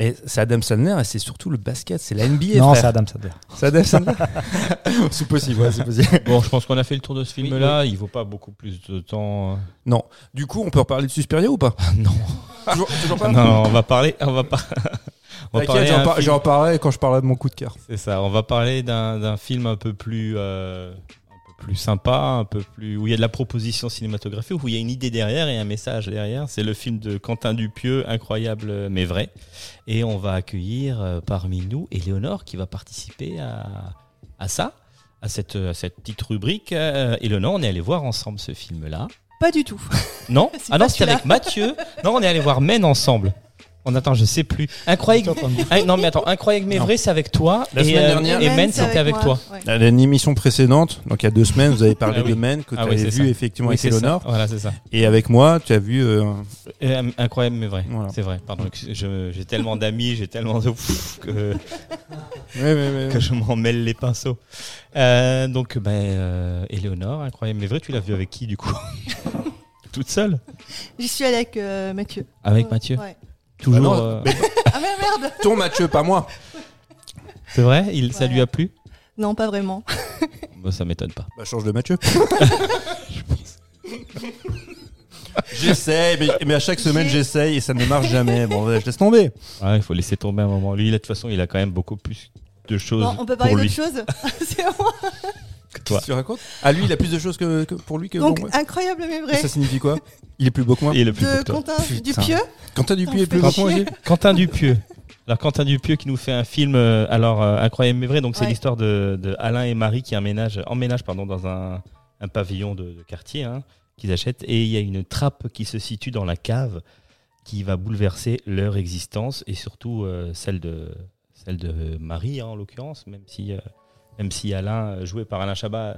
B: Mais c'est Adam Sandler et c'est surtout le basket, c'est la NBA.
D: Non, c'est. Adam Sandler.
B: C'est Adam Sandler. c'est possible, ouais, c'est possible.
A: Bon, je pense qu'on a fait le tour de ce
B: Oui,
A: film-là. Il vaut pas beaucoup plus de temps. euh.
B: Du coup, on peut reparler de Suspiria ou pas?
A: Non.
B: toujours, toujours pas?
A: Non, on va parler. On va pas. on va
B: T'inquiète,
A: parler
B: j'en
A: d'un
B: par-
A: film-
B: j'en parlerai quand je parlerai de mon coup de cœur.
A: C'est ça. On va parler d'un film un peu plus, euh, plus sympa, un peu plus où il y a de la proposition cinématographique, où il y a une idée derrière et un message derrière. C'est le film de Quentin Dupieux, incroyable mais vrai. Et on va accueillir euh, parmi nous Éléonore qui va participer à, à ça, à cette, à cette petite rubrique. Euh, Éléonore, on est allé voir ensemble ce film-là.
E: Pas du tout.
A: Non Ah non, c'était avec Mathieu. Non, on est allé voir Men ensemble. On attend, je sais plus. Incroyable. Ah, non, mais attends, incroyable mais
B: Non.
A: vrai, c'est avec toi.
B: La
A: et,
B: semaine
A: euh,
B: dernière-
A: et
E: Men,
A: c'était avec
E: moi.
A: toi.
E: Ouais.
B: Dans une émission précédente, donc il y a deux semaines, vous avez parlé
A: Ah oui.
B: de Men que tu
A: Ah oui,
B: avais vu
A: ça.
B: effectivement
A: Oui,
B: avec. Eleonore.
A: Voilà, c'est ça.
B: Et avec moi, tu as vu. euh,
A: Et, euh, incroyable mais vrai.
B: Voilà.
A: C'est vrai. Pardon, j'ai tellement d'amis, j'ai tellement de pff, que, que je m'en mêle les pinceaux. Euh, donc, ben, euh, Éléonore, incroyable mais vrai, tu l'as vu avec qui du coup? Toute seule?
E: J'y suis allée avec euh, Mathieu.
A: Avec. Mathieu
E: Ouais.
A: Toujours.
B: Ah non,
A: euh,
B: mais
E: Ah mais merde
B: ton Mathieu, pas moi.
A: C'est vrai Il, Ça lui a plu?
E: Non, pas vraiment.
A: Bah, Ça m'étonne pas.
B: Bah, change de Mathieu. J'essaye, mais, mais à chaque semaine j'essaye et ça ne marche jamais. Bon, ouais, je laisse tomber.
A: Ouais, il faut laisser tomber un moment. Lui, là, de toute façon, il a quand même beaucoup plus de choses
E: Bon, on peut parler d'autre chose C'est bon.
A: Que toi.
B: Qu'est-ce que tu racontes? Ah, lui, il a plus de choses que, que pour lui que
E: Donc,
B: pour moi.
E: incroyable mais
B: Et
E: vrai.
B: ça signifie quoi? Il est plus beau que moi?
A: Il est le plus beau
E: De
A: que toi.
E: Quentin
B: Putain.
E: Dupieux.
B: Quentin Dupuis est plus beau que moi
A: Quentin Dupieux. Alors Quentin Dupieux qui nous fait un film, euh, alors euh, incroyable mais vrai. Donc c'est
E: Ouais.
A: l'histoire de, de Alain et Marie qui emménagent, emménagent pardon dans un, un pavillon de, de quartier hein, qu'ils achètent et il y a une trappe qui se situe dans la cave qui va bouleverser leur existence et surtout euh, celle de celle de Marie hein, en l'occurrence, même si euh, même si Alain euh, joué par Alain Chabat euh,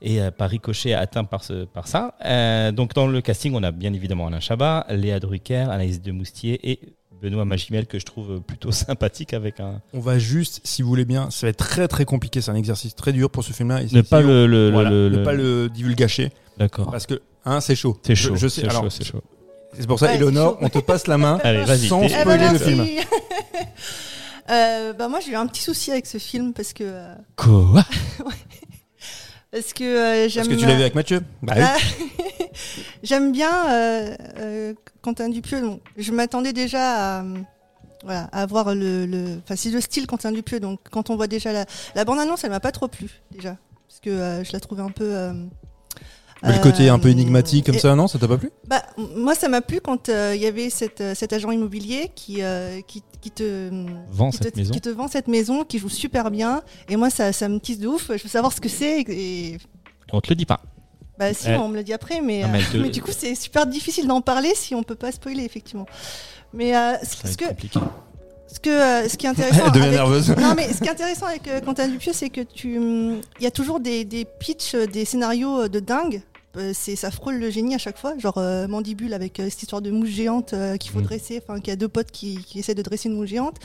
A: et euh, par ricochet atteint par ce par ça. Euh, donc dans le casting on a bien évidemment Alain Chabat, Léa Drucker, Anaïs de Moustier et Benoît Magimel que je trouve plutôt sympathique avec un
B: On va juste, si vous voulez bien, ça va être très très compliqué, c'est un exercice très dur pour ce film-là.
A: ne pas
B: si on-
A: le, le,
B: voilà,
A: le-
B: ne pas le divulgacher
A: d'accord
B: parce que hein, c'est chaud.
A: c'est
B: Je-
A: chaud
B: Je, sais.
A: c'est
B: alors,
A: chaud c'est chaud
B: c'est pour ça,
E: Ouais, c'est
B: Eleonore, on te passe la main.
A: allez vas-y
B: Sans
E: Eh ben,
B: spoiler le
E: merci.
B: film.
E: Euh, bah moi j'ai eu un petit souci avec ce film parce que euh,
A: quoi?
E: Parce que euh, j'aime
B: Parce que tu l'as vu avec Mathieu? Bah oui.
E: Ah, j'aime bien euh, euh, Quentin Dupieux. Donc je m'attendais déjà à euh, voilà, à voir le, le enfin c'est le style Quentin Dupieux donc quand on voit déjà la, la bande annonce elle m'a pas trop plu déjà. Parce que euh, je la trouvais un peu euh,
B: Mais le côté un peu
E: euh,
B: énigmatique comme
E: et-
B: ça, non? Ça t'a pas plu?
E: Bah, m- moi, ça m'a plu quand euh, il y avait cet, euh, cet agent immobilier qui, euh, qui, qui te
A: Vend
E: qui
A: cette
E: te,
A: maison
E: qui te vend cette maison, qui joue super bien. Et moi, ça, ça me tisse de ouf. Je veux savoir ce que c'est. Et,
A: on te le dit pas
E: bah, si,
A: Ouais.
E: on me l'a dit après, mais,
A: mais
E: euh,
A: te-
E: mais du coup, c'est super difficile d'en parler si on peut pas spoiler, effectivement. Mais euh, ce, que,
A: compliqué
E: ce, que, euh, ce qui est intéressant.
B: Elle devient
E: avec-
B: nerveuse.
E: non, mais ce qui est intéressant avec euh, Quentin Dupieux, c'est que tu, hum, il y a toujours des, des pitchs, euh, des scénarios euh, de dingue. Euh, c'est ça frôle le génie à chaque fois, genre euh, Mandibule avec euh, cette histoire de mouche géante euh, qu'il faut
A: Mm.
E: dresser, enfin qu'il y a deux potes qui, qui essaient de dresser une mouche géante.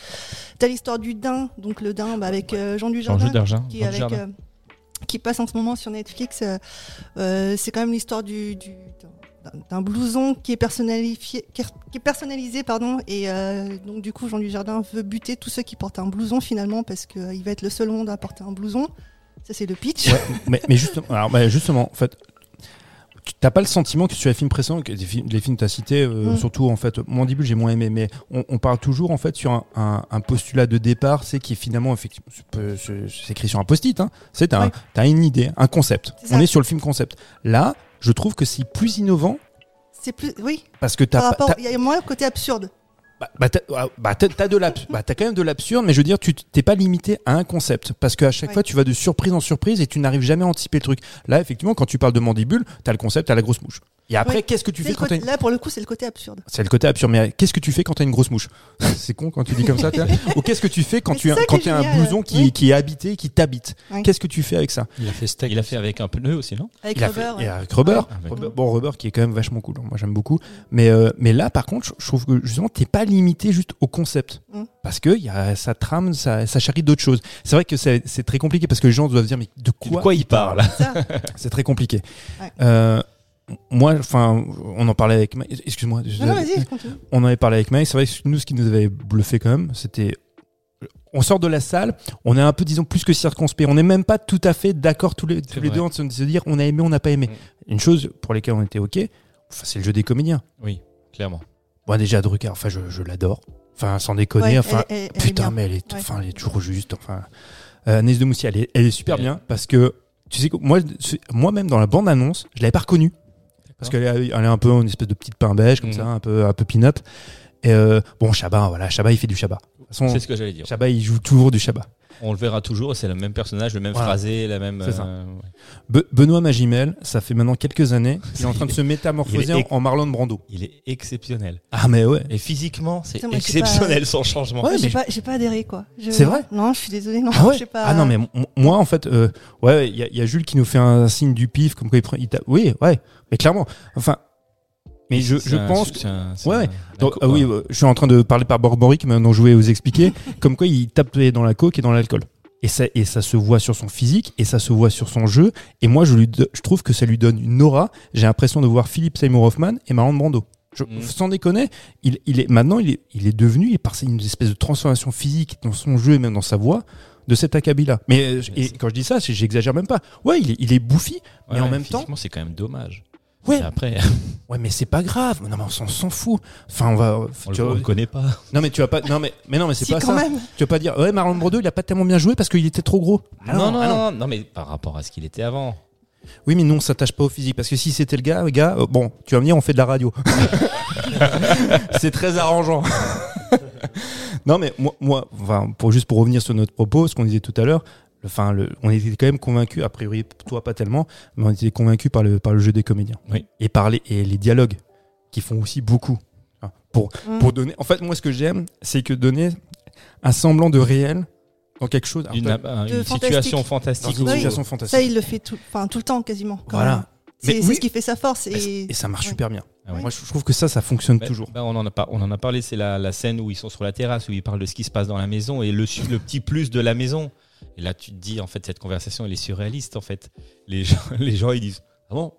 E: T'as l'histoire du daim, donc le daim bah, avec Jean
A: Jean
E: Dujardin
A: d'argent
E: qui, est avec, qui passe en ce moment sur Netflix. c'est quand même l'histoire du, du- d'un- blouson qui est personnalisé, qui est personnalisé pardon, et euh, donc du coup Jean Dujardin veut buter tous ceux qui portent un blouson finalement parce qu'il va être le seul monde à porter un blouson. Ça c'est le pitch.
B: Ouais, mais, mais justement, alors, bah, justement, en fait, t'as pas le sentiment que sur les films précédents, que les films, les films que t'as cités, euh,
E: Mm.
B: surtout en fait, Mandibule j'ai moins aimé, mais on, on parle toujours en fait sur un, un- un postulat de départ, c'est qui est finalement effectivement, c'est écrit sur un post-it, hein. c'est un-
E: Ouais.
B: t'as une idée, un concept. On est sur le film concept. Là, je trouve que c'est plus innovant
E: C'est plus, oui,
B: parce que t'as-
E: il y a moins le côté absurde.
B: Bah, bah, t'as ah, bah, de bah, quand même de l'absurde, mais je veux dire, tu t'es pas limité à un concept. Parce qu'à chaque
E: Ouais.
B: fois, tu vas de surprise en surprise et tu n'arrives jamais à anticiper le truc. Là, effectivement, quand tu parles de mandibule, t'as le concept, t'as la grosse mouche. Et après,
E: Oui.
B: qu'est-ce que tu fais quand
E: côté-
B: une...
E: Là pour le coup c'est le côté absurde.
B: C'est le côté absurde, mais qu'est-ce que tu fais quand t'as une grosse mouche C'est con quand tu dis comme ça. t'as- Ou qu'est-ce que tu fais quand
E: Mais
B: tu as, quand un blouson qui,
E: Oui.
B: qui est habité, qui t'habite
E: Oui.
B: Qu'est-ce que tu fais avec ça
D: Il a fait steak.
A: il a fait avec un pneu aussi non
E: Avec Robert,
B: fait,
E: ouais.
B: et avec Rubber.
A: Avec-
B: Rubber- Bon, Rubber qui est quand même vachement cool. Moi, j'aime beaucoup. Mais, euh, mais là, par contre, je- trouve que justement, t'es pas limité juste au concept.
E: Mm.
B: Parce que y a, ça trame, ça, ça charrie d'autres choses. C'est vrai que c'est c'est très compliqué parce que les gens doivent dire, mais de
A: de
B: quoi,
A: quoi il parle
B: C'est très compliqué.
E: Ouais.
B: Euh, moi, enfin, on en parlait avec Mike. Excuse-moi. je-
E: Non, non, vas-y, continue.
B: on en avait parlé avec Mike. C'est vrai que nous, ce qui nous avait bluffé quand même, c'était. On sort de la salle, on est un peu, disons, plus que circonspect. On n'est même pas tout à fait d'accord tous les, tous les deux en train de se dire on a aimé, on n'a pas aimé.
A: Mm.
B: Une chose pour laquelle on était OK, enfin, c'est le jeu des comédiens.
A: Oui, clairement.
B: Moi, déjà, Drucker, enfin, je, je l'adore. Enfin, sans déconner.
E: Ouais,
B: enfin,
E: elle- elle- elle est
B: putain, mais elle est,
E: Ouais.
B: enfin, elle est toujours juste. Enfin, euh, Agnès de Moussia, elle est, elle est super bien parce que, tu sais, que moi, moi-même, dans la bande-annonce, je l'avais pas reconnue. Parce qu'elle est, elle est un peu une espèce de petite pain beige, comme
A: Mhm.
B: ça, un peu, un peu pin-up. Et euh, bon, Chabat, voilà, Chabat, il fait du façon,
A: C'est ce que j'allais dire.
B: Chabat, il joue toujours du Chabat.
A: On le verra toujours, c'est le même personnage, le même
B: Voilà.
A: phrasé, la même.
B: Ça.
A: euh, ouais.
B: Be- Benoît Magimel, ça fait maintenant quelques années, il est en train de se métamorphoser en, en Marlon Brando.
A: Il est exceptionnel.
B: Ah, mais ouais.
A: Et physiquement, c'est exceptionnel son changement.
B: Ouais,
E: j'ai
B: mais-
E: pas, pas adhéré quoi. Je-
B: C'est vrai
E: Non, je suis désolée. Non,
B: Ah ouais
E: je sais pas.
B: Ah non, mais moi, en fait, euh, ouais, il y, a- il y a Jules qui nous fait un signe du pif, comme quoi il prend. il tape- oui, ouais, mais clairement. Enfin, mais je, je pense.
A: un- c'est
B: Ouais, ouais. Donc, ah oui, euh, je suis en train de parler par Borboric, mais dont je voulais vous expliquer, comme quoi il tape dans la coke et dans l'alcool. Et ça, et ça se voit sur son physique, et ça se voit sur son jeu. Et moi, je, lui, do- je trouve que ça lui donne une aura. J'ai l'impression de voir Philippe Seymour Hoffman et Marlon Brando. Je-
A: Mm.
B: Sans déconner, il, il est, maintenant, il est, il est devenu, il est passé une espèce de transformation physique dans son jeu et même dans sa voix de cet acabit-là. Mais
A: Mais
B: et quand je dis ça, j'exagère même pas. Ouais, il est, il est bouffi, mais en même temps,
A: c'est quand même dommage.
B: Ouais,
A: Et après,
B: ouais, mais c'est pas grave. Non, mais on s'en s'en fout. Enfin, on va.
A: on
B: tu
A: le,
B: vois-
A: on le connaît pas.
B: non, mais tu vas pas. Non, mais, mais non, mais c'est
E: si
B: pas
E: quand
B: ça.
E: même.
B: Tu vas pas dire, ouais, Marlon Brando, il a pas tellement bien joué parce qu'il était trop gros. Ah
A: non, non,
B: ah
A: non, non, mais par rapport à ce qu'il était avant.
B: Oui, mais nous, on s'attache pas au physique. Parce que si c'était le gars, le gars, euh, bon, tu vas me dire, on fait de la radio. c'est très arrangeant. non, mais moi, moi enfin, pour, juste pour revenir sur notre propos, ce qu'on disait tout à l'heure, enfin, le, on était quand même convaincus, a priori, toi pas tellement, mais on était convaincus par le, par le jeu des comédiens.
A: Oui.
B: Et par les, et les dialogues, qui font aussi beaucoup. Hein, Pour,
E: Mm.
B: pour donner. En fait, moi, ce que j'aime, c'est que donner un semblant de réel dans quelque chose.
A: Une,
E: fantastique.
A: situation
B: dans
A: fantastique.
B: une
E: Oui.
B: situation
E: Ça,
B: fantastique.
E: il le fait tout, enfin, tout le temps quasiment. quand
B: Voilà.
E: C'est
B: Mais
E: c'est
B: oui.
E: ce qui fait sa force. Et,
B: Et ça marche
E: Ouais.
B: super bien.
A: Ah ouais.
B: Moi, je trouve que ça, ça fonctionne
A: Bah,
B: toujours.
A: bah, on, en a pas, on en a parlé, c'est la, la scène où ils sont sur la terrasse, où ils parlent de ce qui se passe dans la maison et le, le petit plus de la maison. Et là, tu te dis, en fait, cette conversation, elle est surréaliste, en fait. Les gens, les gens ils disent Ah bon?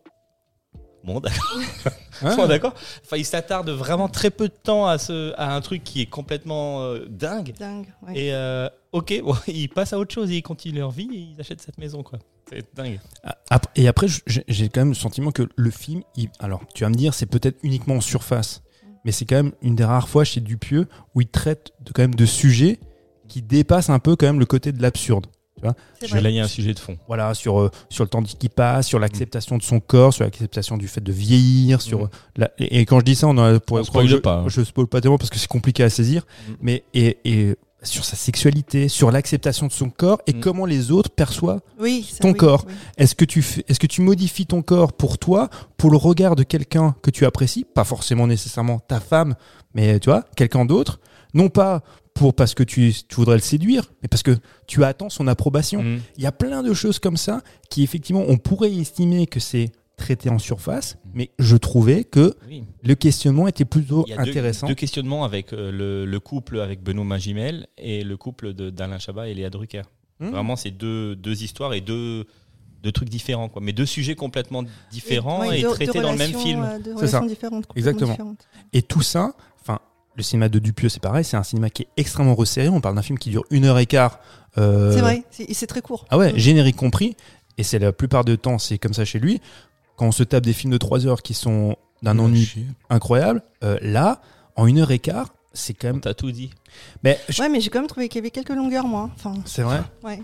A: Bon, d'accord.
B: Hein?
A: Bon, d'accord. Enfin, ils s'attardent vraiment très peu de temps à, ce, à un truc qui est complètement euh, dingue.
E: dingue. ouais.
A: Et euh, ok, bon, ils passent à autre chose et ils continuent leur vie et ils achètent cette maison, quoi. C'est dingue.
B: Ah, Et après, j'ai j'ai quand même le sentiment que le film, il- alors tu vas me dire, c'est peut-être uniquement en surface, mais c'est quand même une des rares fois chez Dupieux où il traite de, quand même de sujets qui dépassent un peu quand même le côté de l'absurde.
E: C'est
A: Je
E: vrai.
A: Là, il y a un sujet de fond.
B: Voilà, sur, euh, sur le temps qui passe, sur l'acceptation de son corps, sur l'acceptation du fait de vieillir, sur euh, la- et, et quand je dis ça, on a pour
A: On
B: je,
A: pas, hein.
B: Je spoil pas tellement parce que c'est compliqué à saisir,
A: Mhm.
B: mais et, et sur sa sexualité, sur l'acceptation de son corps et comment les autres perçoivent
E: Oui, ça,
B: ton
E: oui,
B: corps.
E: oui.
B: Est-ce que tu est-ce que tu modifies ton corps pour toi, pour le regard de quelqu'un que tu apprécies, pas forcément nécessairement ta femme, mais tu vois, quelqu'un d'autre, non pas pour parce que tu, tu voudrais le séduire, mais parce que tu attends son approbation.
A: Mhm.
B: Il y a plein de choses comme ça qui effectivement on pourrait estimer que c'est traité en surface, mais je trouvais que
A: Oui.
B: le questionnement était plutôt
A: Il y a deux-
B: intéressant.
A: Deux, questionnements avec euh, le, le couple avec Benoît Magimel et le couple d'Alain Chabat et Léa Drucker.
B: Hmm.
A: Vraiment, c'est deux, deux histoires et deux, deux trucs différents, quoi. Mais deux sujets complètement différents et,
E: ouais,
A: traités dans le même film.
E: euh,
B: C'est ça.
E: différentes,
B: Exactement.
E: différentes.
B: Et tout ça, le cinéma de Dupieux, c'est pareil, c'est un cinéma qui est extrêmement resserré. On parle d'un film qui dure une heure et quart. euh,
E: C'est vrai, c'est très court.
B: Ah ouais,
E: Mm.
B: générique compris. Et c'est la plupart du temps, c'est comme ça chez lui. Quand on se tape des films de 3 heures qui sont d'un ennui incroyable, euh, là, en une heure et quart, c'est quand même.
A: T'as tout dit.
B: Mais je-
E: Ouais, mais j'ai quand même trouvé qu'il y avait quelques longueurs, moi. Enfin,
B: c'est vrai.
E: ouais.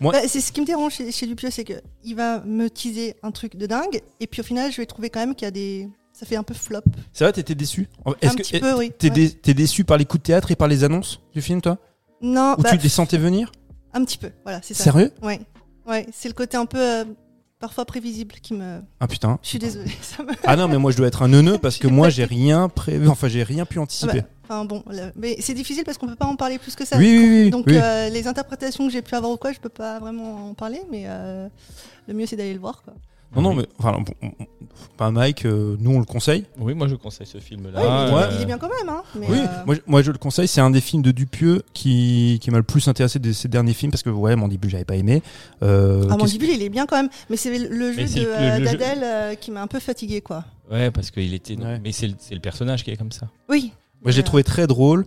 B: Moi-
E: Bah, c'est ce qui me dérange chez, chez Dupieux, c'est que il va me teaser un truc de dingue, et puis au final, je vais trouver quand même qu'il y a des. Ça fait un peu flop.
B: C'est vrai, t'étais déçu.
E: un petit peu, oui.
B: t'es
E: Ouais.
B: dé- t'es déçu par les coups de théâtre et par les annonces du film, toi?
E: Non,
B: Ou
E: bah,
B: tu les sentais venir?
E: Un petit peu. Voilà, c'est ça.
B: Sérieux?
E: Ouais, ouais. C'est le côté un peu euh, parfois prévisible qui me.
B: Ah putain.
E: Je suis désolée. Ça me...
B: Ah non, mais moi je dois être un neuneu parce que moi j'ai rien prévu, enfin j'ai rien pu
E: Ah
B: anticiper.
E: bah, Enfin bon, le- mais c'est difficile parce qu'on peut pas en parler plus que ça.
B: oui, oui, oui.
E: Donc
B: oui.
E: euh, les interprétations que j'ai pu avoir ou quoi, je peux pas vraiment en parler, mais euh, le mieux c'est d'aller le voir. Quoi.
B: Non, non, mais enfin, bon, on- on- pas Mike, euh, nous on le conseille.
A: Oui, moi je conseille ce film-là.
E: Ouais, il, est,
B: ouais.
E: il est bien quand même. Hein, mais,
B: oui,
E: euh,
B: moi, je- moi je le conseille. C'est un des films de Dupieux qui, qui m'a le plus intéressé de ces derniers films parce que ouais, Mandibule j'avais pas aimé. Euh,
E: ah,
B: qu'est-ce-
E: Mandibule, il est bien quand même. Mais c'est le jeu
A: Mais c'est
E: de,
A: le- le-
E: euh,
A: le jeu-
E: d'Adèle euh, qui m'a un peu fatigué, quoi.
A: Ouais, parce qu'il était.
B: Ouais.
A: Mais c'est le, c'est le personnage qui est comme ça.
E: Oui.
B: Moi, j'ai
E: Mais,
B: trouvé très drôle.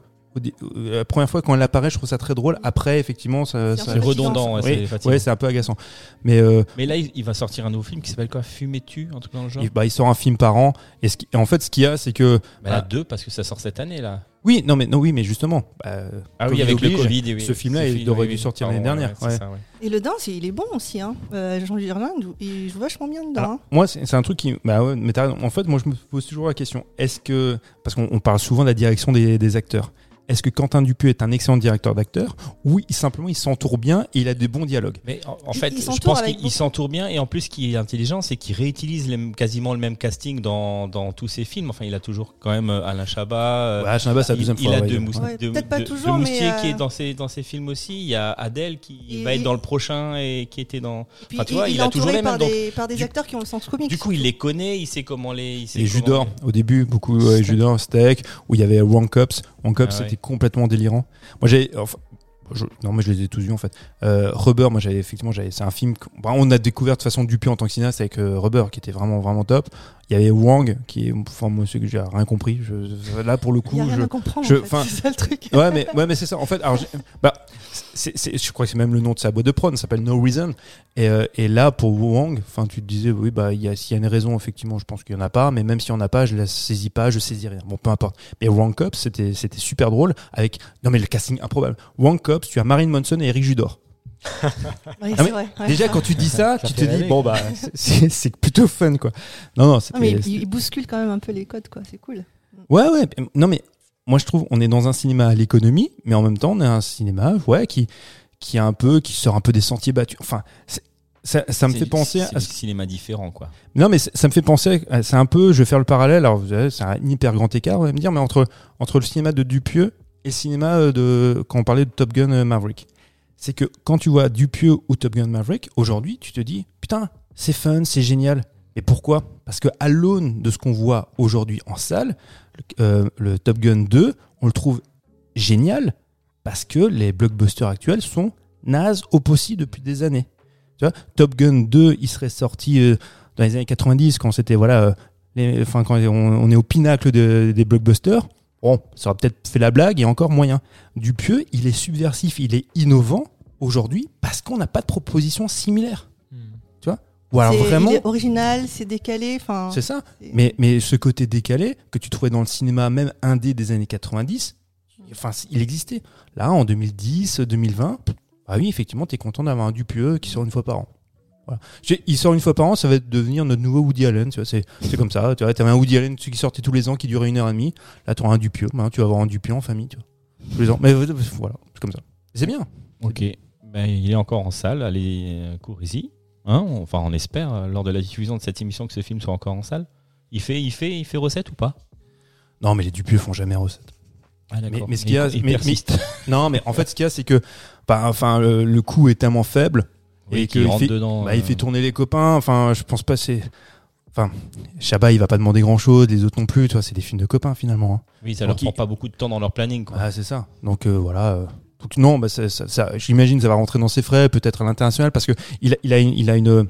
B: Euh, La première fois quand elle apparaît, je trouve ça très drôle. Après, effectivement, ça, ça-
A: C'est redondant, ouais,
B: Oui,
A: c'est fatigant.
B: ouais, c'est un peu agaçant. Mais euh,
A: Mais là, il, va sortir un nouveau film qui s'appelle quoi? Fumais-tu Un truc dans le genre?
B: il, bah, il sort un film par an. Et, ce qui- et en fait, ce qu'il y a, c'est que
A: Bah, là,
B: Ah.
A: deux, parce que ça sort cette année, là.
B: oui, non, mais non, oui, mais justement. bah,
A: Ah oui, avec le Covid. oui.
B: ce film-là, il
A: film,
B: aurait
A: oui,
B: dû sortir l'année dernière,
A: c'est
B: ouais.
A: ça, ouais.
E: Et le danse, il est bon aussi. Hein. Euh, Jean il joue vachement bien dedans.
B: Alors,
E: hein.
B: moi, c'est c'est un truc qui. Bah ouais, mais t'as raison. En fait, moi, je me pose toujours la question est-ce que. Parce qu'on on parle souvent de la direction des, des acteurs. Est-ce que Quentin Dupieux est un excellent directeur d'acteurs ou il, simplement il s'entoure bien et il a des bons dialogues
A: Mais en, en
E: Il-
A: fait,
E: il
A: je
E: s'entoure
A: pense qu'il il s'entoure bien et en plus, ce qui est intelligent, c'est qu'il réutilise les- quasiment le même casting dans, dans tous ses films. Enfin, il a toujours quand même euh, Alain Chabat. euh,
B: Ouais, Chinaba, c'est la
A: il,
B: deuxième
A: il
B: fois.
A: a
B: ouais.
A: deux, mous-
E: Ouais,
A: deux-
E: pas toujours,
A: deux moustiers qui
E: euh,
A: est dans ses, dans ses films aussi. Il y a Adèle qui
E: Il-
A: va être
E: il-
A: dans le prochain et qui était dans.
E: Et puis,
A: Enfin, tu
E: il,
A: vois,
E: il
A: il a toujours les
E: par
A: mêmes, donc,
E: des, par des
A: du-
E: acteurs qui ont le sens comique.
A: Du coup, il les connaît, il sait comment les. Il sait
B: Et Judor,
A: les-
B: au début, beaucoup Judor, Steak, où il y avait Wrong Cops. Wrong Cops,
A: Ah
B: c'était complètement délirant. Moi, j'ai. Enfin, je- non, mais je les ai tous vus en fait. Euh, Rubber, moi, j'avais effectivement, j'avais, c'est un film. que- bah, on a découvert de façon Dupieux en tant que cinéaste avec euh, Rubber, qui était vraiment, vraiment top. Il y avait Wang, qui est. Enfin, moi, que j'ai rien compris. Je, là, pour le
E: Il
B: coup,
E: n'y a rien
B: je.
E: à comprendre. en fait, c'est ça le truc.
B: Ouais, mais, ouais, mais c'est ça. En fait, alors, bah, je crois que c'est même le nom de sa boîte de prod, ça s'appelle No Reason. Et, euh, et là, pour Wang, enfin, tu te disais, oui, bah, il y a, s'il y a une raison, effectivement, je pense qu'il y en a pas, mais même s'il y en a pas, je la saisis pas, je saisis rien. Bon, peu importe. Mais Wrong Cops, c'était, c'était super drôle avec, non, mais le casting improbable. Wrong Tu as Marine Monson et Eric Judor.
E: Oui,
B: Ah,
E: c'est
B: mais
E: vrai. ouais.
B: Déjà, quand tu dis ça,
D: Ça
B: tu te dis, bon, bah, c'est- plutôt fun, quoi. Non, non,
E: Ah, mais il, il bouscule quand même un peu les codes, quoi. C'est cool.
B: Ouais, ouais. Non, mais moi, je trouve, on est dans un cinéma à l'économie, mais en même temps, on est un cinéma, ouais, qui, qui est un peu, qui sort un peu des sentiers battus. Enfin, ça, ça me fait penser
A: c'est
B: à ce
A: cinéma différent, quoi.
B: non, mais ça me fait penser, à- c'est un peu, je vais faire le parallèle, alors c'est un hyper grand écart, on va me dire, mais entre, entre le cinéma de Dupieux et le cinéma euh, de, quand on parlait de Top Gun euh, Maverick. C'est que quand tu vois Dupieux ou Top Gun Maverick, aujourd'hui, tu te dis, putain, c'est fun, c'est génial. Mais pourquoi? Parce que à l'aune de ce qu'on voit aujourd'hui en salle, le, euh, Top Gun 2, on le trouve génial parce que les blockbusters actuels sont nazes au possible depuis des années. Top Gun 2, il serait sorti dans les années 90 quand c'était voilà, les- enfin quand on, est au pinacle de- des blockbusters. Bon, ça aurait peut-être fait la blague et encore moyen. Dupieux, il est subversif, il est innovant aujourd'hui parce qu'on n'a pas de proposition similaire. Ou alors
E: C'est-
B: vraiment,
E: Il est original, c'est décalé.
B: C'est ça. Mais, mais ce côté décalé que tu trouvais dans le cinéma même indé des années 90, enfin, c- il existait. Là, en 2010, 2020, ah oui, effectivement, tu es content d'avoir un Dupieux qui sort une fois par an. Voilà. Il sort une fois par an, ça va devenir notre nouveau Woody Allen. C'est, comme ça. Tu vois, avais un Woody Allen qui sortait tous les ans, qui durait une heure et demie. Là, tu auras un Dupieux. Maintenant, tu vas avoir un Dupieux en famille. Tu vois, tous les ans. Mais euh, voilà, c'est comme ça. C'est bien.
A: Ok. Ben, il est encore en salle. Allez, euh, courez-y. Hein On- enfin, on espère, euh, lors de la diffusion de cette émission, que ce film soit encore en salle. Il fait, il fait, il fait recette ou pas?
B: Non, mais les Dupieux font jamais recette.
A: Ah,
B: Mais, ce qu'il y a, mais- mais- non, mais en fait, ce qu'il y a, c'est que, bah, enfin, le, le coût est tellement faible
A: Oui,
B: et
A: qu'il rentre
B: fait,
A: dedans.
B: bah, il
A: euh,
B: fait tourner les copains. Enfin, je pense pas c'est. Enfin, Chabat, il va pas demander grand chose, les autres non plus. Tu vois, c'est des films de copains finalement. hein.
A: Oui, ça leur
B: Donc, il-
A: prend pas beaucoup de temps dans leur planning. Quoi.
B: Ah, c'est ça. Donc euh, voilà. euh, donc non, bah, ça, ça- ça- j'imagine ça va rentrer dans ses frais, peut-être à l'international, parce que il a, il a une, il a une,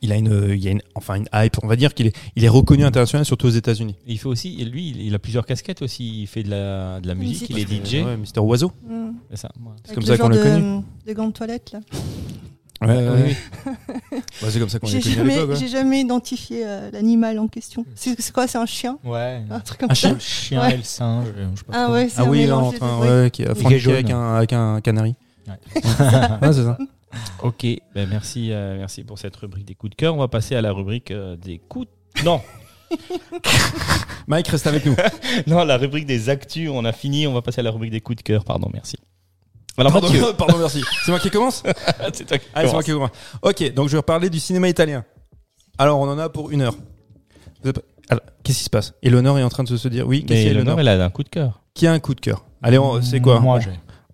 B: il a une, il y a une, enfin une hype. On va dire qu'il est, il est reconnu international, surtout aux États-Unis.
A: Il fait aussi, et lui, il- il a plusieurs casquettes aussi. Il fait de la, de la musique,
E: musique.
A: il est DJ.
B: Ouais, Mister Oiseau.
E: hmm.
A: C'est ça. ouais.
B: C'est comme
E: le
B: ça qu'on l'a
E: de-
B: connu.
E: Des gants de toilette, là.
B: Ouais,
A: Oui, oui.
B: Ouais, c'est comme ça qu'on
E: J'ai jamais,
B: ouais.
E: j'ai jamais identifié euh, l'animal en question. C'est c'est quoi C'est un chien?
D: Ouais.
E: Un truc comme
B: Un
E: ça
B: chien
D: chien
E: Ouais.
D: et le singe. je sais pas
E: Ah
D: trop.
E: ouais, c'est
B: Ah
E: un
B: oui, là,
E: mélange
B: en
E: des
B: train,
E: deux, ouais.
B: ouais, qui
D: est jaune.
B: avec un, avec un canari.
D: Ouais.
B: Ouais, c'est ça.
A: Ok, ben merci, euh, merci pour cette rubrique des coups de cœur. On va passer à la rubrique euh, des coups. de- Non,
B: Mike reste avec nous.
A: non, la rubrique des actus. On a fini. On va passer à la rubrique des coups de cœur. Pardon, merci. Alors Mathieu,
B: Pardon, pardon, merci. C'est moi qui commence
A: c'est toi qui
B: Allez, c'est moi
A: commence.
B: qui commence. Ok, donc je vais reparler du cinéma italien. Alors, on en a pour une heure. Vous êtes- Alors, qu'est-ce qui se passe? Eleanor est en train de se dire oui. Qu'est-ce qu'il y a, Eleanor
A: elle a un coup de cœur.
B: Qui a un coup de cœur? Allez, on- c'est quoi?
D: Moi, j'ai.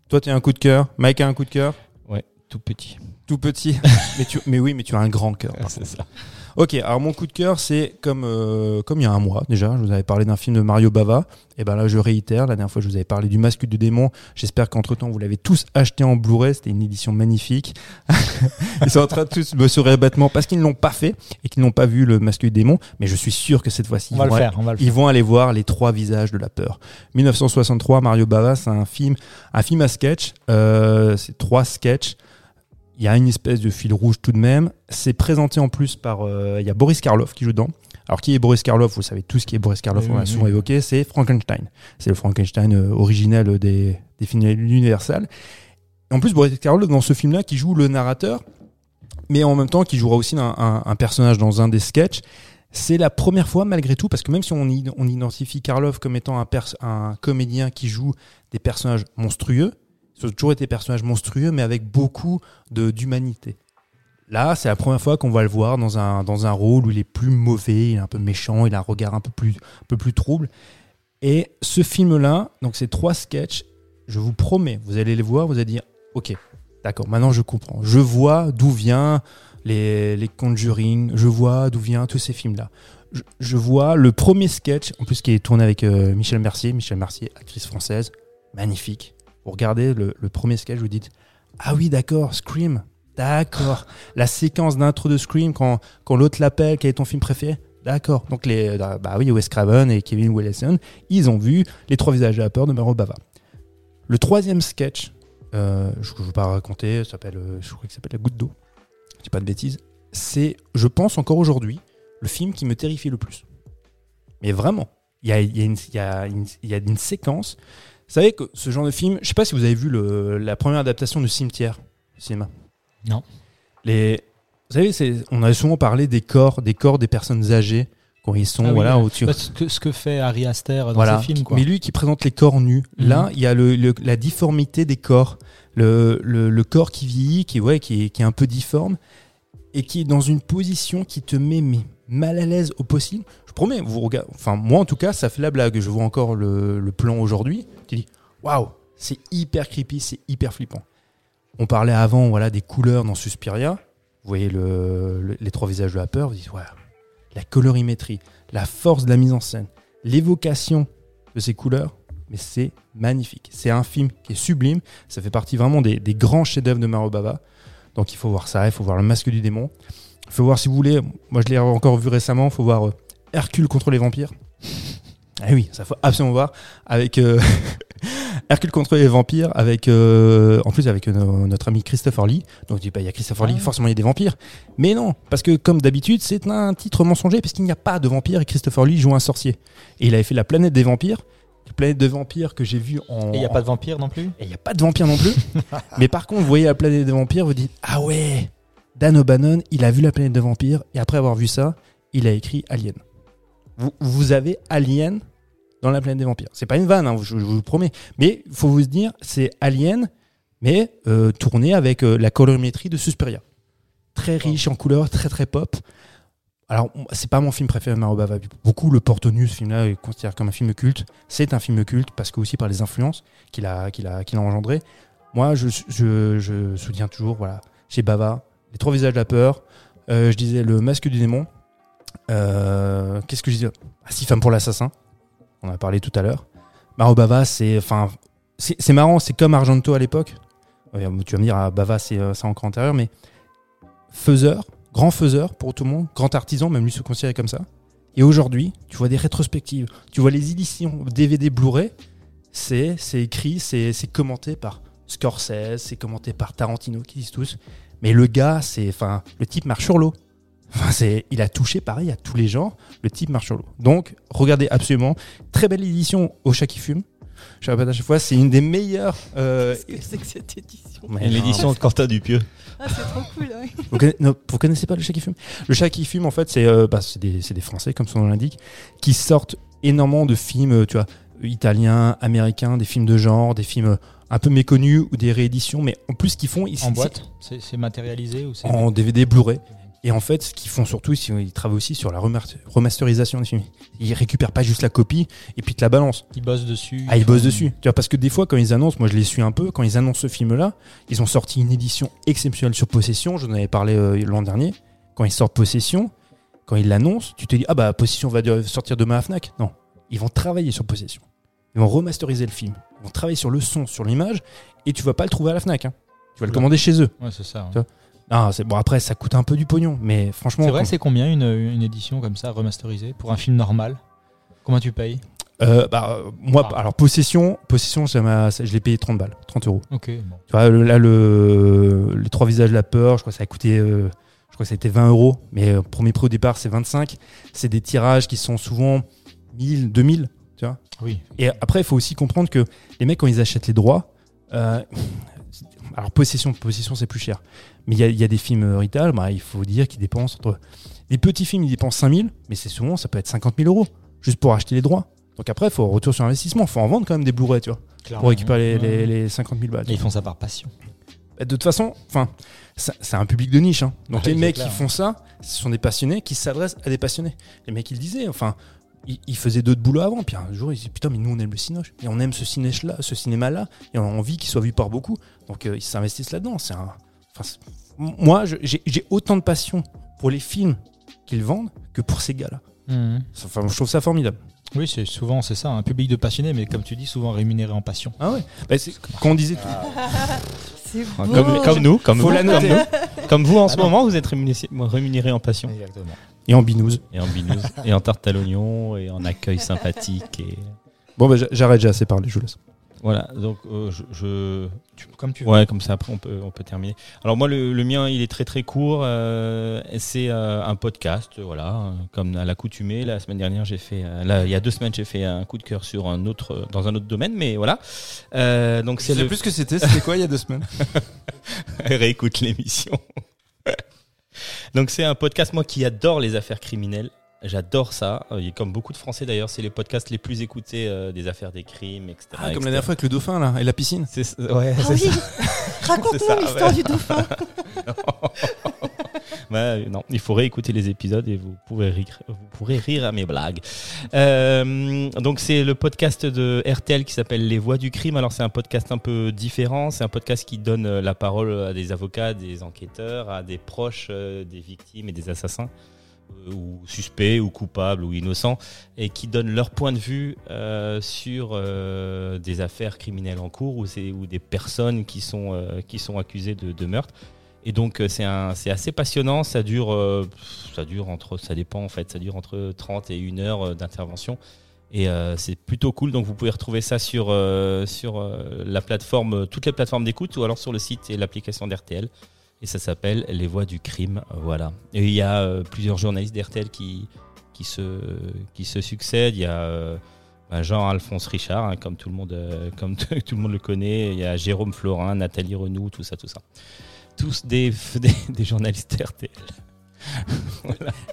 B: Toi, tu as un coup de cœur? Mike a un coup de cœur?
A: Ouais, tout petit.
B: tout petit. mais, tu, mais oui, mais tu as un grand cœur. par
D: C'est ça.
B: Ok, alors mon coup de cœur, c'est comme, euh, comme il y a un mois déjà, je vous avais parlé d'un film de Mario Bava. Et ben là, je réitère. La dernière fois, je vous avais parlé du Masque du démon. J'espère qu'entre-temps, vous l'avez tous acheté en Blu-ray. C'était une édition magnifique. Ils sont en train de tous me sourire bêtement parce qu'ils ne l'ont pas fait et qu'ils n'ont pas vu le Masque du démon. Mais je suis sûr que cette fois-ci, ils vont
D: faire. Le
B: ils vont aller voir les trois visages de la peur. 1963, Mario Bava, c'est un film, un film à sketch. Euh, c'est trois sketchs. Il y a une espèce de fil rouge tout de même. C'est présenté en plus par. euh, il y a Boris Karloff qui joue dedans. Alors qui est Boris Karloff? Vous savez tout ce qui est Boris Karloff.
D: Oui,
B: on l'a
D: oui,
B: souvent
D: oui.
B: évoqué. C'est Frankenstein. C'est le Frankenstein euh, originel des, des films. Et En plus, Boris Karloff dans ce film-là, qui joue le narrateur, mais en même temps qui jouera aussi un, un- un personnage dans un des sketchs. C'est la première fois, malgré tout, parce que même si on, on identifie Karloff comme étant un, pers- un comédien qui joue des personnages monstrueux, ce sont toujours été des personnages monstrueux, mais avec beaucoup d'humanité. Là, c'est la première fois qu'on va le voir dans un, rôle où il est plus mauvais, il est un peu méchant, il a un regard un peu plus, un peu plus trouble. Et ce film-là, donc ces trois sketchs, je vous promets, vous allez les voir, vous allez dire, ok, d'accord, maintenant je comprends. Je vois d'où vient les, les Conjuring, je vois d'où vient tous ces films-là. Je, je vois le premier sketch, en plus qui est tourné avec euh, Michel Mercier, Michel Mercier, actrice française, magnifique. Vous regardez le, premier sketch, vous dites, ah oui, d'accord, Scream, d'accord. La séquence d'intro de Scream, quand, quand l'autre l'appelle, quel est ton film préféré? D'accord. Donc, les, bah oui, Wes Craven et Kevin Willison, ils ont vu les trois visages la peur de Maro Bava. Le troisième sketch, euh, je ne vais pas raconter, s'appelle, euh, je crois qu'il s'appelle La goutte d'eau. Je dis pas de bêtises. C'est, je pense encore aujourd'hui, le film qui me terrifie le plus. Mais vraiment, il y a, y a y a une séquence. Vous savez que ce genre de film, je sais pas si vous avez vu le- la première adaptation de Cimetière au cinéma.
D: Non.
B: Les, vous savez, on a souvent parlé des corps, des corps des personnes âgées quand ils sont
D: Ah oui,
B: voilà
D: ouais.
B: au-dessus.
D: Bah, ce, que, ce que fait Harry Aster dans
B: Voilà.
D: ses films. Quoi.
B: Mais lui qui présente les corps nus.
D: Mhm.
B: Là, il y a le, le- la difformité des corps. Le, le- le corps qui vieillit, qui, ouais, qui, est, qui est un peu difforme et qui est dans une position qui te met mais, mal à l'aise au possible. Je promets, vous regardez, enfin moi en tout cas, ça fait la blague. Je vois encore le, le plan aujourd'hui. Tu dis, waouh, c'est hyper creepy, c'est hyper flippant. On parlait avant, voilà, des couleurs dans Suspiria. Vous voyez le- le- les trois visages de la peur. Vous dites, ouais, la colorimétrie, la force de la mise en scène, l'évocation de ces couleurs, mais c'est magnifique. C'est un film qui est sublime. Ça fait partie vraiment des, grands chefs-d'œuvre de Maro Bava. Donc il faut voir ça, il faut voir Le Masque du démon. Il faut voir, si vous voulez, moi je l'ai encore vu récemment, il faut voir euh, Hercule contre les vampires. Ah oui, ça faut absolument voir. Avec euh, Hercule contre les vampires, avec euh, en plus avec euh, no- notre ami Christopher Lee. Donc il y a Christopher Lee,
D: Ah.
B: forcément il y a des vampires. Mais non, parce que comme d'habitude, c'est un titre mensonger parce qu'il n'y a pas de vampires et Christopher Lee joue un sorcier. Et il avait fait La planète des vampires, la planète de vampires que j'ai vu en.
D: Et il n'y a pas de vampire non plus?
B: Et il n'y a pas de vampires non plus. Mais par contre, vous voyez la planète des vampires, vous dites Ah ouais, Dan O'Bannon, il a vu la planète des vampires et après avoir vu ça, il a écrit Alien. Vous, vous avez Alien dans la planète des vampires. C'est pas une vanne, hein, je, je vous le promets. Mais il faut vous dire, c'est Alien, mais euh, tourné avec euh, la colorimétrie de Suspiria. Très riche en couleurs, très très pop. Alors, c'est pas mon film préféré Mario Bava. Beaucoup le portent nu, ce film-là, est considéré comme un film culte. C'est un film culte parce que aussi par les influences qu'il a, qu'il a, qu'il a engendré. Moi, je, je, je soutiens toujours, voilà, chez Bava, les trois visages de la peur. Euh, je disais le masque du démon. Euh, Qu'est-ce que je disais ah, Six femmes pour l'assassin. On en a parlé tout à l'heure. Maro Bava, c'est, enfin, c'est marrant, c'est comme Argento à l'époque. Euh, Tu vas me dire, ah, Bava, c'est euh, c'est encore antérieur, mais faiseur, grand faiseur pour tout le monde, grand artisan, même lui se considérait comme ça. Et aujourd'hui, tu vois des rétrospectives, tu vois les éditions DVD Blu-ray, c'est écrit, c'est commenté par Scorsese, c'est commenté par Tarantino, qui disent tous. Mais le gars, c'est, enfin, le type marche sur l'eau. Enfin, c'est, il a touché pareil à tous les genres. Le type marche sur l'eau. Donc, regardez absolument. Très belle édition au chat qui fume. Je répète à chaque fois, c'est une des meilleures. euh,
E: Qu'est-ce que c'est que cette édition
B: mais.
A: L'édition de Quentin Dupieux.
E: Ah, c'est trop cool. ouais.
B: Vous, conna- non, vous connaissez pas le chat qui fume? Le chat qui fume, en fait, c'est euh, bah, c'est des, c'est des Français, comme son nom l'indique, qui sortent énormément de films, euh, tu vois, italiens, américains, des films de genre, des films euh, un peu méconnus ou des rééditions, mais en plus, ce qu'ils font, ils
D: En boîte C'est c'est matérialisé ou c'est
B: en DVD Blu-ray. Et en fait, ce qu'ils font surtout, qu'ils travaillent aussi sur la remasterisation des films. Ils récupèrent pas juste la copie et puis te la balancent.
D: Ils bossent dessus.
B: Ah, ils bossent dessus. Tu vois, parce que des fois, quand ils annoncent, moi je les suis un peu, quand ils annoncent ce film-là, ils ont sorti une édition exceptionnelle sur Possession. J'en avais parlé euh, l'an dernier. Quand ils sortent Possession, quand ils l'annoncent, tu te dis, ah bah Possession va sortir demain à Fnac. Non. Ils vont travailler sur Possession. Ils vont remasteriser le film. Ils vont travailler sur le son, sur l'image, et tu vas pas le trouver à la Fnac. hein. Tu vas le commander chez eux.
D: Ouais, c'est ça.
B: Tu vois, Ah, c'est bon. Après, ça coûte un peu du pognon, mais franchement,
D: C'est vrai, c'est combien une, une édition comme ça, remasterisée, pour un film normal? Combien tu payes?
B: Euh, bah, euh, moi,
D: Ah.
B: alors possession, possession, ça m'a, ça- je l'ai payé 30 balles, 30 euros.
D: Ok, bon.
B: Tu vois, là, le, les trois visages de la peur, je crois que ça a coûté, euh, je crois que ça a été 20 euros, mais euh, premier prix au départ, c'est 25. C'est des tirages qui sont souvent 1000, 2000.
D: Oui.
B: Et après, il faut aussi comprendre que les mecs, quand ils achètent les droits, euh, alors possession, possession, c'est plus cher. Mais il y a, il y a des films euh, retail, bah, il faut dire qu'ils dépensent entre. Les petits films, ils dépensent 5000, mais c'est souvent, ça peut être 50 000 euros, juste pour acheter les droits. Donc après, il faut retour sur investissement, il faut en vendre quand même des Blu-ray, tu vois, pour récupérer les, les, les 50 000 balles.
D: Et ils font ça par passion.
B: Bah, De toute façon, enfin, c'est un public de niche. hein. Donc les mecs
D: clair.
B: qui font ça, ce sont des passionnés qui s'adressent à des passionnés. Les mecs, ils le disaient, enfin, ils, ils faisaient d'autres boulots avant. Puis un jour, ils disaient putain, mais nous on aime le cinoche et on aime ce ciné là, ce cinéma là, et on a envie qu'il soit vu par beaucoup. Donc euh, ils s'investissent là-dedans. C'est un, enfin, moi, j'ai autant de passion pour les films qu'ils vendent que pour ces gars-là.
D: Mhm.
B: Enfin, je trouve ça formidable.
D: Oui, c'est souvent c'est ça, un public de passionnés, mais comme tu dis, souvent rémunéré en passion.
B: Ah ouais. Bah, c'est- quand on disait tout,
E: C'est
A: Ah,
E: beau.
A: Comme, comme nous, comme
B: Faut
A: comme nous. Comme vous en ce
D: Ah
A: moment, vous êtes rémunéré, rémunéré en passion.
D: Exactement.
B: et en binouze.
A: Et en binous, et en tarte à l'oignon, et en accueil sympathique. Et...
B: Bon, bah, j'a- j'arrête, j'ai assez parlé, je vous laisse.
A: Voilà, donc euh, je, je-
D: Comme tu veux.
A: Ouais, comme ça après on peut, on peut terminer. Alors moi le, le mien il est très très court. euh, c'est euh, un podcast, voilà, comme à l'accoutumée. La semaine dernière j'ai fait, là il y a deux semaines j'ai fait un coup de cœur sur un autre, dans un autre domaine, mais voilà. Donc c'est le
B: ce que c'était. C'était quoi il y a deux semaines?
A: Réécoute l'émission. donc c'est un podcast moi qui adore les affaires criminelles. J'adore ça. Euh, Et comme beaucoup de Français d'ailleurs, c'est les podcasts les plus écoutés euh, des affaires des crimes, etc.
B: Ah, comme
A: etc.
B: la dernière fois avec le dauphin là et la piscine.
A: C'est ouais,
E: Ah
A: c'est
E: oui, raconte-nous l'histoire
A: ouais.
E: du dauphin.
A: Ouais, non, il faut réécouter les épisodes et vous pourrez rire, vous pourrez rire à mes blagues. Euh, donc c'est le podcast de RTL qui s'appelle Les Voix du crime. Alors c'est un podcast un peu différent. C'est un podcast qui donne euh, la parole à des avocats, des enquêteurs, à des proches euh, des victimes et des assassins euh, ou suspects ou coupables ou innocents et qui donnent leur point de vue euh, sur euh, des affaires criminelles en cours ou, des personnes qui sont, euh, qui sont accusées de, meurtre. Et donc euh, c'est assez passionnant, ça dure, euh, ça dure entre, ça dépend en fait, ça dure entre 30 et 1 heure euh, d'intervention. Et euh, c'est plutôt cool, donc vous pouvez retrouver ça sur, euh, sur euh, la plateforme, euh, toutes les plateformes d'écoute ou alors sur le site et l'application d'RTL. Et ça s'appelle Les Voix du crime, voilà. Et il y a euh, plusieurs journalistes d'RTL qui, se, succèdent. Il y a euh, bah, Jean-Alphonse Richard, hein, comme, tout le monde, euh, tout le monde le connaît. Il y a Jérôme Florin, Nathalie Renou, tout ça, tout ça tous des, des, des journalistes RTL.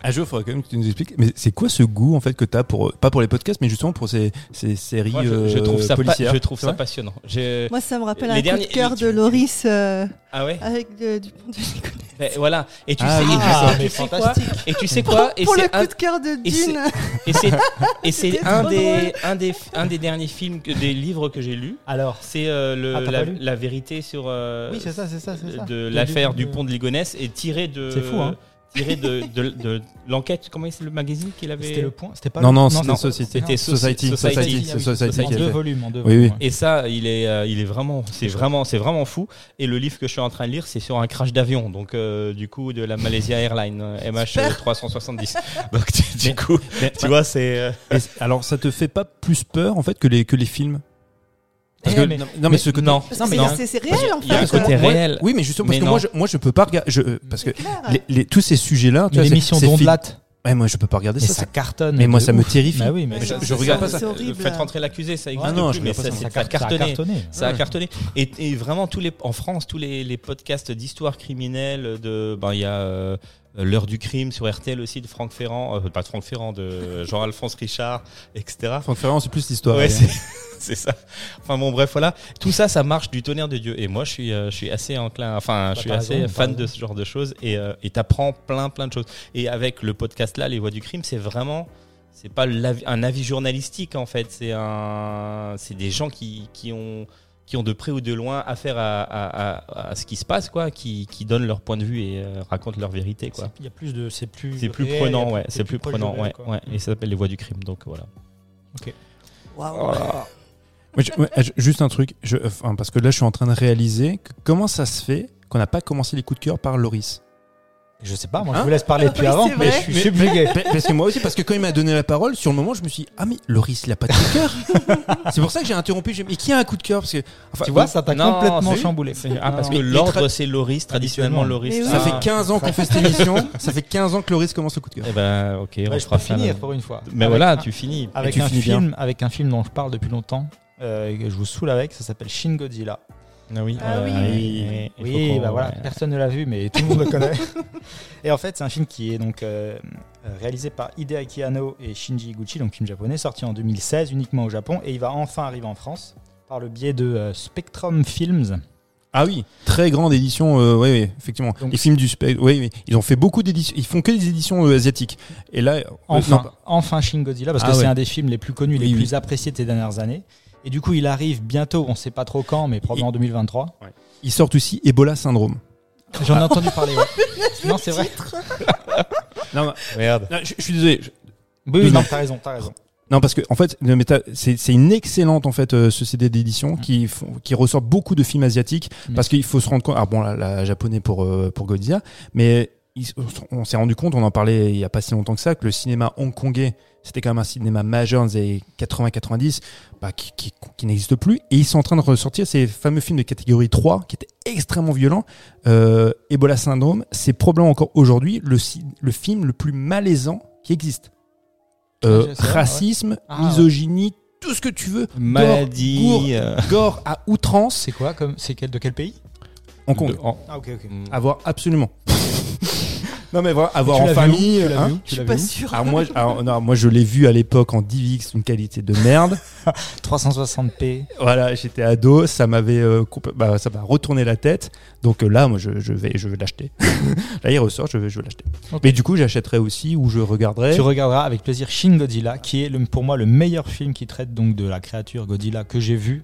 B: Un jour, il faudrait quand même que tu nous expliques. Mais c'est quoi ce goût en fait que tu as pour pas pour les podcasts, mais justement pour ces, ces séries
A: Moi, je, je
B: euh,
A: trouve ça, pa-
B: policières
A: je trouve ça passionnant. Je-
E: Moi, ça me rappelle
A: Les
E: un
A: derniers-
E: coup de cœur
A: tu-
E: de Loris euh,
A: Ah ouais
E: avec de- du pont de.
A: Ben, Voilà. Et tu
B: Ah
A: sais,
B: oui,
A: et tu
D: ah,
A: sais-
D: mais
A: tu sais quoi
D: fantastique.
A: Et tu sais quoi Et
E: Pour
A: c'est
E: le
A: un,
E: coup de cœur de
A: et c'est-
E: Dune.
A: et c'est et c'est
E: C'était
A: un des un des un des derniers films que des livres que j'ai lus.
D: Alors,
A: C'est euh, le-
D: Ah,
A: la, vérité sur euh,
D: oui, c'est ça, c'est ça, c'est ça.
A: de l'affaire du pont de Ligonnès et tiré de
D: C'est fou, hein.
A: Tiré de, de, de l'enquête comment c'est le magazine qu'il avait
D: C'était le point. C'était pas
B: Non,
D: le-
B: non, c'était
D: non,
B: Society.
A: c'était
B: Society.
A: Society.
B: Society.
D: En deux volumes, en deux
B: Oui,
D: volumes.
B: oui.
D: ouais.
A: Et ça, il est, euh, il est vraiment, c'est vraiment, c'est vraiment fou. Et le livre que je suis en train de lire, c'est sur un crash d'avion, donc euh, du coup de la Malaysia Airlines euh, MH 370. donc du, coup, tu vois, c'est. euh,
B: alors, ça te fait pas plus peur en fait que les que les films? Parce que
D: mais-
B: non, mais ce
E: que
D: non.
E: c'est- c'est réel en
A: Il y a un
E: fait.
A: côté
B: Moi-
A: réel.
B: Oui, mais justement parce
A: Mais
B: que moi je, moi je peux pas regarder je, euh, parce que tous ces sujets-là,
D: l'émission
B: c'est
D: d'Ondelat,
B: Ouais, moi je peux pas regarder
D: mais
B: ça.
D: ça
B: ça-
D: cartonne.
B: Mais moi ça me terrifie.
D: Bah oui, mais
E: Mais
B: je,
E: c'est-
B: je regarde pas
E: c'est
B: ça.
E: horrible.
A: Faites rentrer l'accusé, ça existe
B: Ah non,
A: plus,
B: je
A: mais
B: regarde pas
A: ça,
B: ça,
D: ça,
A: ça a
D: car- ça a
A: cartonné. Ça a cartonné. Et, et vraiment, tous les, en France, tous les, les podcasts d'histoire criminelle, de, ben, il y a euh, L'heure du crime sur RTL aussi de Franck Ferrand, euh, pas de Franck Ferrand, de Jean-Alphonse Richard, etc.
B: Franck Ferrand, c'est plus l'histoire.
A: Ouais,
B: ouais.
A: c'est c'est ça. Enfin bon, bref, voilà. Tout ça, ça marche du tonnerre de Dieu. Et moi, je suis, euh, je suis assez enclin, enfin, je suis assez
D: raison,
A: fan de ce genre de choses. Et euh, et t'apprends plein, plein de choses. Et avec le podcast là, Les Voix du crime, c'est vraiment, c'est pas un avis journalistique en fait. C'est un, c'est des gens qui, qui ont qui ont de près ou de loin affaire à, à, à, à ce qui se passe, quoi, qui, qui donnent leur point de vue et euh, racontent leur vérité, quoi.
D: Il y a plus de, c'est plus.
A: C'est plus
D: réel,
A: prenant, ouais. C'est plus prenant, ouais, ouais. Et ça s'appelle Les Voix du crime, donc voilà.
B: Je- ouais, je- juste un truc, je- enfin, parce que là je suis en train de réaliser que comment ça se fait qu'on n'a pas commencé les coups de cœur par Loris?
D: Je sais pas, moi
B: Hein
D: je vous laisse parler depuis
E: Oui,
D: avant, mais je suis subjugué.
B: Mais- Parce que moi aussi, parce que quand il m'a donné la parole, sur le moment, je me suis dit, ah mais Loris, il a pas de coup de cœur. c'est pour ça que j'ai interrompu. J'ai dit, mais qui a un coup de cœur Parce que enfin,
D: Tu vois, ça t'a
A: Non,
D: complètement
A: c'est-
D: chamboulé.
A: Ah, parce
D: Non.
A: que l'ordre, c'est Loris, traditionnellement Loris.
E: Oui.
B: ça
A: Ah.
B: fait 15 ans qu'on fait cette émission. Ça fait 15 ans que Loris commence le coup de cœur.
A: Eh ben, ok, on
D: je
A: fera
D: finir pour une fois.
A: Mais
D: Avec
A: voilà,
D: un-
A: tu finis.
D: avec
B: tu
D: un
B: finis bien.
D: film, avec un film dont je parle depuis longtemps, euh, et que je vous saoule avec, ça s'appelle Shin Godzilla.
A: Ah oui,
E: Ah oui.
D: Oui, bah voilà,
A: ouais.
D: personne ne l'a vu, mais tout le monde le connaît. Et en fait, c'est un film qui est donc euh, réalisé par Hideaki Anno et Shinji Iguchi, donc film japonais, sorti en 2016 uniquement au Japon, et il va enfin arriver en France par le biais de euh, Spectrum Films.
B: Ah oui, très grande édition. euh, oui, oui, effectivement.
D: Donc-
B: les films du spectre. Oui, oui, ils ont fait beaucoup d'éditions. Ils font que des éditions euh, asiatiques. Et là,
D: Enfin,
B: non,
D: enfin Shin Godzilla, parce
B: Ah
D: que c'est
B: ouais.
D: un des films les plus connus, les
B: Oui,
D: plus
B: oui.
D: appréciés de ces dernières années. Et du coup, il arrive bientôt, on sait pas trop quand, mais probablement en 2023.
B: ils sortent aussi Ebola Syndrome.
D: J'en ai entendu parler. ouais. non, c'est vrai.
B: Non, non,
A: Merde.
B: non, je, je suis désolé. Je-
D: Oui, oui,
B: Non.
D: non, t'as raison, t'as raison.
B: Non, parce que en fait, le méta- c'est c'est une excellente en fait euh, société d'édition qui font, qui ressort beaucoup de films asiatiques
D: Mm.
B: parce qu'il faut se rendre compte. Ah bon, la, la japonais pour euh, pour Godzilla, mais ils- on s'est rendu compte, on en parlait il y a pas si longtemps que ça, que le cinéma hongkongais c'était quand même un cinéma majeur dans les années 80-90 bah, qui, qui, qui n'existe plus. Et ils sont en train de ressortir ces fameux films de catégorie 3 qui étaient extrêmement violents. Euh, Ebola syndrome c'est probablement encore aujourd'hui le, film le plus malaisant qui existe. Euh,
D: c'est vrai,
B: racisme
D: Ah, ouais.
B: misogynie tout ce que tu veux.
A: Maladie.
B: Gore,
A: euh,
B: gore à outrance.
D: C'est quoi comme C'est quel de quel pays?
B: Hong Kong.
A: De- en-
D: Ah ok ok.
A: Mm.
B: avoir absolument non mais voilà avoir en
D: vu
B: famille hein.
D: vu où
E: Je suis pas
D: où
E: sûre.
B: alors moi, alors, non, moi je l'ai vu à l'époque en DivX, une qualité de merde.
D: 360p.
B: Voilà, j'étais ado, ça m'avait, euh, bah, ça m'a retourné la tête. Donc euh, là, moi, je, je vais, je vais l'acheter. là, il ressort, je vais, je vais l'acheter. Mais du coup, j'achèterai aussi ou je regarderai.
D: Tu regarderas avec plaisir Shin Godzilla, qui est le- pour moi le meilleur film qui traite donc de la créature Godzilla que j'ai vu.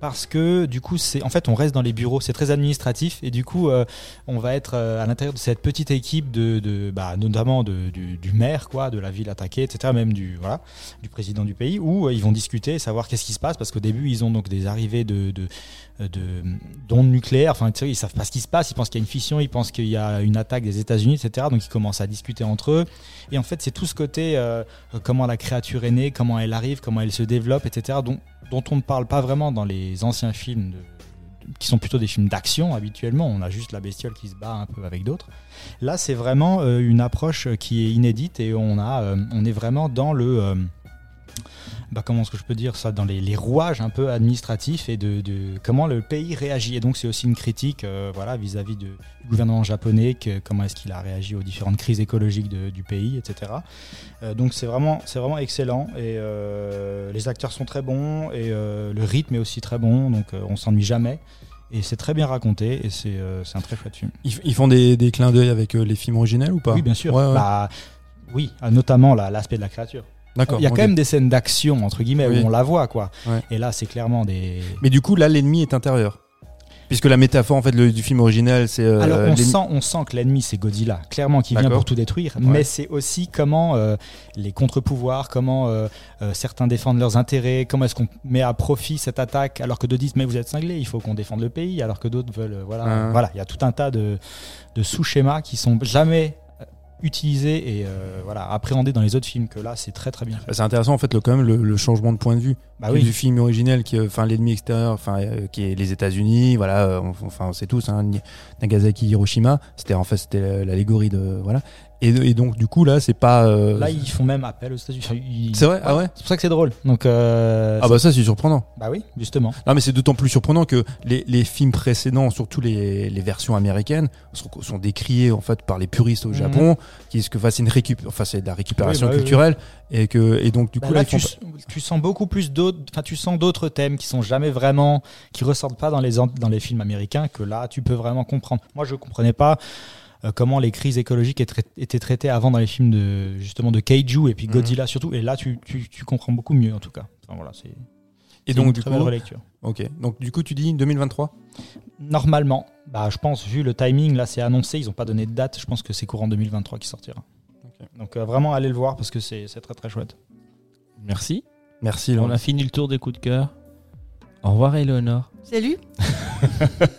D: Parce que du coup, c'est en fait, on reste dans les bureaux, c'est très administratif, et du coup, euh, on va être euh, à l'intérieur de cette petite équipe de, de bah, notamment du, maire, quoi, de la ville attaquée, etc., même du voilà, du président du pays, où euh, ils vont discuter, savoir qu'est-ce qui se passe, parce qu'au début, ils ont donc des arrivées de d'ondes nucléaires. Enfin, tu ils savent pas ce qui se passe. Ils pensent qu'il y a une fission, ils pensent qu'il y a une attaque des États-Unis, etc. Donc ils commencent à discuter entre eux. Et en fait, c'est tout ce côté euh, euh, comment la créature est née, comment elle arrive, comment elle se développe, etc. Dont, dont on ne parle pas vraiment dans les anciens films qui sont plutôt des films d'action habituellement. On a juste la bestiole qui se bat un peu avec d'autres. Là, c'est vraiment euh, une approche qui est inédite et on a, euh, on est vraiment dans le euh, bah, comment est-ce que je peux dire ça dans les, les rouages un peu administratifs et de, de comment le pays réagit. Et donc c'est aussi une critique euh, voilà vis-à-vis du gouvernement japonais que, comment est-ce qu'il a réagi aux différentes crises écologiques de- du pays etc Euh, donc c'est vraiment c'est vraiment excellent et euh, les acteurs sont très bons et le rythme est aussi très bon. Donc on s'ennuie jamais et c'est très bien raconté et c'est c'est un très chouette film.
B: Ils, ils font des, des clins d'œil avec les films originels ou pas?
D: Oui bien sûr.
B: Ouais, ouais.
D: Bah, oui notamment la- l'aspect de la créature
B: D'accord.
D: il y a quand même des scènes d'action entre guillemets
B: Oui.
D: où on la voit quoi
B: Ouais.
D: et là c'est clairement des
B: Mais du coup, là, l'ennemi est intérieur. Puisque la métaphore en fait le- du film original, c'est. euh,
D: Alors on sent, on sent que l'ennemi c'est Godzilla, clairement qui vient pour tout détruire,
B: Ouais.
D: mais c'est aussi comment euh, les contre-pouvoirs, comment euh, certains défendent leurs intérêts, comment est-ce qu'on met à profit cette attaque alors que d'autres disent mais vous êtes cinglés, il faut qu'on défende le pays, alors que d'autres veulent voilà,
B: Ouais.
D: voilà, il y a tout un tas de, de sous-schémas qui sont jamais euh, utilisés et euh, voilà appréhendés dans les autres films que là c'est très très bien fait.
B: Bah, C'est intéressant en fait le, quand même le, le changement de point de vue.
D: Bah
B: du film originel qui est- enfin l'ennemi extérieur enfin euh, qui est les États-Unis voilà euh, on- enfin on sait tous hein, Nagasaki Hiroshima. C'était en fait c'était l'allégorie de voilà Et, et donc, du coup, là, c'est pas. euh,
D: Là, ils font même appel aux États-Unis. Enfin, ils-
B: C'est vrai Ah ouais
D: C'est pour ça que c'est drôle. Donc, euh,
B: Ah bah ça, c'est surprenant.
D: bah oui, justement.
B: Non, mais c'est d'autant plus surprenant que les, les films précédents, surtout les, les versions américaines, sont, sont décriés en fait par les puristes au
D: Mhm.
B: Japon, qui disent que enfin, c'est une récup, enfin c'est de la récupération
D: Oui, bah oui,
B: culturelle, et que et donc du
D: Bah
B: coup
D: là, tu,
B: font
D: tu sens beaucoup plus d'autres, enfin, tu sens d'autres thèmes qui sont jamais vraiment, qui ressortent pas dans les, an- dans les films américains, que là, tu peux vraiment comprendre. Moi, je comprenais pas euh, comment les crises écologiques étaient, traitées avant dans les films de, justement, de Kaiju et puis
B: Mhm.
D: Godzilla surtout. Et là, tu, tu, tu comprends beaucoup mieux, en tout cas. Enfin, voilà, c'est,
B: et donc
D: une
B: du
D: très
B: coup,
D: belle relecture.
B: ok, donc du coup tu dis 2023.
D: Normalement, bah, je pense, vu le timing, là, c'est annoncé, ils ont pas donné de date, je pense que c'est courant 2023 qui sortira. Donc, euh, vraiment, allez le voir parce que c'est, c'est très très chouette.
A: Merci.
B: Merci.
A: On
B: Laurent.
A: a fini le tour des coups de cœur. Au revoir, Eleonore.
E: Salut.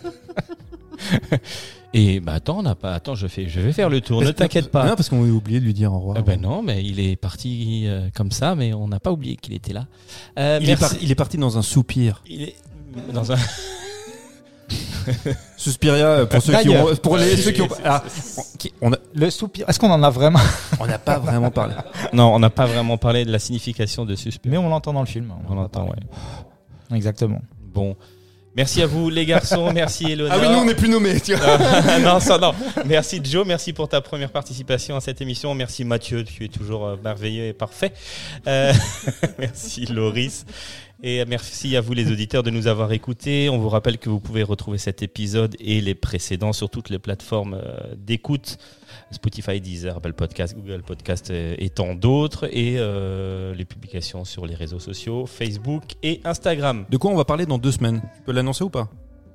A: Et bah attends, on n'a pas. Attends, je fais, je vais faire le tour. Ne t'inquiète pas.
B: Non, parce qu'on a oublié de lui dire au revoir.
A: Ah ben non, mais il est parti euh, comme ça, mais on n'a pas oublié qu'il était là. Euh,
B: il, est
A: merci.
B: par- il est parti dans un soupir.
A: Il est dans un.
B: Suspiria euh, pour ceux qui ont, pour les ceux qui ont. Ah, on a-
D: Le soupir, est-ce qu'on en a vraiment
B: on n'a pas vraiment parlé.
A: Non, on n'a pas vraiment parlé de la signification de suspect.
D: Mais on l'entend dans le film.
A: on
D: en a
A: l'entend, ouais.
D: Exactement.
A: Bon. Merci à vous, les garçons. Merci, Eleonore.
B: Ah oui, nous on n'est plus nommés. Tu vois.
A: Ah, non, ça, non. Merci Joe, merci pour ta première participation à cette émission. Merci Mathieu, tu es toujours euh, merveilleux et parfait. Euh, merci Loris. Et merci à vous les auditeurs de nous avoir écoutés. On vous rappelle que vous pouvez retrouver cet épisode et les précédents sur toutes les plateformes euh, d'écoute. Spotify, Deezer, Apple Podcast, Google Podcast euh, et tant d'autres. Et euh, les publications sur les réseaux sociaux, Facebook et Instagram.
B: De quoi on va parler dans deux semaines? Tu peux l'annoncer ou pas?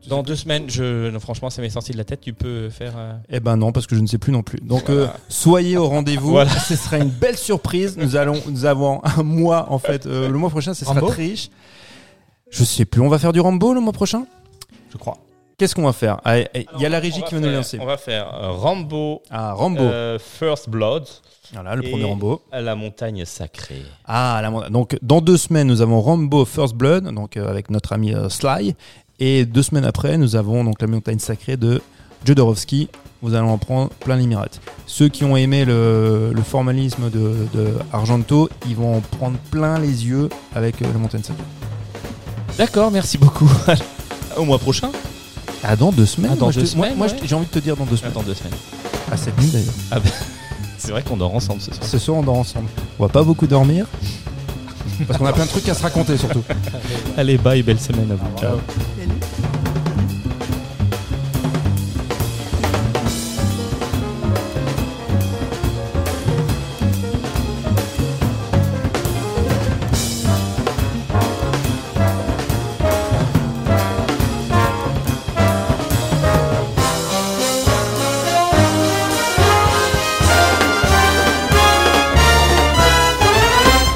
A: Dans deux semaines, je, non, franchement, ça m'est sorti de la tête. Tu peux faire... euh,
B: Eh ben non, parce que je ne sais plus non plus. Donc
A: Voilà.
B: euh, soyez au rendez-vous.
A: Voilà.
B: Ce sera une belle surprise. Nous allons, nous avons un mois en fait. euh, le mois prochain, ce sera
D: Rambo
B: très riche. Je sais plus. On va faire du Rambo le mois prochain?
D: Je crois.
B: Qu'est-ce qu'on va faire? Allez, allez, Il y a la régie qui
A: va
B: nous
A: faire-
B: lancer.
A: On va faire euh, Rambo,
B: Ah Rambo.
A: euh, First Blood,
B: voilà le
A: et-
B: premier Rambo.
A: à la montagne sacrée.
B: Ah la montagne. Donc dans deux semaines, nous avons Rambo First Blood, donc euh, avec notre ami euh, Sly. Et deux semaines après, nous avons donc la montagne sacrée de Jodorowsky. Vous allez en prendre plein les mirettes. Ceux qui ont aimé le, le formalisme de, de Argento, ils vont en prendre plein les yeux avec euh, la montagne sacrée.
A: D'accord, merci beaucoup. Au mois prochain
B: Ah dans deux semaines
A: Ah, dans
B: moi, je
A: deux
B: te- moi-
A: semaines,
B: moi,
A: ouais.
B: je- j'ai envie de te dire dans deux semaines.
A: Deux semaines.
B: À cette nuit d'ailleurs.
A: C'est vrai qu'on dort ensemble ce soir.
B: Ce soir on dort ensemble. On va pas beaucoup dormir. Parce qu'on a plein de trucs à se raconter surtout.
A: Allez, bye, belle semaine à vous. Ciao.
E: Salut.